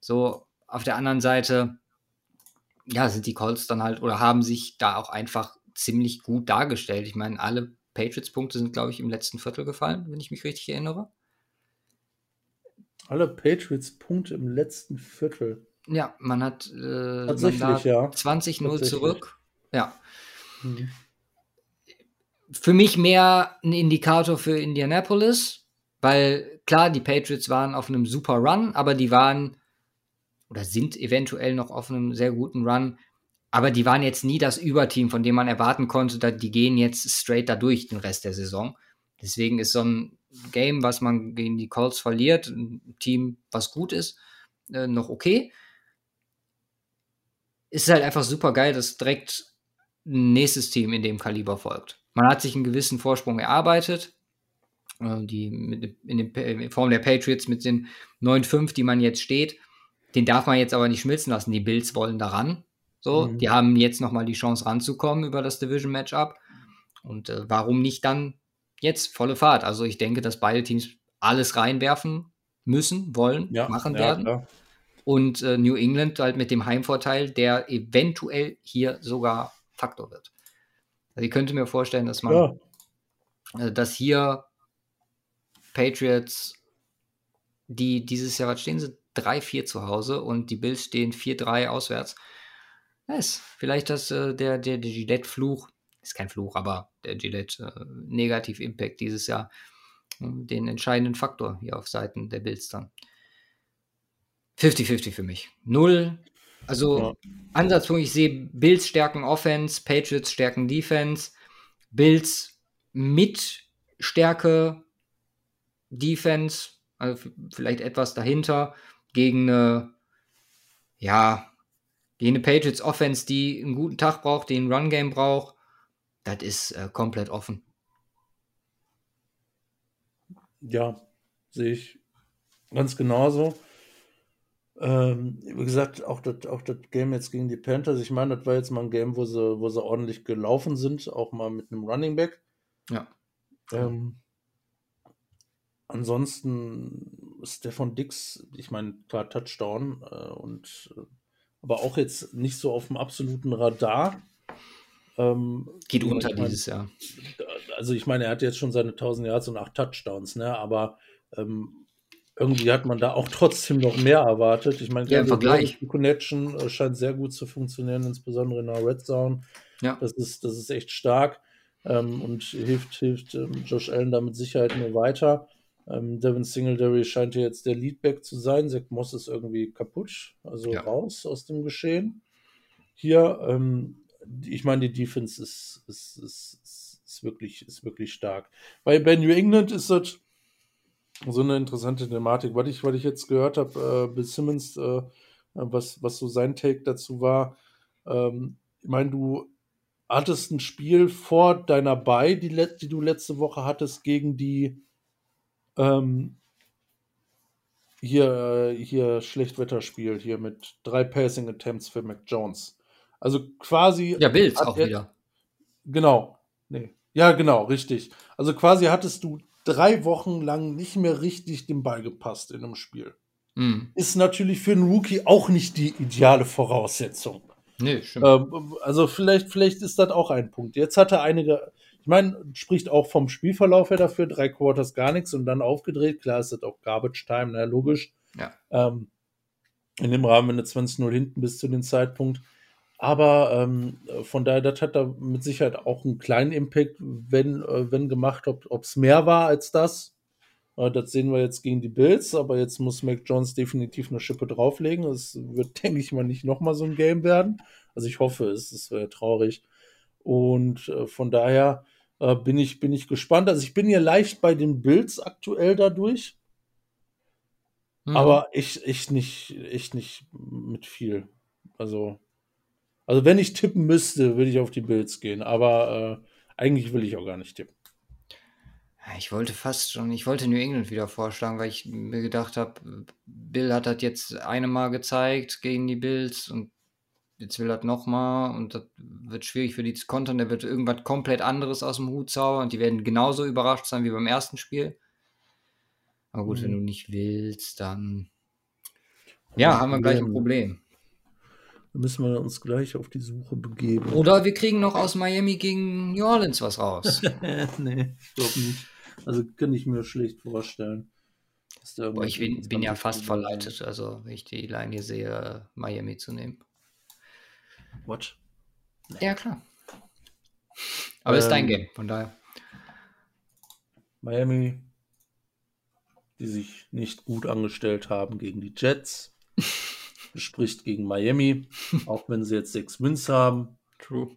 So, auf der anderen Seite, ja, sind die Colts dann halt oder haben sich da auch einfach ziemlich gut dargestellt. Ich meine, alle Patriots-Punkte sind, glaube ich, im letzten Viertel gefallen, wenn ich mich richtig erinnere. Alle Patriots-Punkte im letzten Viertel. Ja, man hat äh, Tatsächlich, man ja. 20-0 zurück. Ja. Mhm. Für mich mehr ein Indikator für Indianapolis, weil klar, die Patriots waren auf einem super Run, aber die waren oder sind eventuell noch auf einem sehr guten Run, aber die waren jetzt nie das Überteam, von dem man erwarten konnte, die gehen jetzt straight da durch den Rest der Saison. Deswegen ist so ein Game, was man gegen die Colts verliert, ein Team, was gut ist, äh, noch okay ist halt einfach super geil, dass direkt ein nächstes Team in dem Kaliber folgt. Man hat sich einen gewissen Vorsprung erarbeitet. Äh, die mit, in, dem, in Form der Patriots mit den 9-5, die man jetzt steht, den darf man jetzt aber nicht schmilzen lassen. Die Bills wollen daran. So, mhm. die haben jetzt nochmal die Chance ranzukommen über das Division-Matchup. Und äh, warum nicht dann jetzt volle Fahrt? Also ich denke, dass beide Teams alles reinwerfen müssen, wollen, ja, machen ja, werden. Klar und äh, New England halt mit dem Heimvorteil, der eventuell hier sogar Faktor wird. Also ich könnte mir vorstellen, dass man, ja. äh, dass hier Patriots, die dieses Jahr, was stehen sie? 3-4 zu Hause und die Bills stehen 4-3 auswärts. Yes, vielleicht das, äh, der, der, der Gillette-Fluch, ist kein Fluch, aber der Gillette äh, dieses Jahr, äh, den entscheidenden Faktor hier auf Seiten der Bills dann. 50-50 für mich. Null. Also ja. Ansatzpunkt, ich sehe Bills stärken Offense, Patriots stärken Defense, Bills mit Stärke Defense, also vielleicht etwas dahinter, gegen eine, ja, gegen eine Patriots Offense, die einen guten Tag braucht, die ein Run-Game braucht. Das ist äh, komplett offen. Ja, sehe ich Ganz genauso. Ähm, wie gesagt, auch das, auch das Game jetzt gegen die Panthers, ich meine, das war jetzt mal ein Game, wo sie, wo sie ordentlich gelaufen sind, auch mal mit einem Running Back. Ja. Ähm, ansonsten Stefan Dix, ich meine, klar, Touchdown äh, und äh, aber auch jetzt nicht so auf dem absoluten Radar. Ähm, Geht unter ich mein, dieses Jahr. Also ich meine, er hat jetzt schon seine 1000 Yards und 8 Touchdowns, ne? aber ähm, irgendwie hat man da auch trotzdem noch mehr erwartet. Ich meine, ja, Vergleich. die Connection äh, scheint sehr gut zu funktionieren, insbesondere in der Red Zone. Ja. Das ist, das ist echt stark ähm, und hilft, hilft ähm, Josh Allen da mit Sicherheit nur weiter. Ähm, Devin Singletary scheint ja jetzt der Leadback zu sein. Zach Moss ist irgendwie kaputt, also ja. raus aus dem Geschehen. Hier, ähm, ich meine, die Defense ist, ist, ist, ist, wirklich, ist wirklich stark. Bei, bei New England ist das so eine interessante Thematik. Was ich, was ich jetzt gehört habe, äh, Bill Simmons, äh, was, was so sein Take dazu war, ähm, ich meine, du hattest ein Spiel vor deiner Bay, die, die du letzte Woche hattest, gegen die ähm, hier, hier Schlechtwetterspiel, hier mit drei Passing Attempts für Mac Jones. Also quasi. Ja, Bills auch er, wieder. Genau. Nee. Ja, genau, richtig. Also quasi hattest du drei Wochen lang nicht mehr richtig den Ball gepasst in einem Spiel. Mhm. Ist natürlich für einen Rookie auch nicht die ideale Voraussetzung. Nee, stimmt. Ähm, also vielleicht, vielleicht ist das auch ein Punkt. Jetzt hat er einige, ich meine, spricht auch vom Spielverlauf her dafür, drei Quarters gar nichts und dann aufgedreht. Klar ist das auch Garbage Time, na, logisch. Ja. Ähm, in dem Rahmen, wenn du 20-0 hinten bis zu dem Zeitpunkt. Aber ähm, von daher, das hat da mit Sicherheit auch einen kleinen Impact, wenn, äh, wenn gemacht, ob es mehr war als das. Äh, das sehen wir jetzt gegen die Bills, aber jetzt muss Mac Jones definitiv eine Schippe drauflegen. Es wird, denke ich mal, nicht nochmal so ein Game werden. Also ich hoffe es, es wäre traurig. Und äh, von daher äh, bin, ich, bin ich gespannt. Also ich bin hier leicht bei den Bills aktuell dadurch. Mhm. Aber ich, ich nicht, ich nicht mit viel. Also also wenn ich tippen müsste, würde ich auf die Bills gehen, aber äh, eigentlich will ich auch gar nicht tippen. Ich wollte fast schon, ich wollte New England wieder vorschlagen, weil ich mir gedacht habe, Bill hat das jetzt eine Mal gezeigt gegen die Bills und jetzt will er nochmal und das wird schwierig für die zu kontern. Der wird irgendwas komplett anderes aus dem Hut zaubern und die werden genauso überrascht sein wie beim ersten Spiel. Aber gut, mhm. wenn du nicht willst, dann ja, haben wir gleich ein Problem. Dann müssen wir uns gleich auf die Suche begeben. Oder wir kriegen noch aus Miami gegen New Orleans was raus. nee, ich glaube nicht. Also kann ich mir schlecht vorstellen. Boah, ich bin, bin ja fast verleitet, also wenn ich die Line hier sehe, Miami zu nehmen. What? Nee. Ja, klar. Aber ähm, ist dein ähm, Game, von daher. Miami, die sich nicht gut angestellt haben gegen die Jets. spricht gegen Miami, auch wenn sie jetzt sechs Wins haben. True.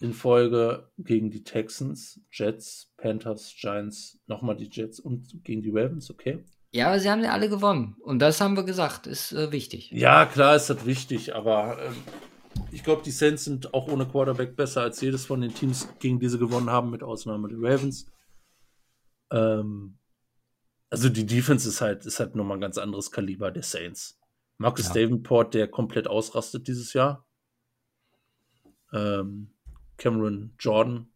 In Folge gegen die Texans, Jets, Panthers, Giants, nochmal die Jets und gegen die Ravens, okay. Ja, aber sie haben ja alle gewonnen. Und das haben wir gesagt, ist äh, wichtig. Ja, klar ist das wichtig, aber ähm, ich glaube, die Saints sind auch ohne Quarterback besser als jedes von den Teams, gegen die sie gewonnen haben, mit Ausnahme der Ravens. Ähm, also die Defense ist halt, ist halt nochmal ein ganz anderes Kaliber der Saints. Marcus ja. Davenport, der komplett ausrastet dieses Jahr. Ähm, Cameron Jordan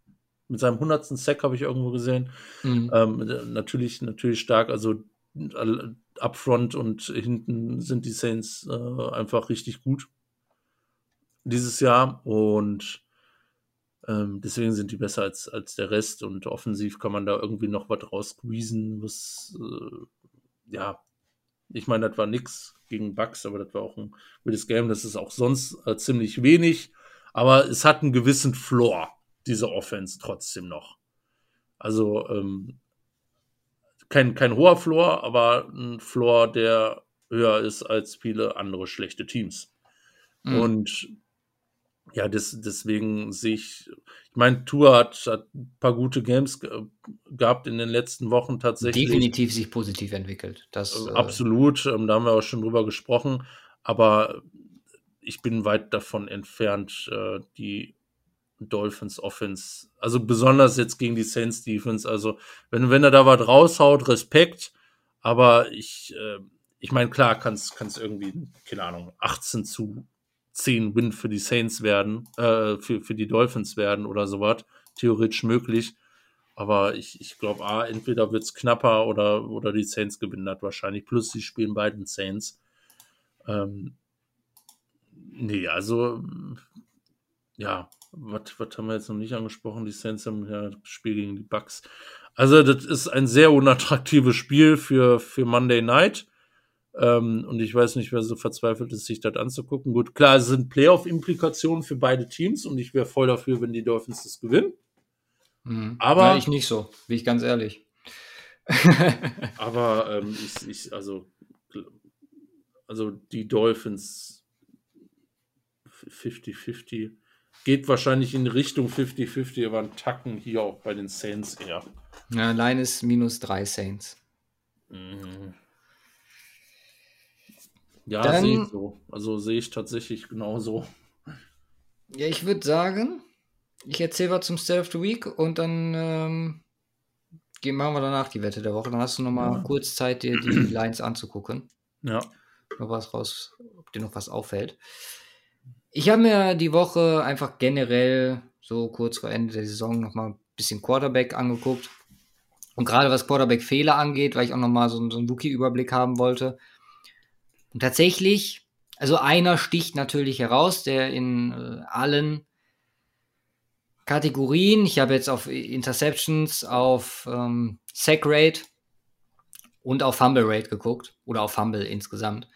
mit seinem 100. Sack habe ich irgendwo gesehen. Mhm. Ähm, natürlich, natürlich stark. Also upfront und hinten sind die Saints äh, einfach richtig gut dieses Jahr und ähm, deswegen sind die besser als, als der Rest und offensiv kann man da irgendwie noch was raussqueezen, was äh, ja, ich meine, das war nix gegen Bucks, aber das war auch ein wildes Game. Das ist auch sonst äh, ziemlich wenig. Aber es hat einen gewissen Floor, diese Offense trotzdem noch. Also ähm, kein, kein hoher Floor, aber ein Floor, der höher ist als viele andere schlechte Teams. Mhm. Und ja, das, deswegen sehe ich, ich meine, Tour hat, hat ein paar gute Games ge gehabt in den letzten Wochen tatsächlich. Definitiv sich positiv entwickelt. Das, äh, Absolut, ähm, da haben wir auch schon drüber gesprochen, aber ich bin weit davon entfernt, äh, die Dolphins Offense, also besonders jetzt gegen die Saints Defense, also wenn, wenn er da was raushaut, Respekt, Aber ich, äh, ich meine, klar, kann es irgendwie, keine Ahnung, 18 zu 10 Win für die Saints werden, äh, für, für die Dolphins werden oder sowas. Theoretisch möglich. Aber ich, ich glaube, A, entweder wird es knapper oder, oder die Saints gewinnen das wahrscheinlich. Plus, sie spielen beiden Saints. Ähm, nee, also, ja, was haben wir jetzt noch nicht angesprochen? Die Saints haben ja das Spiel gegen die Bucks. Also, das ist ein sehr unattraktives Spiel für, für Monday Night. Ähm, und ich weiß nicht, wer so verzweifelt ist, sich das anzugucken. Gut, klar, es sind Playoff-Implikationen für beide Teams und ich wäre voll dafür, wenn die Dolphins das gewinnen. Mhm. Aber ja, ich nicht so, bin ich ganz ehrlich. aber ähm, ich, ich, also, also die Dolphins 50-50 geht wahrscheinlich in Richtung 50-50, aber ein Tacken hier auch bei den Saints eher. Ja, Line ist minus drei Saints. Mhm. Ja, sehe ich so. Also sehe ich tatsächlich genauso. Ja, ich würde sagen, ich erzähle was zum State of the Week und dann ähm, machen wir danach die Wette der Woche. Dann hast du noch mal ja. kurz Zeit, dir die Lines anzugucken. Ja. Noch was raus, ob dir noch was auffällt. Ich habe mir die Woche einfach generell so kurz vor Ende der Saison noch mal ein bisschen Quarterback angeguckt. Und gerade was Quarterback-Fehler angeht, weil ich auch noch mal so, so einen Wookie-Überblick haben wollte, und tatsächlich, also einer sticht natürlich heraus, der in äh, allen Kategorien, ich habe jetzt auf Interceptions, auf ähm, Sack Rate und auf Fumble Rate geguckt oder auf Fumble insgesamt.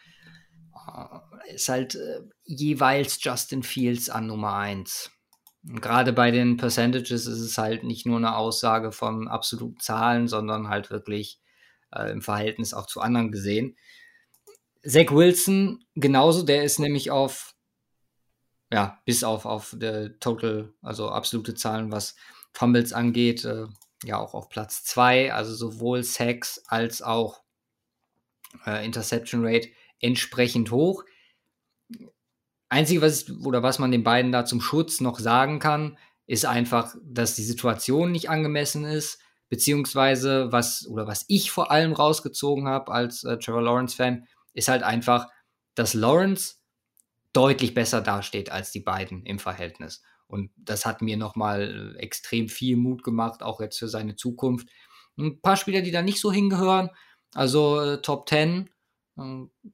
Äh, ist halt äh, jeweils Justin Fields an Nummer 1. Gerade bei den Percentages ist es halt nicht nur eine Aussage von absoluten Zahlen, sondern halt wirklich äh, im Verhältnis auch zu anderen gesehen. Zach Wilson genauso, der ist nämlich auf, ja, bis auf, auf der Total, also absolute Zahlen, was Fumbles angeht, äh, ja auch auf Platz 2, also sowohl Sacks als auch äh, Interception Rate entsprechend hoch. Einzige, was ich, oder was man den beiden da zum Schutz noch sagen kann, ist einfach, dass die Situation nicht angemessen ist, beziehungsweise was, oder was ich vor allem rausgezogen habe als äh, Trevor Lawrence-Fan, ist halt einfach, dass Lawrence deutlich besser dasteht als die beiden im Verhältnis. Und das hat mir nochmal extrem viel Mut gemacht, auch jetzt für seine Zukunft. Ein paar Spieler, die da nicht so hingehören, also äh, Top 10, äh,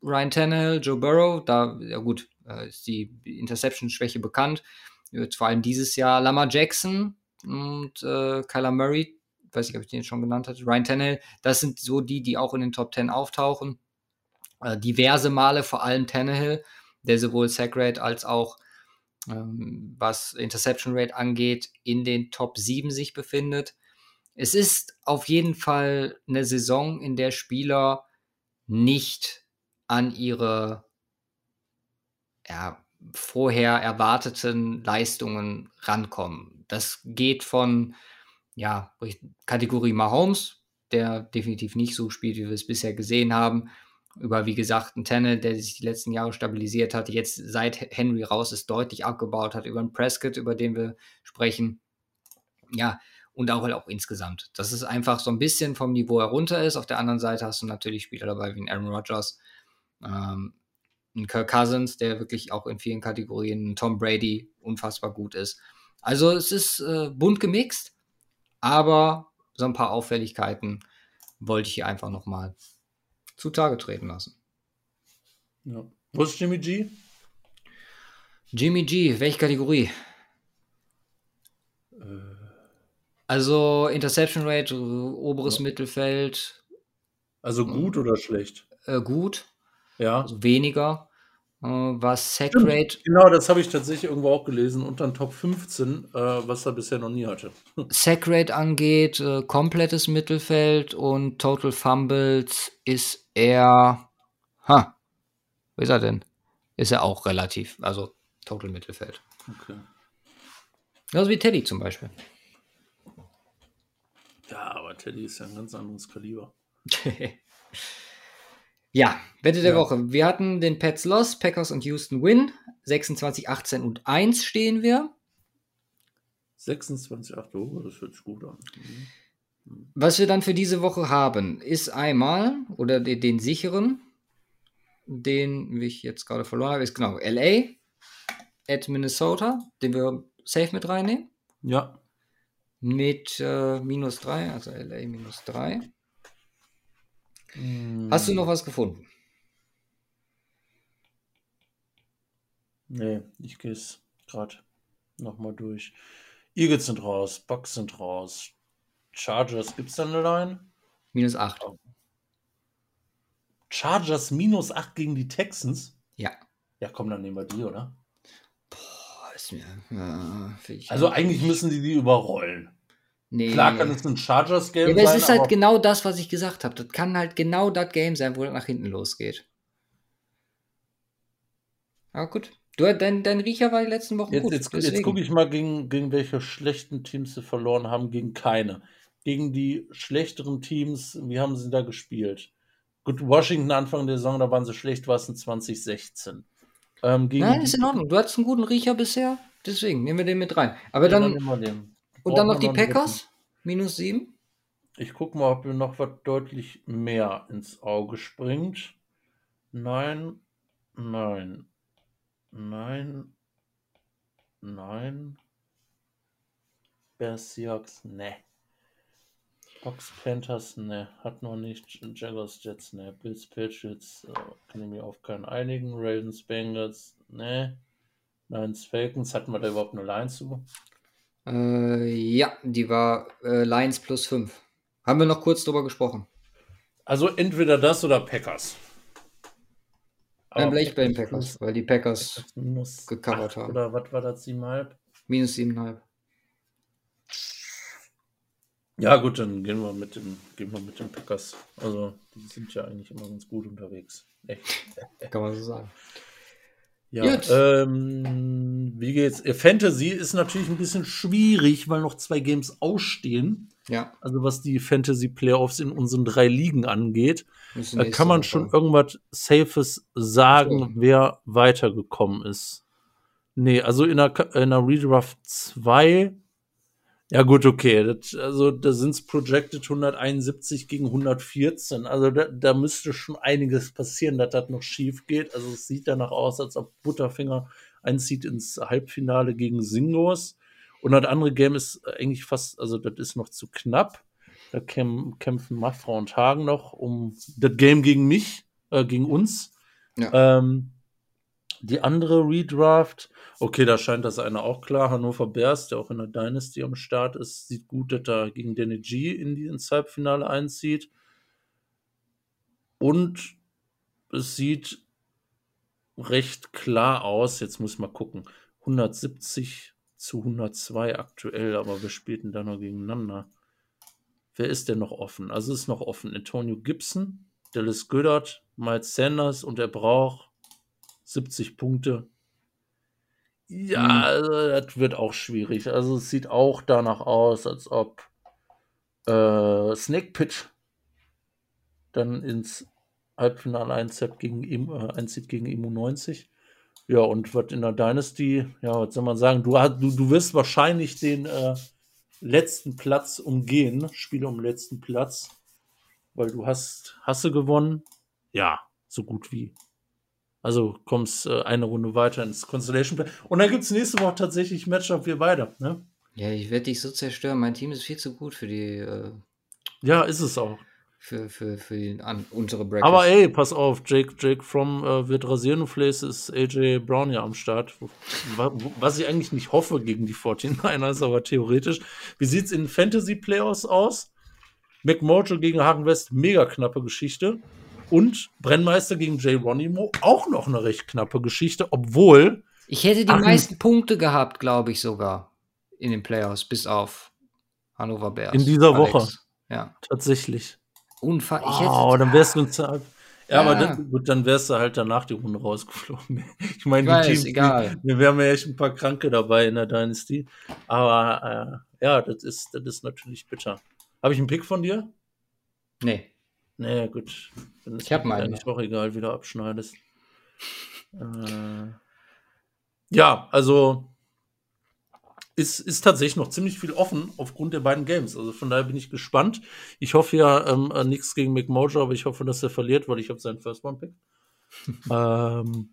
Ryan Tannehill, Joe Burrow, da, ja gut, äh, ist die Interception-Schwäche bekannt. Jetzt vor allem dieses Jahr Lamar Jackson und äh, Kyler Murray, weiß ich, ob ich den schon genannt hatte, Ryan Tannehill, das sind so die, die auch in den Top 10 auftauchen äh, diverse Male, vor allem Tannehill, der sowohl Sack Rate als auch ähm, was Interception Rate angeht, in den Top 7 sich befindet. Es ist auf jeden Fall eine Saison, in der Spieler nicht an ihre ja, vorher erwarteten Leistungen rankommen. Das geht von ja, Kategorie Mahomes, der definitiv nicht so spielt, wie wir es bisher gesehen haben, über, wie gesagt, einen Tenne, der sich die letzten Jahre stabilisiert hat, jetzt seit Henry raus ist, deutlich abgebaut hat, über einen Prescott, über den wir sprechen. Ja, und auch, halt auch insgesamt. Dass es einfach so ein bisschen vom Niveau herunter ist. Auf der anderen Seite hast du natürlich Spieler dabei wie ein Aaron Rodgers, ähm, ein Kirk Cousins, der wirklich auch in vielen Kategorien, ein Tom Brady unfassbar gut ist. Also es ist äh, bunt gemixt, aber so ein paar Auffälligkeiten wollte ich hier einfach nochmal zutage treten lassen. Ja. Wo ist Jimmy G? Jimmy G, welche Kategorie? Äh. Also Interception Rate, oberes ja. Mittelfeld. Also gut oder schlecht? Äh, gut. Ja. Also weniger. Äh, was Sack Rate. Genau, das habe ich tatsächlich irgendwo auch gelesen, unter den Top 15, äh, was er bisher noch nie hatte. Sack Rate angeht, äh, komplettes Mittelfeld und Total Fumbles ist er. Ha, wo ist er denn? Ist er auch relativ, also Total Mittelfeld. Okay. Also wie Teddy zum Beispiel. Ja, aber Teddy ist ja ein ganz anderes Kaliber. Ja, Wette der ja. Woche. Wir hatten den Pets Loss, Packers und Houston Win. 26, 18 und 1 stehen wir. 26, 8, oh, das hört sich gut an. Mhm. Was wir dann für diese Woche haben, ist einmal, oder den, den sicheren, den ich jetzt gerade verloren habe, ist genau LA at Minnesota, den wir safe mit reinnehmen. Ja. Mit äh, minus 3, also LA minus 3. Hm, Hast du noch was gefunden? Nee, ich gehe es gerade nochmal durch. Eagles sind raus, Bucks sind raus. Chargers, gibt es da eine Line? Minus 8. Chargers minus 8 gegen die Texans? Ja. Ja, komm, dann nehmen wir die, oder? Boah, ist mir. Ich Also eigentlich müssen die die überrollen. Nee. Klar kann es ein Chargers-Game Ja, aber es sein, ist halt genau das, was ich gesagt habe. Das kann halt genau das Game sein, wo das nach hinten losgeht. Aber gut. Du, dein, dein Riecher war die letzten Wochen jetzt, gut. jetzt, jetzt gucke ich mal, gegen, gegen welche schlechten Teams sie verloren haben. Gegen keine. Gegen die schlechteren Teams, wie haben sie da gespielt? Gut, Washington Anfang der Saison, da waren sie schlecht, war es in 2016. Ähm, Nein, ist in Ordnung. Du hattest einen guten Riecher bisher. Deswegen nehmen wir den mit rein. Aber dann. den. Und dann noch die. Packers. Minus 7. Ich gucke mal, ob mir noch was deutlich mehr ins Auge springt. Nein, nein, nein, nein. Bears Seahawks, ne. Fox Panthers, ne. Hat noch nicht. Jaguars Jets, ne. Bills Patriots, äh, kann ich mir auf keinen einigen. Ravens Bengals, ne. Lions Falcons, hatten wir da überhaupt eine Line zu? Äh, ja, die war äh, Lions plus 5. Haben wir noch kurz drüber gesprochen. Also entweder das oder Packers. Dann bleib ich bei den Packers weil die Packers gecovert haben. Oder was war das, 7,5? minus 7,5. Ja, gut, dann gehen wir mit dem, gehen wir mit den Packers. Also, die sind ja eigentlich immer ganz gut unterwegs. Echt. Kann man so sagen. Ja, ähm, wie geht's? Äh, Fantasy ist natürlich ein bisschen schwierig, weil noch zwei Games ausstehen. Ja, Also, was die Fantasy Playoffs in unseren drei Ligen angeht. Da kann man Woche- schon irgendwas Safes sagen, So. wer weitergekommen ist. Nee, also in der, in der Redraft 2, ja gut, okay, das, also da sind es projected 171 gegen 114. Also da, da müsste schon einiges passieren, dass das noch schief geht. Also es sieht danach aus, als ob Butterfinger einzieht ins Halbfinale gegen Singos. Und das andere Game ist eigentlich fast, also das ist noch zu knapp. Da käm, kämpfen Mafra und Hagen noch um das Game gegen mich, äh, gegen uns. Ja. Ähm, die andere Redraft, okay, da scheint das eine auch klar. Hannover Bears, der auch in der Dynasty am Start ist, sieht gut, dass er gegen Danny G in die ins Halbfinale einzieht. Und es sieht recht klar aus. Jetzt muss ich mal gucken. 170 zu 102 aktuell, aber wir spielten da noch gegeneinander. Wer ist denn noch offen? Also ist noch offen Antonio Gibson, Dallas Goddard, Miles Sanders und er braucht 70 Punkte. Ja, Mhm. das wird auch schwierig. Also es sieht auch danach aus, als ob äh, Snake Pitch dann ins Halbfinale einzieht gegen, äh, einzieht gegen Immo 90. Ja, und was in der Dynasty, ja, was soll man sagen? Du, du, du wirst wahrscheinlich den äh, letzten Platz umgehen, Spiele um letzten Platz, weil du hast, hast du gewonnen? Ja, so gut wie. Also kommst äh, eine Runde weiter ins Constellation Play. Und dann gibt es nächste Woche tatsächlich Matchup wir beide. Ne? Ja, ich werde dich so zerstören. Mein Team ist viel zu gut für die, äh, Ja, ist es auch. für, für, für die, an, unsere Brackets. Aber ey, pass auf, Jake, Jake From äh, wird rasieren und vielleicht ist AJ Brown ja am Start. Was ich eigentlich nicht hoffe gegen die 49ers, aber theoretisch. Wie sieht's in Fantasy Playoffs aus? McMojo gegen Hagen West, mega knappe Geschichte. Und Brennmeister gegen Jay Ronimo, auch noch eine recht knappe Geschichte, obwohl, Ich hätte die Ach, meisten Punkte gehabt, glaube ich sogar. In den Playoffs, bis auf Hannover Bears. In dieser Woche. Ja. tatsächlich. Unfall. Ich Oh, hätte, dann wärst du uns ja, Ja. aber dann, gut, dann wärst du halt danach die Runde rausgeflogen. Ich meine, die Teams, egal. Die, wir haben ja echt ein paar Kranke dabei in der Dynasty. Aber äh, ja, das ist, das ist natürlich bitter. Habe ich einen Pick von dir? nee. Nee, gut. Dann ist Ich hab mir meinen. eigentlich auch egal, wie du abschneidest. Äh, ja, also ist, ist tatsächlich noch ziemlich viel offen aufgrund der beiden Games. Also von daher bin ich gespannt. Ich hoffe ja ähm, äh, nichts gegen McMojo, aber ich hoffe, dass er verliert, weil ich habe seinen First One Pick. ähm,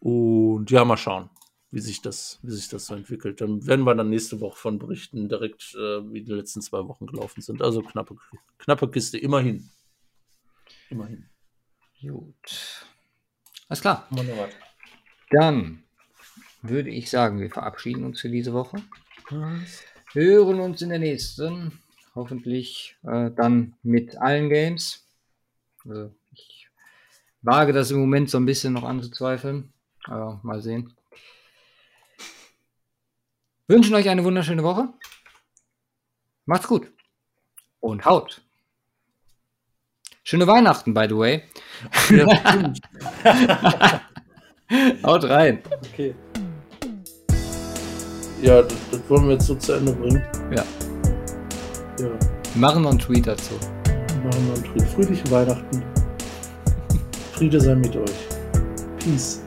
und ja, mal schauen, wie sich das, wie sich das so entwickelt. Dann werden wir dann nächste Woche von berichten, direkt äh, wie die letzten zwei Wochen gelaufen sind. Also knappe, knappe Kiste, immerhin. Immerhin. Gut. Alles klar. Dann würde ich sagen, wir verabschieden uns für diese Woche. Was? Hören uns in der nächsten. Hoffentlich äh, dann mit allen Games. Also ich wage das im Moment so ein bisschen noch anzuzweifeln. Aber mal sehen. Wünschen euch eine wunderschöne Woche. Macht's gut. Und haut. Schöne Weihnachten, by the way. Ja, Haut rein. Okay. Ja, das, das, wollen wir jetzt so zu Ende bringen. Ja. Ja. Machen wir einen Tweet dazu. Machen wir einen Tweet. Fröhliche Weihnachten. Friede sei mit euch. Peace.